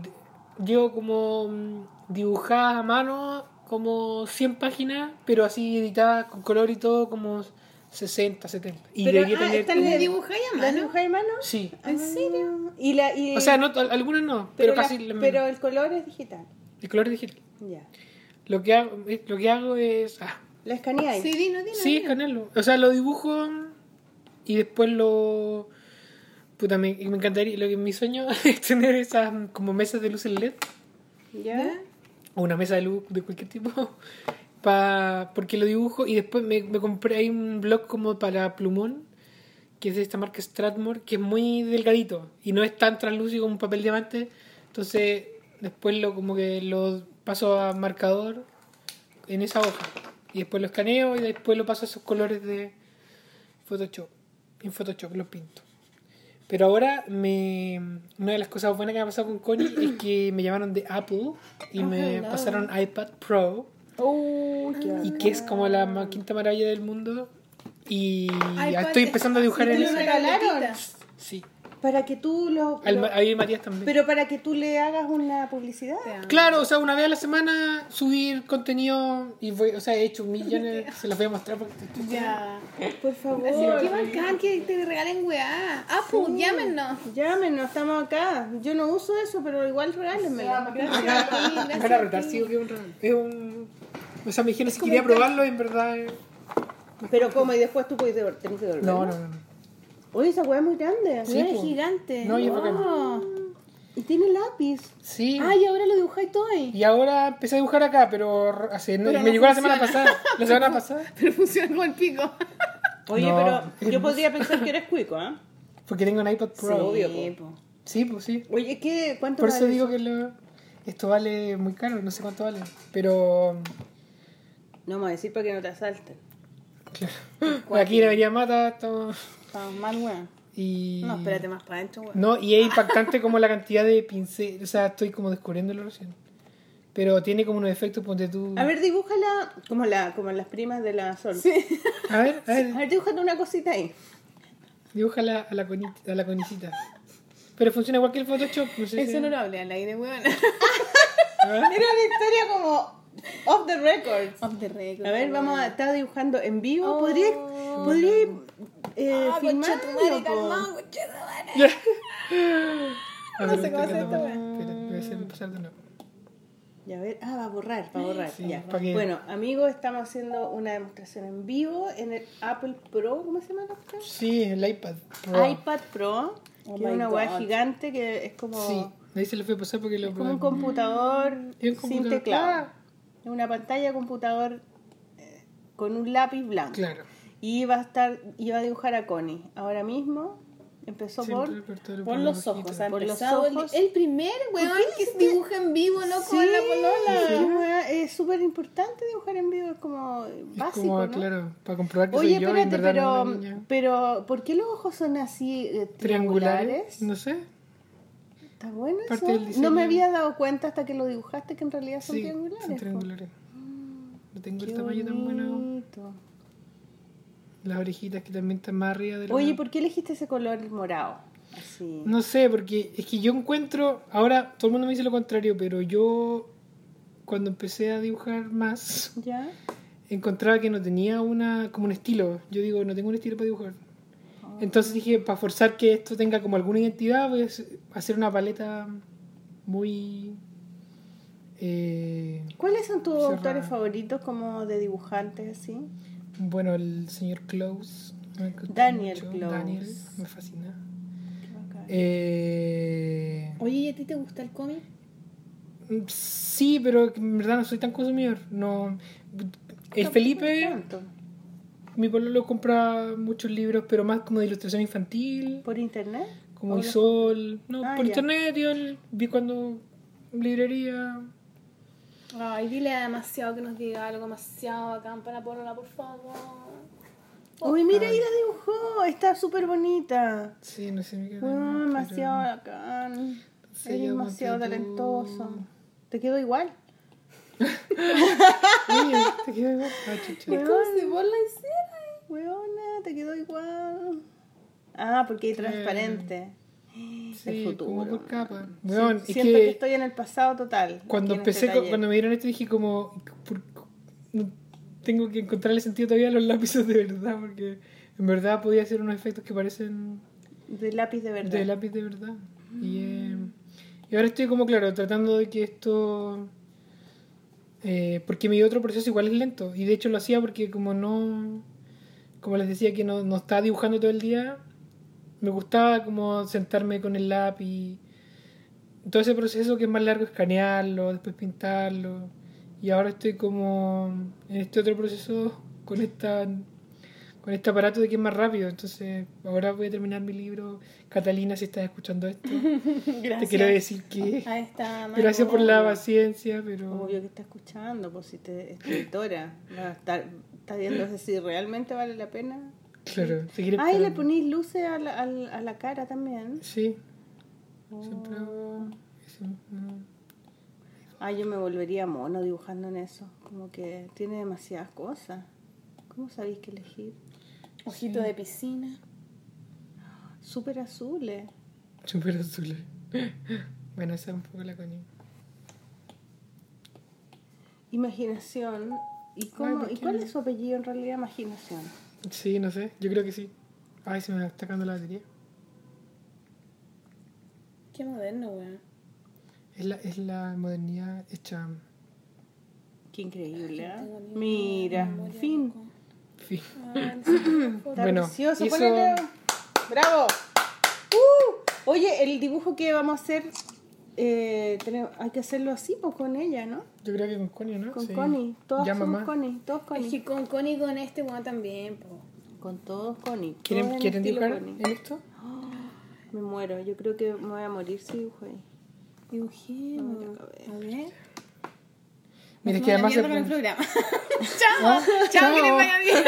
llevo como mm, dibujadas a mano, como 100 páginas, pero así editadas con color y todo, como 60, 70. Y Pero, ah, tener. están ¿Y le dibujáis a ¿Las mano? dibujáis a mano? Sí. ¿En serio? Y la, y, O sea, no, algunas no, pero, casi. la- pero el color es digital. El color es digital. Ya. Lo que hago, eh, lo que hago es. Ah, ¿La escaneáis? Sí, dino, dino. Sí, dino. escanearlo. O sea, lo dibujo y después lo. Puta, me, me encantaría. Lo que mi sueño es tener esas como mesas de luz en LED ¿Ya? o una mesa de luz de cualquier tipo. Pa, porque lo dibujo y después me, me compré hay un blog como para plumón que es de esta marca Stratmore que es muy delgadito y no es tan translúcido como un papel diamante. Entonces, después lo como que lo paso a marcador en esa hoja y después lo escaneo y después lo paso a esos colores de Photoshop. En Photoshop los pinto. Pero ahora me una de las cosas buenas que me ha pasado con Connie es que me llamaron de Apple y Oh, me hello. pasaron iPad Pro Oh, y que es como la quinta maravilla del mundo Y estoy empezando a dibujar ¿Sí en lo regalaron? Sí. Para que tú lo... Al- lo- ahí Matías también. pero para que tú le hagas una publicidad. Claro, o sea, una vez a la semana subir contenido y voy, o sea, he hecho millones, se los voy a mostrar porque Ya. Por favor. Así que qué bacán que te regalen weá. Ah, pues, llámenos. Llámenos, estamos acá. Yo no uso eso, pero igual regálenmelo. Retar, sí, que es un. Es un. O sea, me dijeron si quería un probarlo y en verdad. es- Pero como y después tú puedes tenés que devolverlo. No, no, no. Oye, esa weá es muy grande. Sí, Weá po. gigante. No, y es bacán. Oh. Y tiene lápiz. Sí. Ay, ahora lo dibujáis todo ahí. Y ahora empecé a dibujar acá, pero hace, no- Pero me no llegó la semana pasada. La semana pasada. Pero funciona como el pico. Oye, No, pero es yo podría pensar que eres cuico, ¿ah? Porque tengo un iPad Pro. Sí, obvio, Sí, po. po. Sí, pues sí. Oye, ¿qué? ¿Cuánto Por eso vale digo que lo- esto vale muy caro, no sé cuánto vale. Pero. No me voy a decir para que no te asalten. Claro. Aquí en Avenida Mata estamos. Estamos mal, weón. Y. No, espérate más para adentro, weón. No, y es impactante como la cantidad de pinceles. O sea, estoy como descubriéndolo recién. Pero tiene como unos efectos, ponte tú. A ver, dibújala como, la, como las primas de la Sol. Sí. A ver, a A ver, ver, dibújate una cosita ahí. dibújala a la, coni- a la conicita. Pero funciona igual que el Photoshop. No sé Eso si- no lo hablé al aire, weón. Ver. Era una historia como off the records. Off the record. A ver, vamos a estar dibujando en vivo. Oh. ¿Podría, podría eh, Ah, po? calmado, conchetumare. Ya. No A ver, sé cómo hacer tratando- Espera, voy a hacer pasar de nuevo. Ya, a ver, ah, va a borrar, va a borrar. Sí, ya. pa' que- Bueno, amigos, estamos haciendo una demostración en vivo en el Apple Pro, ¿cómo se llama la cuestión? Sí, el iPad Pro. iPad Pro, Oh que es una weá gigante que es como, Sí, ahí se lo fui a pasar porque lo es como un computador un sin computador. teclado. Ah. Es una pantalla de computador eh, con un lápiz blanco. Claro. Y va a estar, iba a dibujar a Connie. Ahora mismo empezó Siempre por. Por por los ojos, ha Por los empezado el- ojos. El, primer weón que se dibuja en vivo, no Sí, con la polola. sí, es súper importante dibujar en vivo, es como Es básico, como, ¿no? claro, para comprobar que Oye, soy yo en espérate, verdad no pero, pero ¿por qué los ojos son así eh, triangulares? Triangulares, no sé. No me había dado cuenta hasta que lo dibujaste que en realidad son Sí, triangulares. son po. triangulares. No tengo el tamaño tan bueno. Las orejitas que también están más arriba de la Oye, ¿por qué elegiste ese color morado? Así. No sé, porque es que yo encuentro, ahora todo el mundo me dice lo contrario, pero yo cuando empecé a dibujar más, ¿Ya? encontraba que no tenía una como un estilo. Yo digo, no tengo un estilo para dibujar. Entonces dije, para forzar que esto tenga como alguna identidad, voy a hacer una paleta muy... eh, ¿Cuáles son tus Cerrada. autores favoritos como de dibujantes así? bueno, el señor Close. me Daniel mucho. Close. Daniel, me fascina. Eh, Oye, ¿y a ti te gusta el cómic? Sí, pero en verdad no soy tan consumidor. No. El No Felipe, tanto. Mi pueblo compra muchos libros, pero más como de ilustración infantil, ¿Por internet? como ¿O Isol. No, Ah, por ya. internet, yo el- vi cuando librería. Ay, dile demasiado que nos diga algo demasiado bacán para la polola, por favor. Uy, mira, ahí la dibujó. Está súper bonita. Sí, no sé. me Uy, mal, demasiado bacán. Sí, Eres demasiado talentoso. ¿Te quedó igual? Te quedó igual. Ah. Es la hicieras. Weona, te quedó igual. Ah, porque hay transparente. Sí, el futuro. como por capa. Es Siento que... que estoy en el pasado total. cuando este empecé, cuando me dieron esto dije como, ¿por- no tengo que encontrarle sentido todavía a los lápices de verdad, porque en verdad podía hacer unos efectos que parecen De lápiz de verdad. de lápiz de verdad. Y, eh, y ahora estoy como, claro, tratando de que esto... eh, porque mi otro proceso igual es lento. Y de hecho lo hacía porque como no... Como les decía que no, no estaba dibujando todo el día, me gustaba como sentarme con el lápiz. Todo ese proceso que es más largo, escanearlo, después pintarlo. Y ahora estoy como en este otro proceso con esta con este aparato de que es más rápido. Entonces, ahora voy a terminar mi libro. Catalina, si estás escuchando esto, te quiero decir que A esta gracias por la paciencia, pero Obvio que está escuchando, pues si te es tu editora. Va a estar, está viendo si realmente vale la pena. claro, seguiré Ah, y le ponís luces a la, al- a la cara también. Sí, siempre hago eso, no. Ah, yo me volvería mono dibujando en eso. Como que tiene demasiadas cosas. ¿Cómo sabéis qué elegir? Ojito de piscina. Súper azules. Súper azul. Bueno, esa es un poco la coña. Imaginación. ¿Y, cómo, ¿por ¿y cuál es su apellido en realidad? Imaginación. Sí, no sé. Yo creo que sí. Ay, se me está sacando la batería. Qué moderno, weón. Es la, es la modernidad hecha. Qué increíble, ¿eh? ni Mira, fin. Fin. Ah. Está Bueno, precioso. eso- ponele- ¡Bravo! ¡Uh! Oye, el dibujo que vamos a hacer, eh, tenemos- hay que hacerlo así, pues con ella, ¿no? Yo creo que con Connie, ¿no? Con Sí. Connie. Todas Ya, somos. Connie. Todos Es Connie. que con Connie y con este weón también, po. Con todos Connie. ¿Quieren, todos en ¿quieren dibujar Connie. en esto? Me muero. Yo creo que me voy a morir si dibujo ahí. Cabeza. A ver. Mira, que además. se con el programa. Ah, chao, chao, que les chao. vaya bien.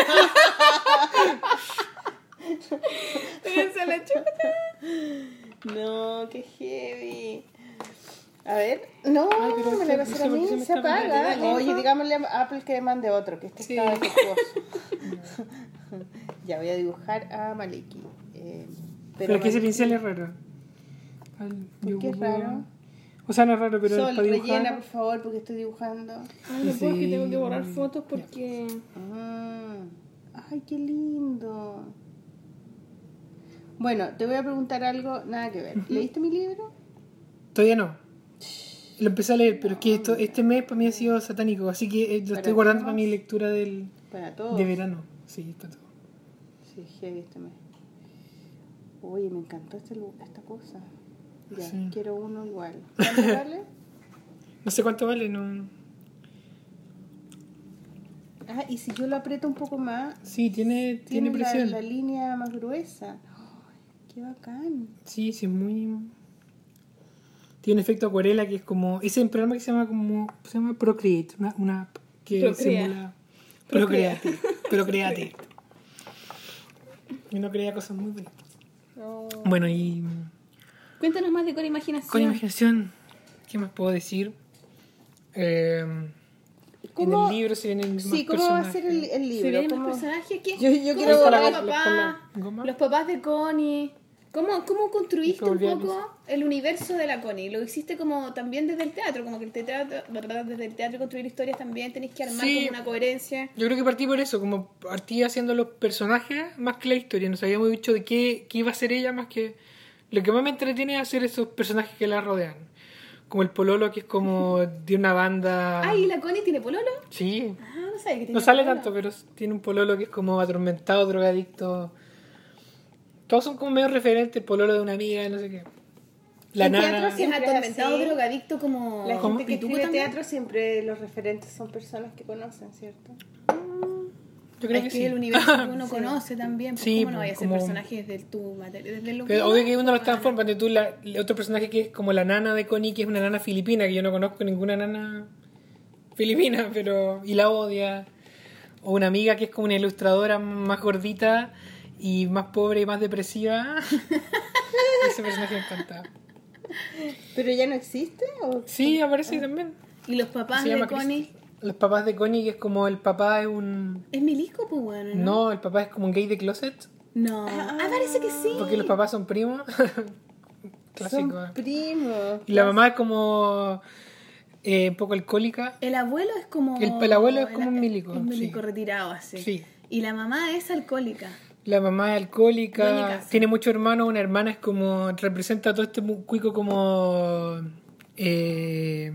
La chuta. No, qué heavy. A ver, no, Ay, pero me la va a mí, se se apaga. Oye, digámosle a Apple que mande otro, que este Sí. está defectuoso. ya voy a dibujar a Maliki. Eh, Pero es que ese pincel es raro. ¿Por qué es raro? O sea, no es raro, pero Sol, para dibujar. rellena, por favor, porque estoy dibujando. Ay, no puedo, es que tengo que borrar Sí. fotos porque. Ah, ay, qué lindo. Bueno, te voy a preguntar algo, nada que ver. ¿Leíste mi libro? Todavía no. Lo empecé a leer, pero es que esto, este mes para mí ha sido satánico, así que eh, lo ¿Para estoy guardando todos? para mi lectura del, Para todos. de verano. Sí, para todo. Sí, heavy este mes. Oye, me encantó este, esta cosa. Ya, Sí. quiero uno igual. ¿Cuánto vale? No sé cuánto vale, no. Ah, y si yo lo aprieto un poco más, Sí, tiene, tiene, presión. la línea más gruesa. Ay, qué bacán. Sí, sí, es muy. Tiene un efecto acuarela que es como. Ese es un programa que se llama como. Se llama Procreate, una, una app que Procrea. simula. Procreate. Procreate. Y uno crea cosas muy bonitas. Bueno, y. Cuéntanos más de Con Imaginación. Con imaginación, ¿qué más puedo decir? Eh, en ¿Cómo- el libro se vienen Sí, más ¿cómo va a ser personajes. el, el Se libro? vienen ¿Cómo- más personajes que. Yo- yo ¿Cómo quiero los la goma. Los papás de Connie. ¿Cómo, cómo construiste un poco el universo de la Connie? Lo hiciste como también desde el teatro, como que el teatro, ¿verdad? Desde el teatro construir historias también tenéis que armar Sí. como una coherencia. Yo creo que partí por eso, como partí haciendo los personajes más que la historia. No sabíamos dicho de qué, qué iba a ser ella más que... Lo que más me entretiene es hacer esos personajes que la rodean. Como el Pololo, que es como de una banda... Ay, ¿y la Connie tiene pololo? Sí, Ah, no sabía que tiene no sale pololo. tanto, pero tiene un Pololo que es como atormentado, drogadicto. Todos son como medio referentes, el Pololo de una amiga, no sé qué. La nana... Siempre es atormentado, así. drogadicto como... La ¿Cómo? gente que teatro siempre los referentes son personas que conocen, ¿cierto? Yo creo es que, que, sí. el universo que uno conoce también. Pues, Sí, ¿Cómo no vaya a ser personajes de tu materia? Desde lo que obvio que uno los transforma. de tú, la, el otro personaje que es como la nana de Connie, que es una nana filipina, que yo no conozco ninguna nana filipina, pero. y la odia. O una amiga que es como una ilustradora más gordita y más pobre y más depresiva. Ese personaje me encanta. ¿Pero ya no existe? ¿O? Sí, aparece ahí también. Y los papás de Connie... Los papás de Connie, que es como el papá es un. ¿Es milisco, pues bueno? ¿no? No, el papá es como un gay de closet. No. Ah, parece que sí. Porque los papás son primos. Clásico. Son primos. Y la mamá es como eh, un poco alcohólica. El abuelo es como... El- el abuelo es como un milico, Un milico sí. retirado, así. Sí. Y la mamá es alcohólica. La mamá es alcohólica, casa. tiene muchos hermanos, una hermana es como, representa a todo este cuico como eh,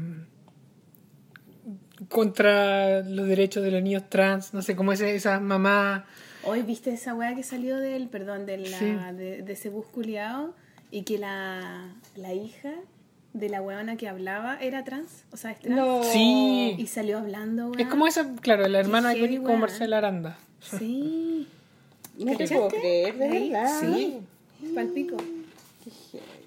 contra los derechos de los niños trans, no sé, como ese, esa mamá, Hoy viste esa weá que salió del, perdón, de, la, Sí. de, de ese bus culiao y que la, la hija de la weona que hablaba era trans, o sea, es trans. No. Sí. Y salió hablando, weá. es como esa, claro, la hermana Connie como. Marcela Aranda. Sí. No te puedo creer, de verdad. Sí, palpico.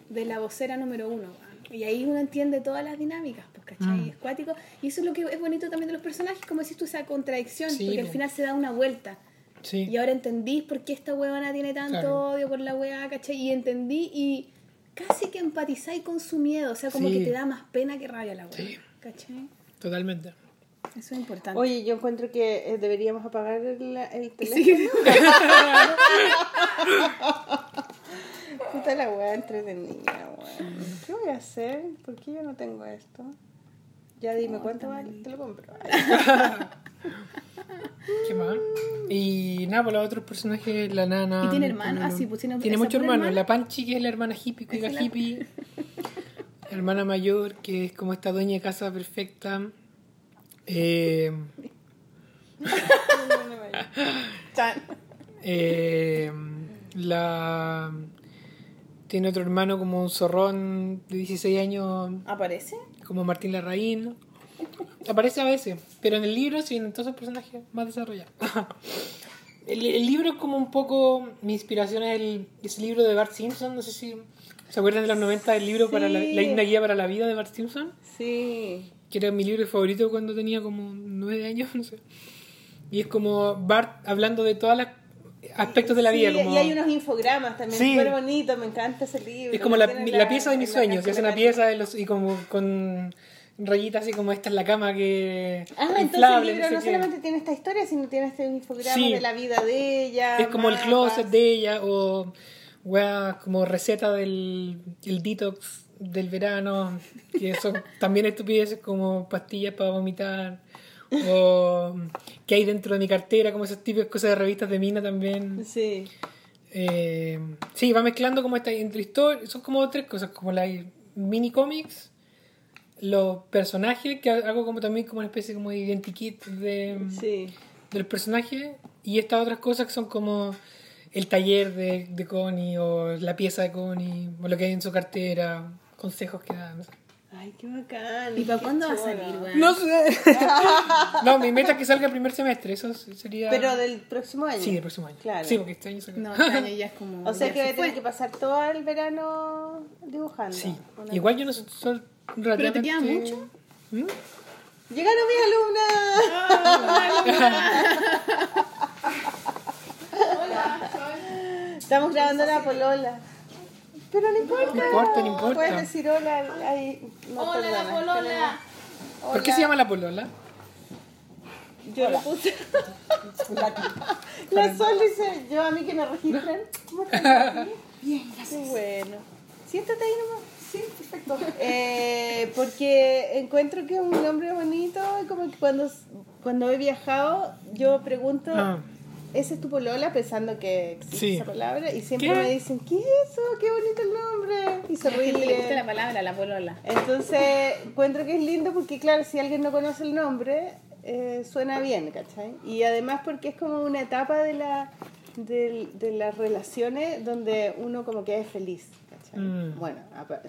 De la vocera número uno. Y ahí uno entiende todas las dinámicas, ¿cachai? Mm. Es cuático. Y eso es lo que es bonito también de los personajes, como decís tú, esa contradicción, Sí, porque al final se da una vuelta. Sí. Y ahora entendís por qué esta huevona tiene tanto Claro. odio por la hueá, ¿cachai? Y entendí y casi que empatizáis con su miedo, o sea, como Sí. que te da más pena que rabia la hueá, Sí. ¿cachai? Totalmente. Eso es importante. Oye, yo encuentro que eh, deberíamos apagar el, el teléfono. Sí. Puta la weá entretenida, weón. ¿Qué voy a hacer? ¿Por qué yo no tengo esto? Ya dime cuánto vale, te lo compro. ¿Qué más? Y nada, por los otros personajes, la nana. ¿Y tiene hermanos? Pamela. Ah, sí, pues tiene- Tiene muchos hermanos. La Panchi, que es la hermana hippie, cuica Esa es la- hippie. hermana mayor, que es como esta dueña de casa perfecta. Eh, Chan. eh, la. Tiene otro hermano como un zorrón de 16 años, ¿Aparece? Como Martín Larraín. Aparece a veces, pero en el libro sí, en todos los personajes más desarrollados. el, el libro es como un poco. Mi inspiración es el, ese libro de Bart Simpson. No sé si se acuerdan de los 90 el libro para la, la guía para la vida de Bart Simpson, Sí. que era mi libro favorito cuando tenía como 9 años, no sé. Y es como Bart hablando de todos los aspectos de la vida. Sí, Como, Y hay unos infogramas también, Sí. súper bonitos, me encanta ese libro. Es como la, la pieza de mis sueños. Hace una pieza de los, y como con rayitas así como esta es la cama que Ah, entonces el inflable, libro no solamente tiene esta historia, sino tiene este infograma Sí. de la vida de ella. Es como el closet de ella o weá, como receta del el detox del verano, que son también estupideces como pastillas para vomitar o que hay dentro de mi cartera, como esas típicas cosas de revistas de mina también. Sí. Eh, sí, va mezclando como esta entre historias, son como tres cosas, como la mini cómics, los personajes, que hago como también como una especie como de identikit de, Sí. del personaje y estas otras cosas que son como el taller de, de Connie o la pieza de Connie o lo que hay en su cartera, consejos que dan. No sé. Ay, qué bacán. ¿Y para cuándo va a salir, weón? No sé. no, mi meta es que salga el primer semestre, eso sería... Pero del próximo año. Sí, del próximo año. Claro. Sí, porque este año sale. No, este año ya es como. O sea que voy a tener que pasar todo el verano dibujando. Sí. Igual yo no soy, soy relativamente... queda mucho? ¿Mm? ¡Llegaron mis alumnas! Estamos grabando la polola. Pero no importa. No importa, no importa. Puedes decir hola ahí. No, Hola, perdona, la polola. ¿Por qué se llama la polola? Yo lo puse. la Sol dice, yo a mí que me registren. ¿Cómo estás? Bien, gracias. bueno. Siéntate ahí nomás. Sí, perfecto. Eh, porque encuentro que es un nombre bonito y como que cuando, cuando he viajado yo pregunto, Ah. ¿Ese es tu polola? Pensando que existe Sí. esa palabra y siempre ¿Qué? me dicen, ¿qué es eso? ¡Qué bonito el nombre! Y se gente le gusta la ríen. palabra, la polola. Entonces, encuentro que es lindo porque, claro, si alguien no conoce el nombre, eh, suena bien, ¿cachai? Y además porque es como una etapa de, la, de, de las relaciones donde uno como que es feliz, ¿cachai? Mm. Bueno,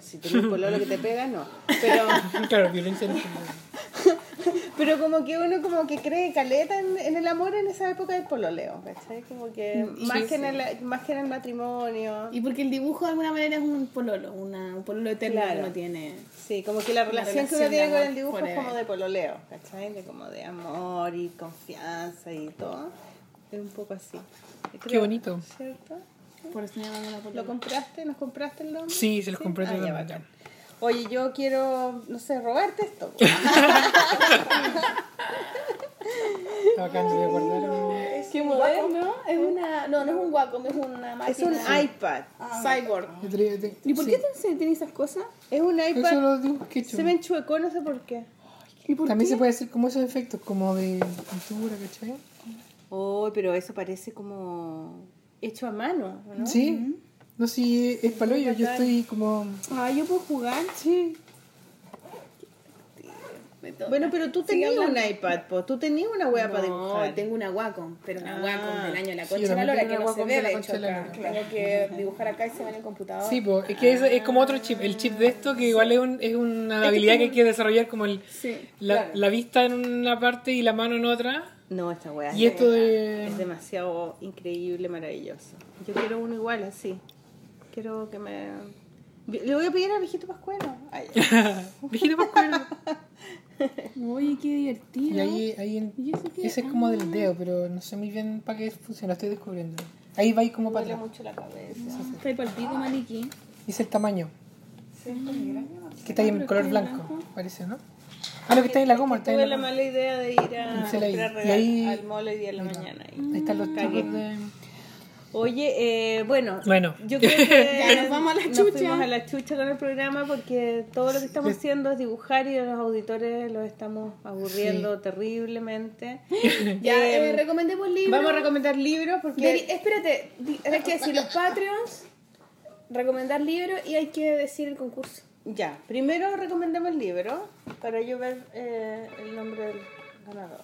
si tienes un pololo que te pega, no. Pero, claro, violencia en pero como que uno como que cree caleta en, en el amor en esa época del pololeo, ¿cachai? Como que más, que en el, más que en el matrimonio. Y porque el dibujo de alguna manera es un pololo, una, un pololo eterno Claro. que uno tiene. Sí, como que la relación, que uno tiene con el dibujo es como de pololeo, ¿cachai? De como de amor y confianza y todo. Es un poco así. Qué bonito. ¿Cierto? Por eso llama la ¿Lo compraste? ¿Nos compraste el nombre? Sí, se los compré Ah, ya. Oye, yo quiero, no sé, robarte esto. Acá de es Qué moderno. Es una. No, no es un Wacom, es una Wacom. Es máquina. un iPad. Cyborg. Tenía- te- ¿Y por sí. qué te- tiene esas cosas? Es un Eso iPad. lo dibujos que he hecho. Se me enchuecó, no sé por qué. ¿Y por También qué? se puede hacer como esos efectos, como de pintura, ¿cachai? Oh, pero eso parece como hecho a mano, ¿no? Sí. No, sí, es paloyo. Yo estoy como. Ah, yo puedo jugar. Sí. Bueno, pero tú tenías un iPad, po. Tú tenías una wea para No, dibujar. tengo una Wacom, pero una Ah. Wacom del año de la concha la lora que no se ve de hecho acá. Tengo que dibujar acá y se ve en el computador. Sí, pues, es que es, es como otro chip. El chip de esto, que igual es, un- es una habilidad que hay que desarrollar como el, Sí, la, claro. la vista en una parte y la mano en otra. No, esta wea Y es- esto de- es demasiado increíble, maravilloso. Yo quiero uno igual, así. Quiero que me... Le voy a pedir a viejito Pascuero. Dijiste Pascual. Oye, qué divertido. Y ahí, ahí en- ¿Y qué? ese es como del dedo, pero no sé muy bien para qué funciona, estoy descubriendo. Ahí va ahí como para duele atrás. mucho la cabeza. El pico, maniquí. Y es el tamaño. Que está ahí en pero color en blanco, blanco. parece, ¿no? Ah, lo que está en la goma, está tuve la la goma. mala idea de ir a comprar ahí- al mall hoy día en la mañana. y- Ahí están los de... Oye, eh, bueno, Bueno. yo creo que Ya nos vamos a la nos chucha. fuimos a la chucha con el programa porque todo lo que estamos haciendo es dibujar y a los auditores los estamos aburriendo terriblemente. Ya, Eh, eh, recomendemos libros. Vamos a recomendar libros porque Deri- espérate, hay que decir los Patreons, recomendar libros y hay que decir el concurso. Ya, primero recomendamos el libro para yo ver eh, el nombre del ganador.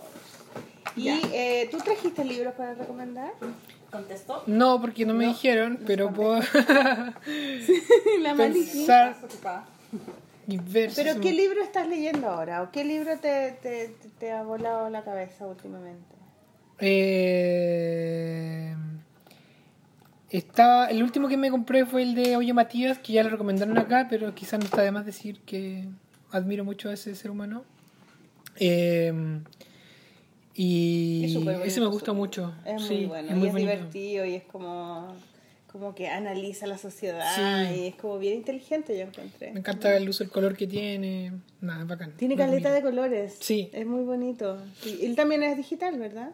Y eh, tú trajiste libros para recomendar. ¿Contestó? No, porque no me dijeron, pero puedo La Maliki. pensar y ver Pero ¿qué me- libro estás leyendo ahora? ¿O qué libro te, te, te- te ha volado la cabeza últimamente? Eh, está, el último que me compré fue el de Oye Matías, que ya lo recomendaron acá, pero quizás no está de más decir que admiro mucho a ese ser humano. Eh, y Es ese me gusta mucho. Es sí, muy bueno. es muy y es divertido y es como, como que analiza la sociedad Sí. y es como bien inteligente, yo encontré. Me encanta el uso del color que tiene. Nada, bacán. Tiene caleta de colores. Sí. Es muy bonito. Sí. Él también es digital, ¿verdad?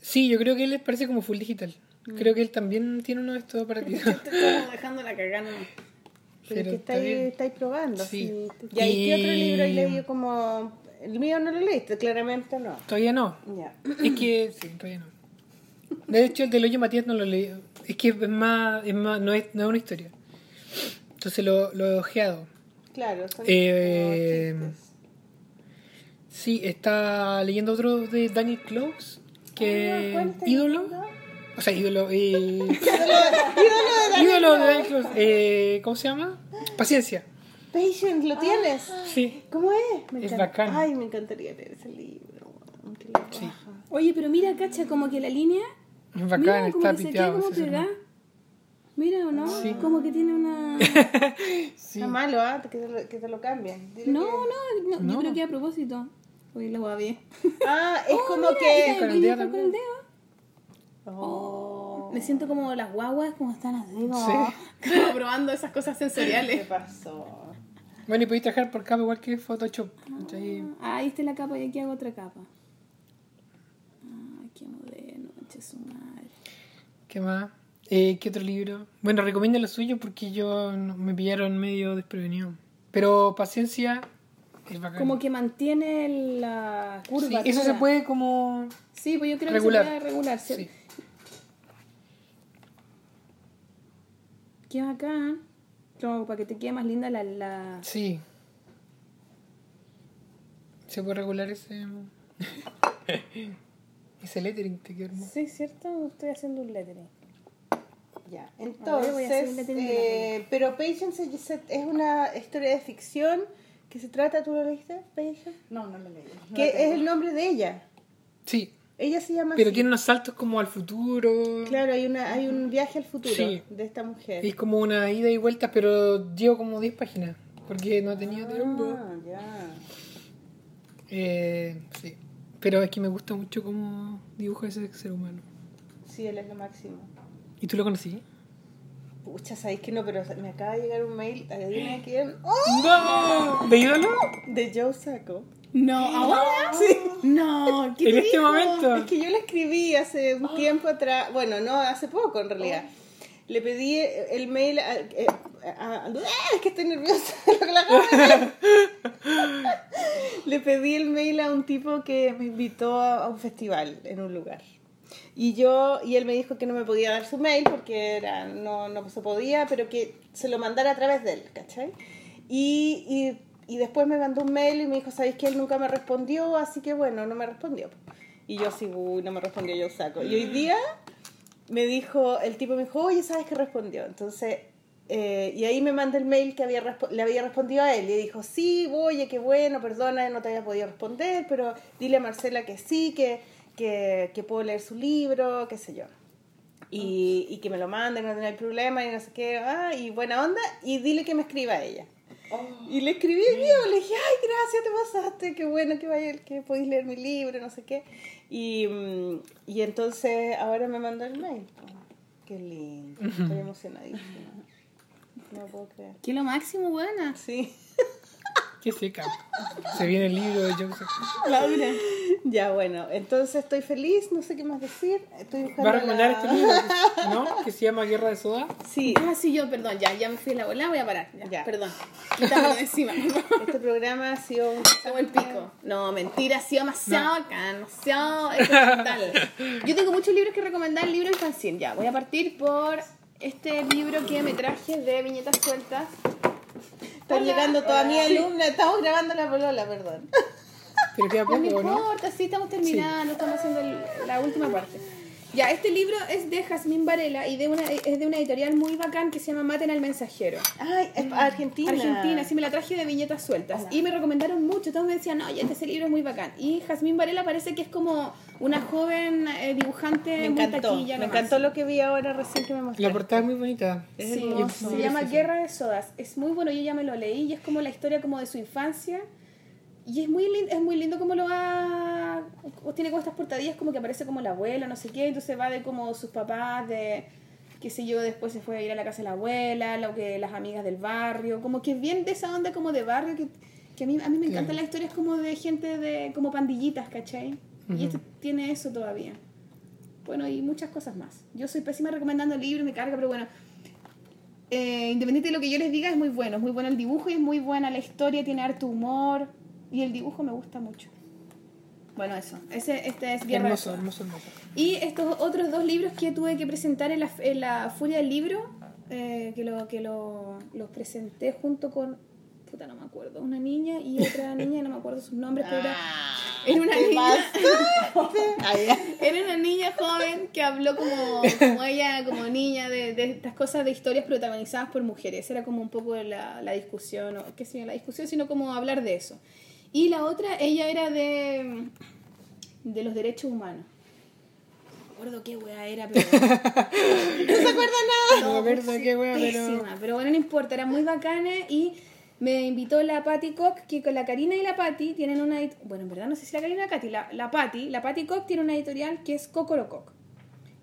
Sí, yo creo que él les parece como full digital. Creo que él también tiene uno de estos aparatos. Te estamos dejando la cagada. Pero, es Pero que está estáis, estáis probando. Sí. ¿y qué otro libro hay leído como... El mío no lo leíste, claramente no. Todavía no. Ya. Es que, sí, todavía no. De hecho, el del Oye Matías no lo leí. Es que es más, es más no, es, no es una historia. Entonces lo, lo he ojeado. Claro, son Eh. Sí, está leyendo otro de Daniel Close, que Ah, ¿cuál estás ídolo. leyendo? O sea, ídolo. Eh, ídolo de Daniel Close. Eh, ¿Cómo se llama? Paciencia. Patient, ¿lo tienes? Sí. ¿Cómo es? Me Es bacán. Ay, me encantaría leer ese libro. lo Sí. Oye, pero mira, cacha, como que la línea. Es bacán, mira, como está que se queda piteado. como. Mira, ¿o no? Sí. Como que tiene una. Sí. Está malo, ¿ah? Que, te lo, que te lo cambien. No, que- no, no, yo No. creo que a propósito. Oye, la voy bien. Ah, es Oh, como mira, que... Con el y dedo con también. el dedo. Oh, Me siento como las guaguas, como están así, como, Sí. como probando esas cosas ¿Qué sensoriales. pasó? Bueno, y podéis trabajar por capa igual que Photoshop. Ah, ahí está la capa y aquí hago otra capa. Ay, qué moderno, che su madre. ¿Qué más? Eh, ¿Qué otro libro? Bueno, recomiendo lo suyo porque yo me pillaron medio desprevenido. Pero paciencia es bacán. Como que mantiene la curva. Sí, eso se puede como... Sí, pues yo creo regular. que se puede regular. ¿sí? Qué bacán. Como para que te quede más linda la... la... Sí. Se puede regular ese... ese lettering, te queda hermoso. Sí, ¿cierto? Estoy haciendo un lettering. Ya, A ver, voy a hacer entonces, eh, pero Patience es una historia de ficción que se trata, ¿tú lo leíste? Patience. No, no lo leí. No Que es el nombre de ella. Sí, Ella se llama pero así. tiene unos saltos como al futuro. Claro, hay, una, hay un viaje al futuro Sí. de esta mujer. Es como una ida y vuelta, pero llevo como 10 páginas. Porque no tenía tiempo. Ah, ya. Eh, sí. Pero es que me gusta mucho cómo dibuja ese ser humano. Sí, él es lo máximo. ¿Y tú lo conocí? Pucha, sabéis que no, pero me acaba de llegar un mail, adivina quién, ¡Oh! ¡No! ¿De ídolo? de Joe Sacco. No, ¿ahora? Sí. No, ¿qué En te este dijo? momento. Es que yo le escribí hace un tiempo atrás, bueno, no, hace poco en realidad. Le pedí el mail a... eh, a- a- ¡Ah! es que estoy nerviosa. lo que le pedí el mail a un tipo que me invitó a, a un festival en un lugar. Y yo, y él me dijo que no me podía dar su mail porque era, no, no se podía, pero que se lo mandara a través de él, ¿cachai? Y, y, y después me mandó un mail y me dijo, ¿sabéis que él nunca me respondió? Así que bueno, no me respondió. Y yo así, uy, no me respondió, yo saco. Y hoy día me dijo, el tipo me dijo, oye, ¿sabes que respondió? Entonces, eh, y ahí me manda el mail que había le había respondido a él. Y dijo, sí, oye, qué bueno, perdona, no te había podido responder, pero dile a Marcela que sí, que, que, que puedo leer su libro, qué sé yo. Y, y que me lo mande, no hay problema, y no sé qué, ah, y buena onda, y dile que me escriba a ella. Y le escribí yo, le dije, ay, gracias, te pasaste, qué bueno que vaya, que podéis leer mi libro, no sé qué. Y, mm, y entonces ahora me mandó el mail. Qué lindo, estoy emocionadísima. No lo puedo creer. Que lo máximo, buena. Sí. Qué seca. Se viene el libro de Joseph. Laura. Ya, bueno, entonces estoy feliz, no sé qué más decir. Estoy buscando ¿Va a recomendar la- este libro? ¿No? Que se llama Guerra de Soda. Sí, Ah, sí, yo, perdón, ya, ya me fui a la bola, voy a parar. Ya, Ya. perdón. De encima. este programa ha sido un Como el pico. No, mentira, ha sido demasiado bacán, demasiado experimental. Yo tengo muchos libros que recomendar, libro y fanzine. Ya, voy a partir por este libro que me traje de viñetas sueltas. Están Hola. llegando toda mi alumna, estamos grabando la polola, perdón. Pero queda No me poco, ¿no? importa, sí, estamos terminando, estamos haciendo el- la última parte. Ya, este libro es de Jazmín Varela y de una, es de una editorial muy bacán que se llama Maten al Mensajero. Ay, es Argentina. Argentina, sí me la traje de viñetas sueltas. Y me recomendaron mucho, todos me decían, oye, este libro es muy bacán. Y Jazmín Varela parece que es como una joven eh, dibujante Me muy encantó, taquilla me nomás. encantó lo que vi ahora recién que me mostraste. La portada es muy bonita. Es Sí, hermoso. se llama Guerra de Sodas. Es muy bueno, yo ya me lo leí y es como la historia como de su infancia. Y es muy lindo, es muy lindo como lo va... Tiene como estas portadillas como que aparece como la abuela, no sé qué. Entonces va de como sus papás, de qué sé yo, después se fue a ir a la casa de la abuela, lo que las amigas del barrio. Como que es bien de esa onda como de barrio que, que a, mí, a mí me encantan Claro. las historias como de gente de... como pandillitas, ¿cachai? Y este tiene eso todavía. Bueno, y muchas cosas más. Yo soy pésima recomendando libros, me carga, pero bueno, eh, independiente de lo que yo les diga, es muy bueno. Es muy bueno el dibujo y es muy buena la historia, tiene harto humor. Y el dibujo me gusta mucho. Bueno, eso. Ese, este es Guerra Hermoso, hermoso, hermoso. Y estos otros dos libros que tuve que presentar en la, en la Furia del Libro, eh, que, lo, que lo, los presenté junto con, puta, no me acuerdo, una niña y otra niña, no me acuerdo sus nombres, pero era, era una ¿qué niña... Ah. Era una niña joven que habló como, como ella, como niña, de, de estas cosas de historias protagonizadas por mujeres. Era como un poco la, la discusión, o qué sé yo, la discusión, sino como hablar de eso. Y la otra, ella era de, de los derechos humanos. No me acuerdo qué wea era, pero... No se acuerda nada. No me acuerdo qué wea, pero. Pésima, pero bueno, no importa, era muy bacana y me invitó la Patty Cock, que con la Karina y la Patty tienen una... Bueno, en verdad no sé si la Karina o la Katy, la, la Patty, la Patty Cock tiene una editorial que es Cocorococ.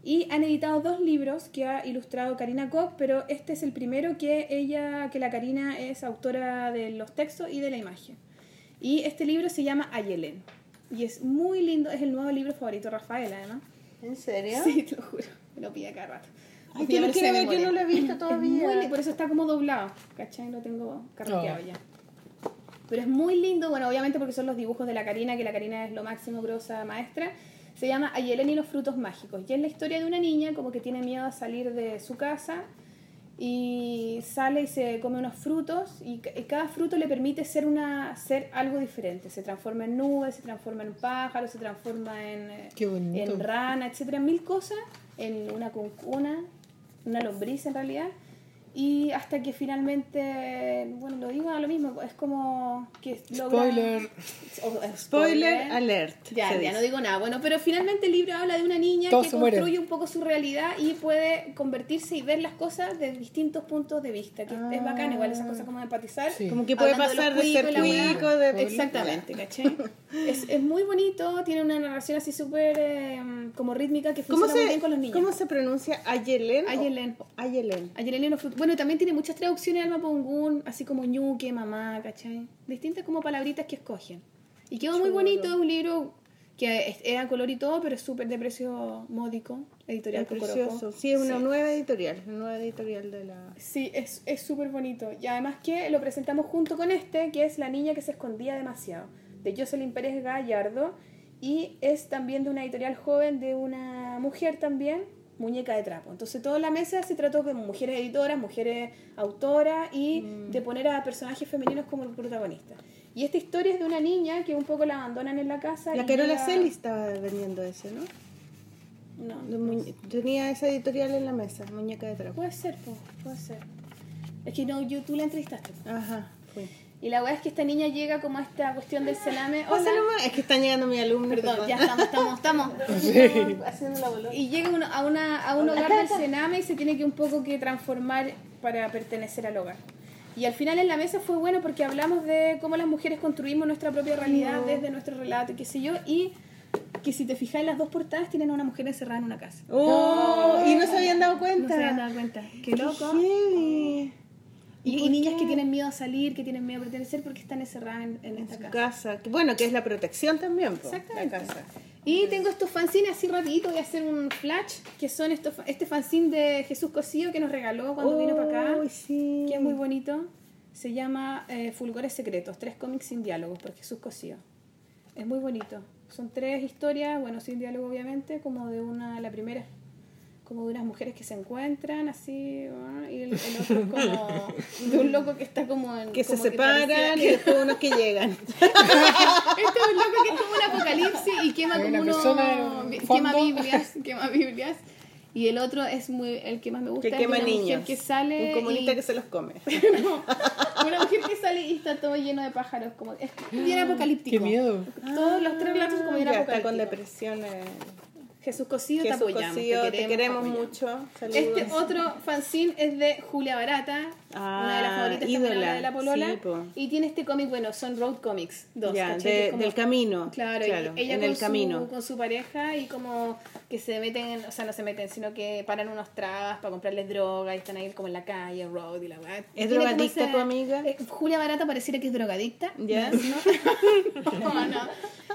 Y han editado dos libros que ha ilustrado Karina Koch, pero este es el primero que ella, que la Karina es autora de los textos y de la imagen. Y este libro se llama Ayelen. Y es muy lindo, es el nuevo libro favorito de Rafael, además. ¿En serio? Sí, te lo juro. Me lo pide cada rato. Ay, yo lo quiero ver, yo no lo he visto Es todavía. muy por eso está como doblado, ¿cachai? Lo tengo carreteado Oh. ya. Pero es muy lindo, bueno, obviamente porque son los dibujos de la Karina, que la Karina es lo máximo grosa maestra. Se llama Ayelen y los frutos mágicos. Y es la historia de una niña como que tiene miedo a salir de su casa y sale y se come unos frutos y ca- y cada fruto le permite ser una ser algo diferente. Se transforma en nube, se transforma en pájaro, se transforma en, eh, en rana, etcétera, mil cosas, en una cuncuna, una lombriz en realidad. Y hasta que finalmente, bueno, lo digo a lo mismo, es como que logra... Spoiler. o- eh, Spoiler alert. Ya, ya dice. no digo nada. Bueno, pero finalmente el libro habla de una niña Todos que se mueren. construye un poco su realidad y puede convertirse y ver las cosas desde distintos puntos de vista. Que es bacán, igual esas cosas como de empatizar. Sí. Como que puede pasar los de ser cuico, de... Exactamente, ¿cachai? es, es muy bonito, tiene una narración así súper eh, como rítmica que ¿Cómo funciona muy se, bien con los niños. ¿Cómo se pronuncia? ¿Ayelen? o- Ayelen. Ayelen. Ayelen. Bueno, también tiene muchas traducciones al mapungún, así como ñuque, mamá, ¿cachai? Distintas como palabritas que escogen. Y quedó muy Chulo. bonito, es un libro que es- era color y todo, pero es súper de precio módico, editorial Es precioso. Sí, es una Sí. nueva editorial. Una nueva editorial de la... Sí, es es súper bonito. Y además que lo presentamos junto con este, que es La niña que se escondía demasiado, de Jocelyn Pérez Gallardo. Y es también de una editorial joven, de una mujer también, muñeca de trapo. Entonces toda la mesa se trató como mujeres editoras, mujeres autoras y Mm. de poner a personajes femeninos como protagonistas. Y esta historia es de una niña que un poco la abandonan en la casa. La Carola llega- Celi estaba vendiendo ese, ¿no? No, De muñe- Tenía esa editorial en la mesa, Muñeca de Trapo. puede ser, po, puede ser. Es que no, yo, tú la entrevistaste. Ajá, fue. Y la weá es que esta niña llega como a esta cuestión del salame. Pasa Hola. es que están llegando mis alumnos. Perdón, ya estamos, estamos, estamos. Haciendo la bolota. Y llega uno- a, una, a un hogar del cename y se tiene que un poco que transformar para pertenecer al hogar. Y al final en la mesa fue bueno porque hablamos de cómo las mujeres construimos nuestra propia realidad desde nuestro relato y qué sé yo. Y que si te fijas las dos portadas tienen a una mujer encerrada en una casa. Oh, y no se habían dado No cuenta. se habían dado cuenta. Qué Qué loco. heavy. Y, ¿Por y niñas que tienen miedo a salir, que tienen miedo a pertenecer porque están encerradas en, en esta Su casa. casa. Bueno, que es la protección también, po, la Exactamente. casa. Y tengo estos fanzines así rapidito, voy a hacer un flash, que son estos, este fanzine de Jesús Cosío que nos regaló cuando vino para acá, sí. que es muy bonito. Se llama eh, Fulgores Secretos, tres cómics sin diálogos por Jesús Cosío. Es muy bonito. Son tres historias, bueno, sin diálogo obviamente, como de una, la primera como de unas mujeres que se encuentran así, ah, y el, el otro es como de un loco que está como en... Que se como separan parecía- y después unos que llegan. Este es un loco que es como un apocalipsis y quema Hay como uno quema Biblias, quema Biblias. Y el otro es muy el que más me gusta Que es quema una niños. mujer que sale Un comunista y- que se los come. una mujer que sale y está todo lleno de pájaros, como es bien apocalíptico. Qué miedo. Todos los tres relatos como bien está con apocalípticos. Depresión. eh. Jesús te Jesús apoyamos, Cosío, te queremos, apoyamos. mucho. Saludos. Este otro fanzine es de Julia Barata, Ah, una de las favoritas también ídola, de la polola. sí, po. y tiene este cómic, bueno, son road comics, dos, es como- del camino. Claro, y ella en con, el camino. Su, con su pareja y como que se meten, o sea, no se meten, sino que paran unos trabas para comprarles droga y están ahí como en la calle, road y la. Tiene como drogadicta tu amiga? eh, Julia Barata pareciera que es drogadicta. ¿Ya? ¿no? no, no.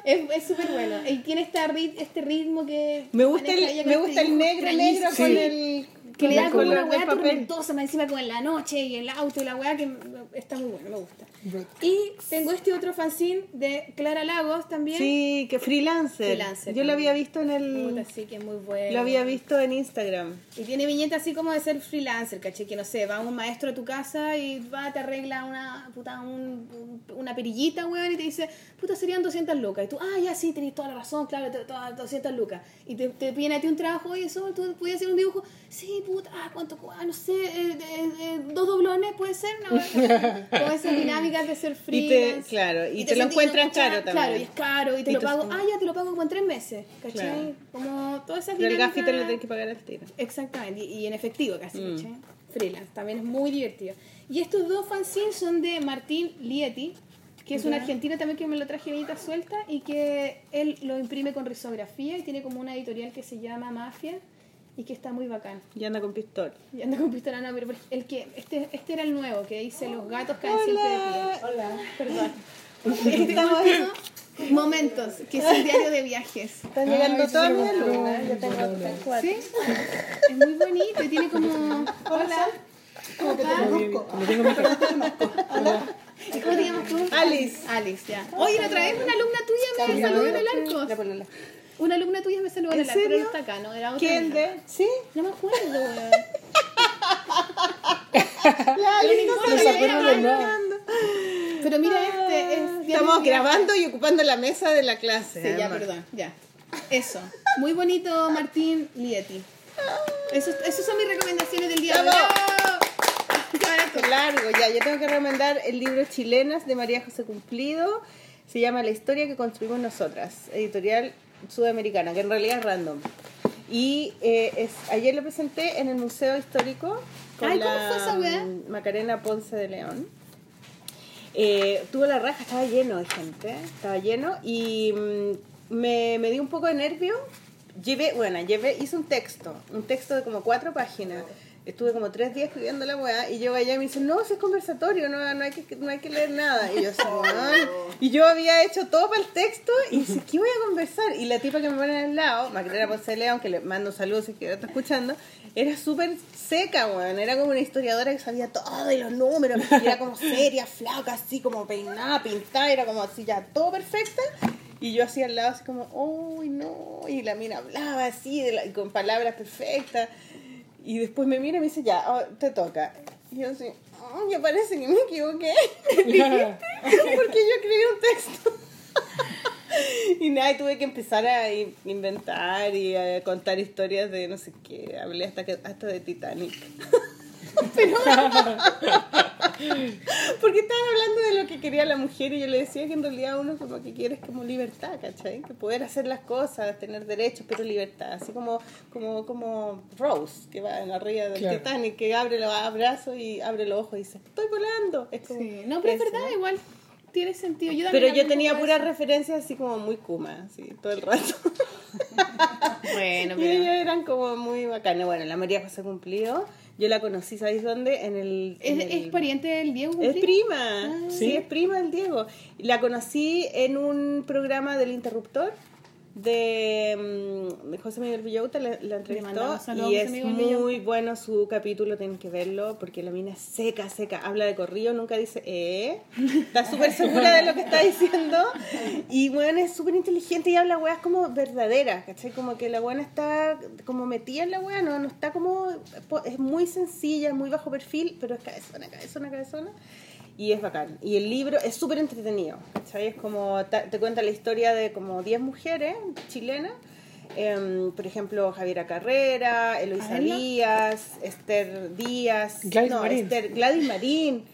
Es es súper bueno. Y tiene este, rit- este ritmo que. Me gusta el, me este gusta el dibujo negro, negro con el Que con le da como una weá tormentosa, más encima como en la noche y el auto y la weá que está muy bueno, me gusta. Y tengo este otro fanzine de Clara Lagos también. Sí, que freelancer. Freelancer Yo lo también. había visto en el sí, que es muy bueno. lo había visto en Instagram. Y tiene viñeta así como de ser freelancer, caché, que no sé, va un maestro a tu casa y va, te arregla una puta, un- un- una perillita, weón, y te dice, puta, serían 200 lucas. Y tú, ah, ya sí, tenés toda la razón, claro, todas 200 lucas. Y te, te piden a ti un trabajo, oye, eso, tú podías hacer un dibujo, sí, puta, ah, ¿cuánto? cu- Ah, no sé, eh, dos doblones, puede ser, no, como esas dinámicas de ser Y freelance. te, claro, y, te, lo sentís encuentran cachai, caro también. Claro, y es caro, y te Y lo pago, ah, ya te lo pago como en tres meses, ¿cachai? Claro. Como todas esas Pero el dinámicas. gafi te lo tienes que pagar al tiro. Exactamente, y, y en efectivo casi, Mm. ¿cachai? Freelance, también es muy divertido. Y estos dos fanzines son de Martín Lieti, que es un argentino también que me lo traje ahorita suelta y que él lo imprime con risografía y tiene como una editorial que se llama Mafia y que está muy bacán. Y anda con pistola. Y anda con pistola, no, pero el que, este, este era el nuevo, que dice Los gatos caen siempre de pie. Hola. Perdón. Estamos Último, Momentos, que es un diario de viajes. Están llegando ese todas mis alumnas. Yo tengo cuatro. ¿Sí? Es muy bonito y tiene como... Hola. ¿Cómo que te Hola. conozco? Tengo en mi. ¿Y ¿Cómo te llamas tú? Alice. Alice, ya. Oye, la otra vez una alumna tuya me saludó en el La arco. Una alumna tuya me saludó en ¿En el pero no está acá, ¿no? Era otra ¿Quién de? ¿Sí? No me acuerdo, weón. La Alice no importa, se de nada. Pero mira, este es... Ah, Estamos grabando y ocupando la mesa de la clase. Sí, ya, perdón, ya. Eso. Muy bonito, Martín Lieti. Eso, esas son mis recomendaciones del día de hoy. Largo, ya. Yo tengo que recomendar el libro Chilenas de María José Cumplido. Se llama La historia que construimos nosotras, editorial sudamericana, que en realidad es random. Y eh, es, ayer lo presenté en el Museo Histórico con Ay, ¿cómo la fue esa weá? mm, Macarena Ponce de León. Eh, tuvo la raja, estaba lleno de gente, estaba lleno y mm, me, me dio un poco de nervio. Llevé, bueno, llevé, hice un texto, un texto de como cuatro páginas. Estuve como tres días escribiendo la weá y yo allá y me dicen, no, eso es conversatorio, no, no, hay, que, no hay que leer nada. Y yo, así, y yo había hecho todo para el texto y dice, ¿qué voy a conversar? Y la tipa que me pone al lado, Macarena Ponce de León, que le mando saludos si es que está escuchando, era súper seca, weón. Era como una historiadora que sabía todo y los números. y era como seria, flaca, así como peinada, pintada, era como así ya todo perfecta. Y yo así al lado, así como, uy, no. Y la mina hablaba así, de la- con palabras perfectas. Y después me mira y me dice, ya, oh, te toca. Y yo así, oh, me parece que me equivoqué. Porque yo escribí un texto. Y nada, y tuve que empezar a in- inventar y a contar historias de no sé qué. Hablé hasta, que, hasta de Titanic. Pero- Porque estaban hablando de lo que quería la mujer y yo le decía que en realidad uno como que quiere es como libertad, ¿cachai? Que poder hacer las cosas, tener derechos, pero libertad. Así como, como, como Rose, que va en la ría del Claro. Titanic, que abre los brazos y abre los ojos y dice, estoy volando. Es como Sí. No, pero es verdad, igual tiene sentido. Yo Pero yo tenía puras referencias así como muy kuma, así, todo el rato. Bueno, Y pero... ellas eran como muy bacanas. Bueno, la María José Cumplido Yo la conocí, ¿sabéis dónde? En el... en ¿Es, el- es pariente del Diego? Es prima, sí. ¿Sí? es prima del Diego. La conocí en un programa del Interruptor de, mm, de José Miguel Villauta, la, la entrevistó saludos y es muy bueno su capítulo, tienen que verlo porque la mina es seca, seca, habla de corrido, nunca dice eh, está súper segura de lo que está diciendo. Y bueno, es súper inteligente y habla weas como verdaderas, ¿cachai? Como que la buena está como metida en la wea, no, no está como, es muy sencilla, muy bajo perfil, pero es cabezona, cabezona, cabezona y es bacán. Y el libro es súper entretenido, ¿cachai? Es como, te cuenta la historia de como 10 mujeres chilenas, em, por ejemplo, Javiera Carrera, Eloisa. Díaz, Esther Díaz, Gladys no, Marín. Esther- Gladys Marín.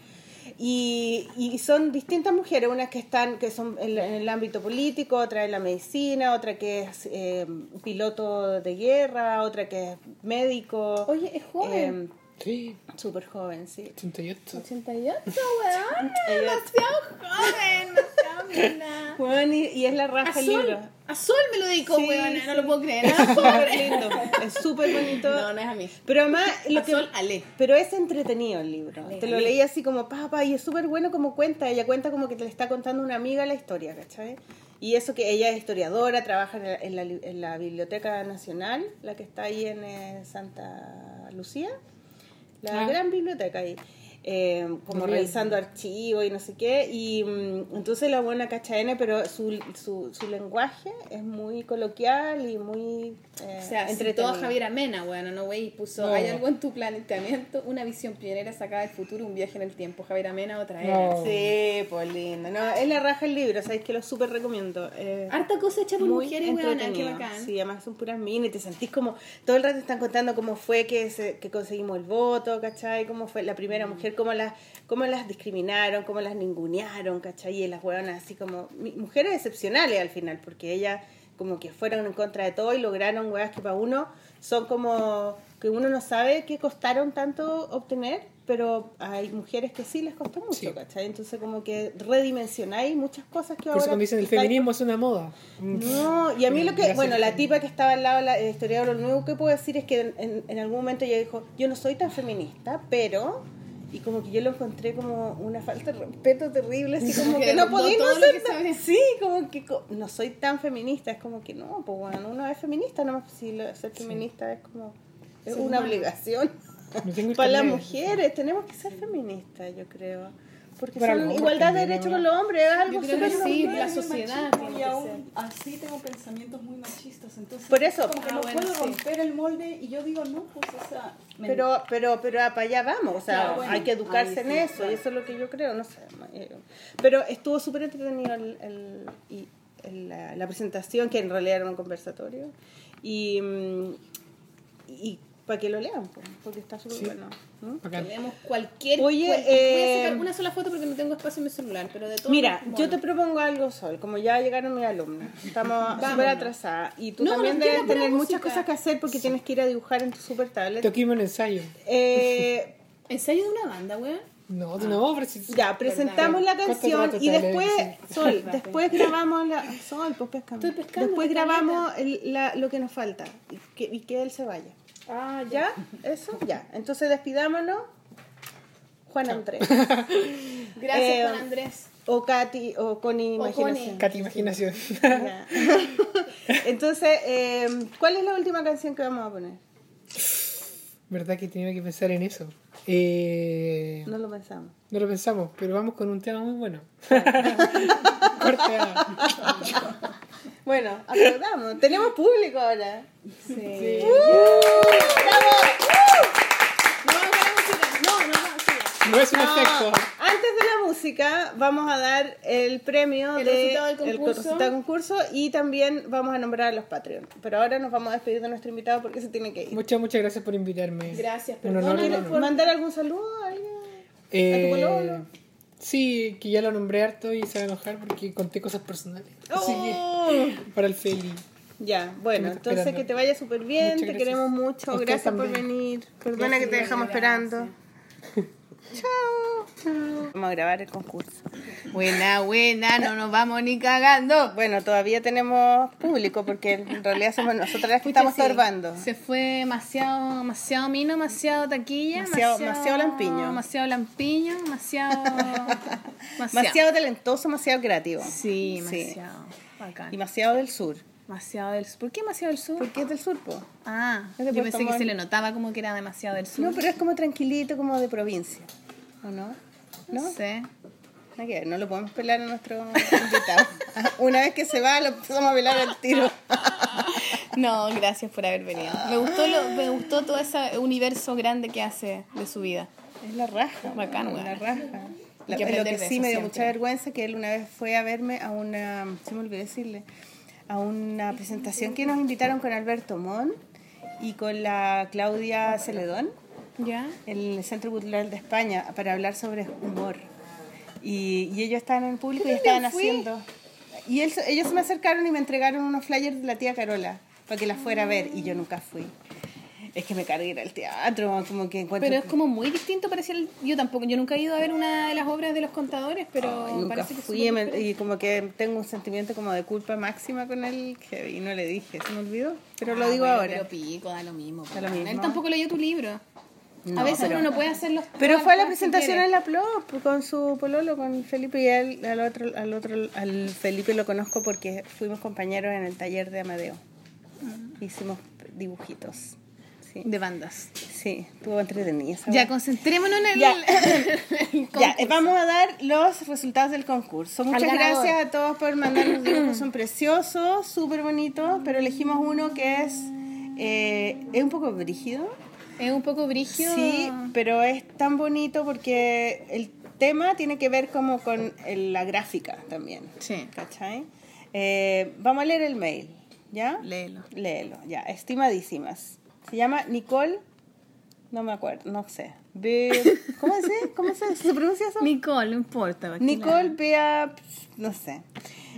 Y, y son distintas mujeres, unas que están que son en, en el ámbito político, otra en la medicina, otra que es eh, piloto de guerra, otra que es médico. Oye, es joven. Em, Sí, Súper joven, sí. 88. 88, weón. Demasiado joven, demasiado mina. Bueno, y, y es la raja el libro. a Sol me lo dedicó, Sí, weón. sí. No lo puedo creer. Es súper lindo, es súper bonito. No, no es a mí. Pero además, lo A que, Sol, Ale. pero es entretenido el libro. Ale, te lo ale. leí así como papá y es súper bueno como cuenta. Ella cuenta como que te le está contando una amiga la historia, ¿cachai? Y eso que ella es historiadora, trabaja en la, en la, li- en la Biblioteca Nacional, la que está ahí en eh, Santa Lucía, la Ah. gran biblioteca ahí. Eh, como Bien. revisando archivos y no sé qué, y mm, entonces la buena cacha N, pero su, su, su lenguaje es muy coloquial y muy eh, O sea, entretenido. todo Javier Amena, bueno, no güey, puso, No. hay algo en tu planteamiento, una visión pionera sacada del futuro, un viaje en el tiempo. Javier Amena, otra era. No. Sí, pues lindo. No, es la raja el libro, sabéis que lo súper recomiendo. Eh, Harta cosa hecha por mujeres, weón, qué bacán. Sí, además son puras minas y te sentís como, todo el rato están contando cómo fue que, se- que conseguimos el voto, ¿cachai? Cómo fue la primera mujer, cómo las, cómo las discriminaron, cómo las ningunearon, ¿cachai? Y las hueonas así como, mujeres excepcionales al final, porque ellas como que fueron en contra de todo y lograron hueas que para uno son como, que uno no sabe qué costaron tanto obtener, pero hay mujeres que sí les costó mucho, Sí. ¿cachai? Entonces como que redimensionáis muchas cosas que Por ahora... eso cuando dicen el feminismo es una moda. no, y a mí lo que, Gracias. bueno, la tipa que estaba al lado de la historiadora, lo único que puedo decir es que en- en algún momento ella dijo, yo no soy tan feminista, pero, y como que yo lo encontré como una falta de respeto terrible, así como que que no podía no ser tan- sí, como que co- no soy tan feminista, es como que no, pues bueno, uno es feminista, no si lo- ser feminista es como, es una obligación. Para las mujeres tenemos que ser feministas, yo creo. Porque son igualdad de derechos con los hombres, es algo súper que sí, la sociedad machismo y aún así tengo pensamientos muy machistas entonces Por eso. como que Ah, no bueno, puedo sí. romper el molde y yo digo no pues o sea Pero, pero, pero para allá vamos, o sea, Claro, bueno, hay que educarse en sí, eso, claro. y eso es lo que yo creo, no sé. eh, Pero estuvo súper entretenido el, el- y el- la, la presentación, que en realidad era un conversatorio, y, mm, y para que lo lean, porque está súper Sí. bueno. ¿no? Tenemos cualquier. Oye, voy a eh, sacar una sola foto porque no tengo espacio en mi celular, pero de todo. Mira, yo te propongo algo, Sol, como ya llegaron mis alumnos, estamos súper atrasadas, y tú No, también debes tener muchas cosas que hacer porque tienes que ir a dibujar en tu super tablet. Toquemos un ensayo. Eh, ¿Ensayo de una banda, weón? No, no, pero si... Ya, presentamos la ¿Cuánto canción y después? Sol, después grabamos la... Sol, pues pescando. Estoy pescando, Después grabamos el- la- lo que nos falta y que, y que él se vaya. Ah, ¿Ya? ¿Eso? Ya. Entonces despidámonos. Juan Andrés. Gracias, Eh, Juan Andrés. O Katy, o Connie O Imaginación. Katy Imaginación. Entonces, eh, ¿cuál es la última canción que vamos a poner? ¿Verdad que tenía que pensar en eso? Eh, No lo pensamos. no lo pensamos, pero vamos con un tema muy bueno. Bueno, aplaudamos. Tenemos público ahora. Sí. ¡Uh! No, no, no, no, no, sí. No es un No, efecto. Antes de la música vamos a dar el premio El de- resultado del el concurso. del concurso y también vamos a nombrar a los Patreon. Pero ahora nos vamos a despedir de nuestro invitado porque se tiene que ir. Muchas, muchas gracias por invitarme. Gracias, Un honor, perdóname un ¿Quieres honor. mandar algún saludo a alguien? Eh, ¿A tu pololo? sí, que ya lo nombré harto y se va a enojar porque conté cosas personales. Así que, Oh. para el Feli. Ya, bueno, entonces esperando. que te vaya súper bien, te queremos mucho, usted gracias por venir. Perdona que te dejamos esperando. Chao. Vamos a grabar el concurso. Buena, buena, no nos vamos ni cagando. Bueno, todavía tenemos público porque en realidad somos nosotras las que Pucha, estamos sí, estorbando. Se fue demasiado, demasiado mino, demasiado taquilla, Demasiado- demasiado lampiño. Demasiado lampiño, demasiado. Demasiado talentoso, demasiado creativo. Sí, Sí. demasiado. Bacán. Y demasiado del sur. Demasiado del sur. ¿Por qué demasiado del sur? ¿Por qué es del sur, po? Ah, yo pensé que se le notaba como que era demasiado del sur. No, pero es como tranquilito, como de provincia. ¿O no? ¿No? no sé. Que no lo podemos pelar a nuestro invitado. Una vez que se va, lo empezamos a pelar al tiro. No, gracias por haber venido. Me gustó, lo, me gustó todo ese universo grande que hace de su vida. Es la raja. Bacán, weón. La raja. La- que lo que sí me dio siempre. mucha vergüenza que él una vez fue a verme a una, se me olvidó decirle, a una presentación que nos invitaron con Alberto Mon y con la Claudia Celedón ¿Ya? en el Centro Cultural de España para hablar sobre humor. Y, y ellos estaban en el público y estaban haciendo... Y él- ellos se me acercaron y me entregaron unos flyers de la tía Carola para que la fuera a ver y yo nunca fui. Es que me cargué ir al teatro, como que encuentro... Pero es como muy distinto, parece. el- yo tampoco, yo nunca he ido a ver una de las obras de los contadores, pero Ay, nunca parece que fui me- y como que tengo un sentimiento como de culpa máxima con él que, y no le dije, se me olvidó, pero lo Ah, digo bueno, ahora. Pero pico, da lo mismo. Da lo po. Él mismo. tampoco leyó tu libro. No, a veces pero- uno no puede hacer los Pero fue a la presentación en la Plop con su pololo, con Felipe y él, al otro, al otro, al Felipe lo conozco porque fuimos compañeros en el taller de Amadeo. Hicimos dibujitos. Sí, de bandas. sí, estuvo entretenida Ya, concentrémonos en el, Ya. el Ya, vamos a dar los resultados del concurso. Muchas gracias a todos por mandarnos dibujos, son preciosos, súper bonitos, pero elegimos uno que es, eh, es un poco brígido, Es un poco brígido. sí, pero es tan bonito porque el tema tiene que ver como con el- la gráfica también, Sí. ¿cachai? Eh, vamos a leer el mail, ¿ya? Léelo. Léelo, ya, estimadísimas. Se llama Nicole, no me acuerdo, no sé. Be- ¿Cómo se, cómo se, se pronuncia eso? Nicole, no importa. Nicole Bea, no sé.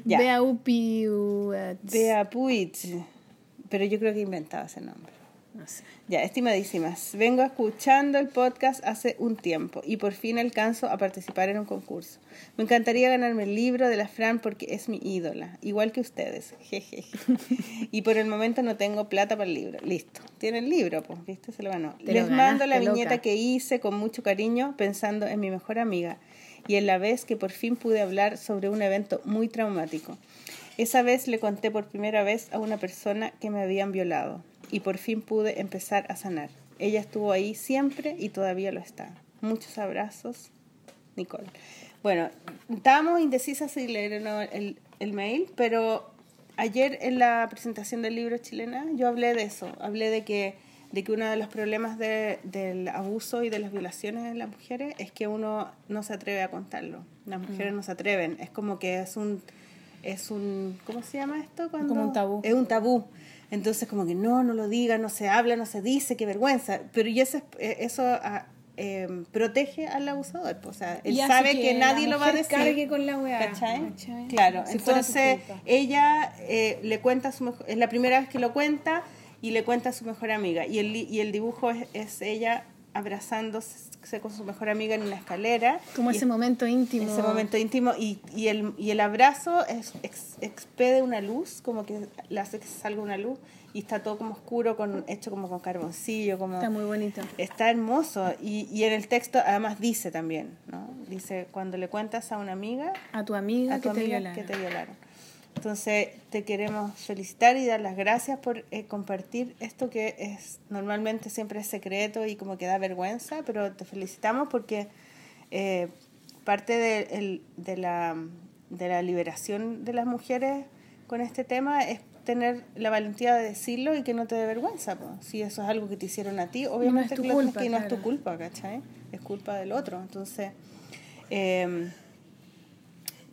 Ya, Bea Upi. uh, Bea Puig, pero yo creo que inventaba ese nombre. No sé. Ya, estimadísimas, vengo escuchando el podcast hace un tiempo y por fin alcanzo a participar en un concurso. Me encantaría ganarme el libro de la Fran porque es mi ídola, igual que ustedes. Jejeje. Y por el momento no tengo plata para el libro. Listo. Tiene el libro, pues, ¿viste? Se lo ganó. Te lo Les mando la viñeta loca. que hice con mucho cariño pensando en mi mejor amiga y en la vez que por fin pude hablar sobre un evento muy traumático. Esa vez le conté por primera vez a una persona que me habían violado y por fin pude empezar a sanar. Ella estuvo ahí siempre y todavía lo está. Muchos abrazos, Nicole. Bueno, estábamos indecisas si leer el, el mail, pero ayer en la presentación del libro chilena yo hablé de eso, hablé de que, de que uno de los problemas de- del abuso y de las violaciones en las mujeres es que uno no se atreve a contarlo. Las mujeres no se atreven, es como que es un es un ¿cómo se llama esto? Cuando, Como un tabú. Es un tabú. Entonces como que no, no lo diga, no se habla, no se dice, qué vergüenza. Pero y eso, es- eso eh, protege al abusador. pues, O sea, él sabe que, nadie lo va a decir. cargue con la weá, ¿Cachai? ¿cachai? Claro, Si entonces ella eh, le cuenta a su mejor, es la primera vez que lo cuenta y le cuenta a su mejor amiga. Y el, y el dibujo es, es ella abrazándose con su mejor amiga en una escalera. Como ese momento íntimo. ese momento íntimo y, y, el, y el abrazo es, ex- expede una luz, como que le hace que salga una luz y está todo como oscuro, con, hecho como con carboncillo, como... Está muy bonito. Está hermoso y, y en el texto además dice también, ¿no? Dice, cuando le cuentas a una amiga, A tu amiga a tu que te amiga violaron. que te violaron. Entonces te queremos felicitar y dar las gracias por eh, compartir esto que es normalmente siempre es secreto y como que da vergüenza, pero te felicitamos porque eh, parte de, el- de la, de la liberación de las mujeres con este tema es tener la valentía de decirlo y que no te dé vergüenza. po. Si eso es algo que te hicieron a ti, obviamente lo tienes culpa, que- no es tu culpa, ¿cachai? Es culpa del otro. Entonces, eh,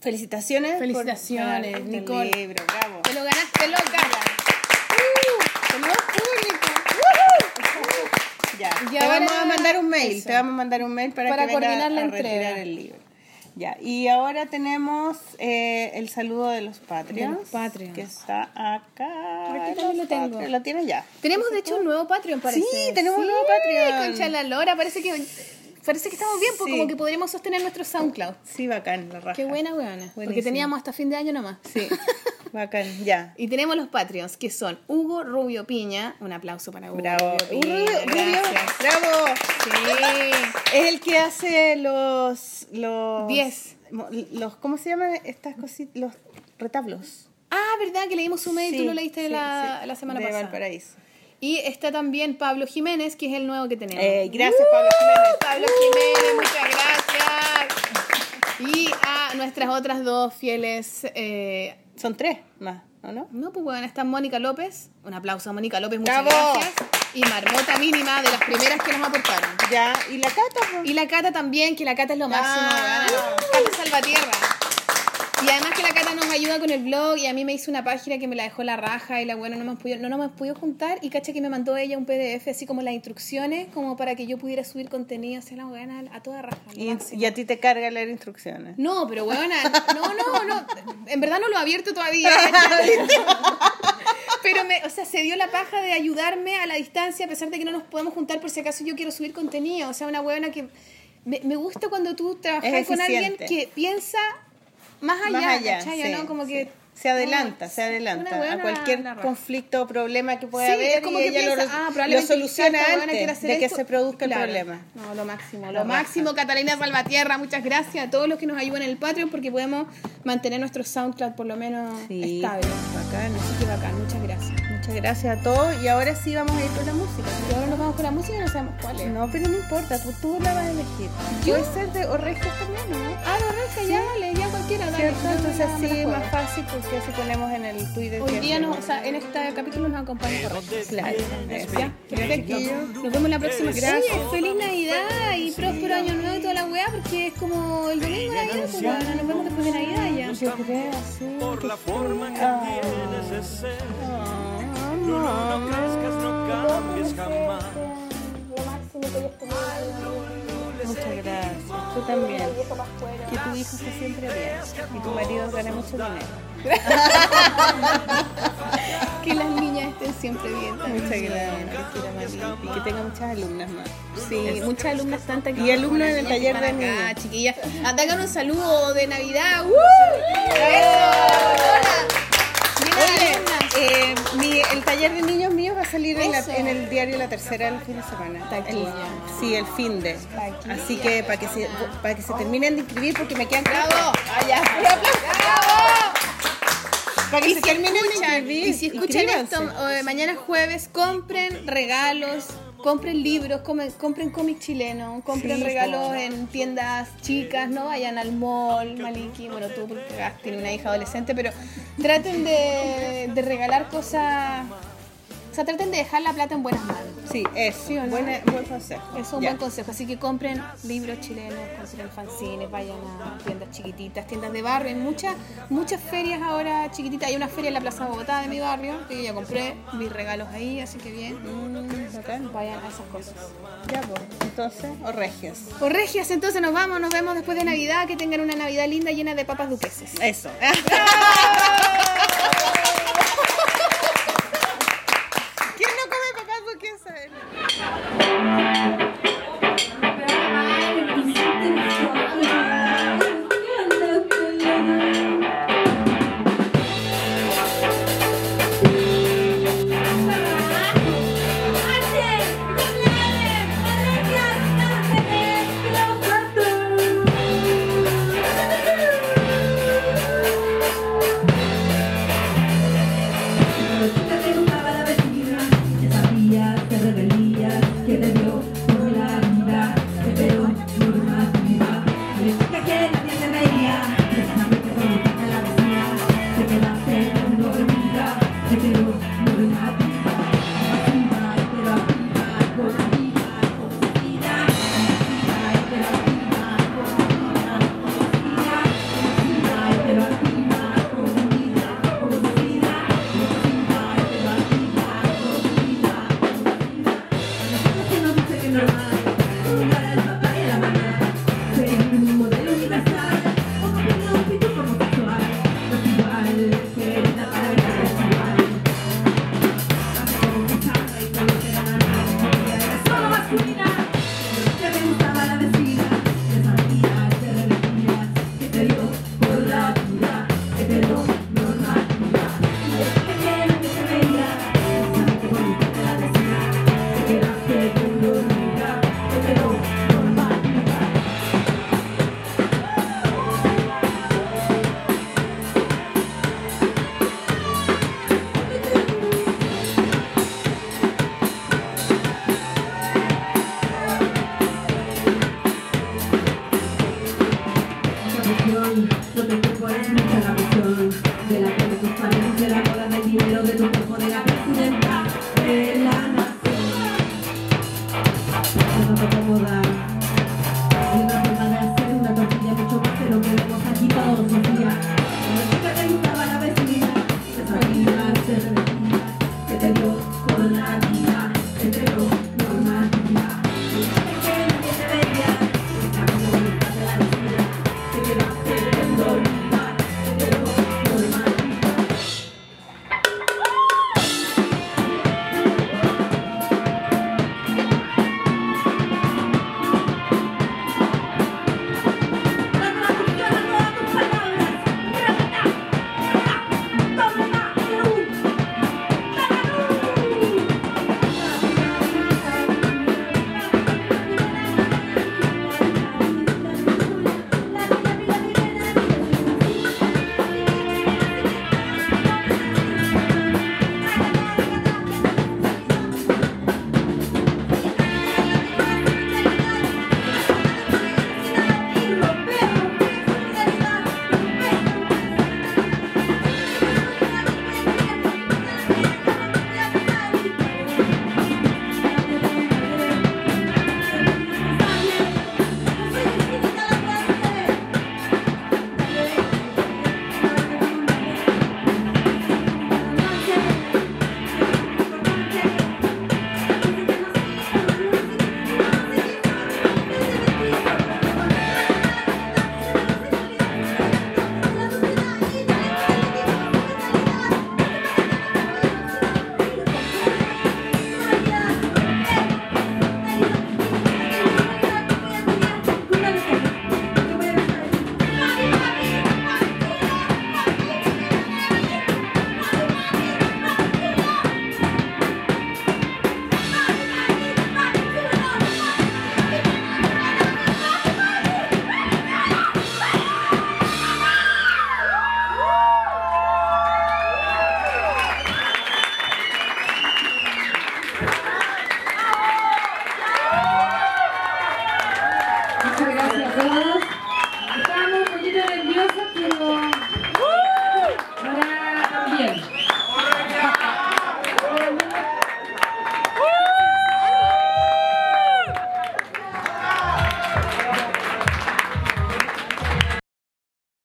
felicitaciones. por Felicitaciones, ganar este Nicole. libro, bravo. Te lo ganaste, loca. ¡Tenemos público! Ya, Y te ahora- vamos a mandar un mail, eso. te vamos a mandar un mail para, Para que coordinar la a entrega. retirar el libro. Ya, y ahora tenemos eh, el saludo de los Patreons. De los Patreons. Que está acá. Por aquí también lo tengo. Patreons. Lo tienes ya. Tenemos de hecho un nuevo Patreon, parece. Sí, tenemos un nuevo Patreon. Concha la lora, parece que parece que estamos bien, pues Sí. como que podríamos sostener nuestro SoundCloud. Sí, bacán, la raja. Qué buena, weona. Porque teníamos hasta fin de año nomás. Sí, bacán, ya. Y tenemos los Patreons, que son Hugo Rubio Piña. Un aplauso para Hugo Bravo. Rubio Piña. Rubio, Gracias. bravo. Sí. Es el que hace los. los Diez. mo- Los, ¿Cómo se llaman estas cositas? Los retablos. Ah, ¿verdad? Que leímos su mail, tú Sí, lo leíste sí, la, la semana de pasada. Valparaíso. Y está también Pablo Jiménez, que es el nuevo que tenemos. Eh, gracias, Pablo Jiménez. Pablo Jiménez, muchas gracias. Y a nuestras otras dos fieles. eh, Son tres más, ¿o no? no, pues bueno, está Mónica López. Un aplauso a Mónica López, muchas ¡Bravo! gracias. Y Marmota Mínima, de las primeras que nos aportaron. Ya, y la cata, pues. Y la Cata también, que la Cata es lo máximo, Ah. Cata Salvatierra. Y además que la Cata nos ayuda con el blog y a mí me hizo una página que me la dejó la raja y la buena no nos pudimos, no nos hemos podido juntar y cacha que me mandó ella un PDF así como las instrucciones como para que yo pudiera subir contenido hacia la buena a toda raja. Y, a ti te carga leer instrucciones. No, pero weona, no, no, no, en verdad no lo he abierto todavía. Pero me, o sea, se dio la paja de ayudarme a la distancia a pesar de que no nos podemos juntar por si acaso yo quiero subir contenido. O sea, una huevona que me, me gusta cuando tú trabajas con alguien que piensa más allá, Más allá, ¿cachai? sí, ¿no? Como que se adelanta, no, se adelanta a cualquier conflicto o problema que pueda Sí, haber es como y que ella lo, ah, lo soluciona antes de que esto. se produzca Claro. el problema. No, lo máximo, lo máximo. Catalina Salvatierra, muchas gracias a todos los que nos ayudan en el Patreon porque podemos mantener nuestro SoundCloud por lo menos Sí, estable. bacán. Así que bacán, muchas gracias. Muchas gracias a todos y ahora sí vamos a ir con la música. Y ahora nos vamos con la música y no sabemos cuál es. No, pero no importa, tú, tú la vas a elegir. ¿Yo? Puede ser de Orregios también, ¿no? Ah, no, Reja, ya, dale, ya cualquiera, dale. Entonces ya me la sí, juego. más fácil porque así ponemos en el Twitter. Hoy día, no, o sea, en este capítulo nos acompaña. Claro. Ya, perfecto. Nos vemos la próxima. Gracias. Oye, feliz Navidad y próspero año nuevo y toda la weá, porque es como el domingo de Navidad, pues bueno, nos vemos después de Navidad ya. Yo creo, sí. por la forma que Ah. tienes de ser. Ah, Tú no, no. no crezcas, no cambies jamás. Muchas gracias. Tú también. Que tu hijo esté siempre bien. Y tu marido gane mucho dinero. Que las niñas estén siempre bien. también. Muchas gracias. Y que tenga muchas alumnas más. Sí, muchas alumnas tantas que Y alumnos en el taller de acá, chiquillas. Anda, hagan un saludo de Navidad. ¡Uh! ¡Eso! Alumnas. Eh, mi, el taller de niños míos va a salir en, la- en el diario La Tercera el fin de semana. El- sí, el fin de. Así que para que se para que se terminen de inscribir porque me quedan ¡Bravo! Ah, ya. ¡Bravo! Para que Y se si, terminen de inscribir. y si escuchan esto eh, mañana jueves, compren regalos, compren libros, compren cómic chileno, compren Sí, regalos en tiendas chicas, no vayan al mall, Maliki, bueno tú porque tienes una hija adolescente, pero traten de, de regalar cosas, o sea, traten de dejar la plata en buenas manos. Sí, es ¿Sí o no? buena- buen consejo. Es un buen consejo. Así que compren libros chilenos, compren fanzines, vayan a tiendas chiquititas, tiendas de barrio. Hay muchas, muchas ferias ahora chiquititas. Hay una feria en la Plaza Bogotá de mi barrio, que yo ya compré mis regalos ahí, así que bien. Mm, bacán. Vayan a esas cosas. Ya, pues. Entonces, o regios. Pues regias, entonces nos vamos, nos vemos después de Navidad. Que tengan una Navidad linda llena de papas duqueses. Eso.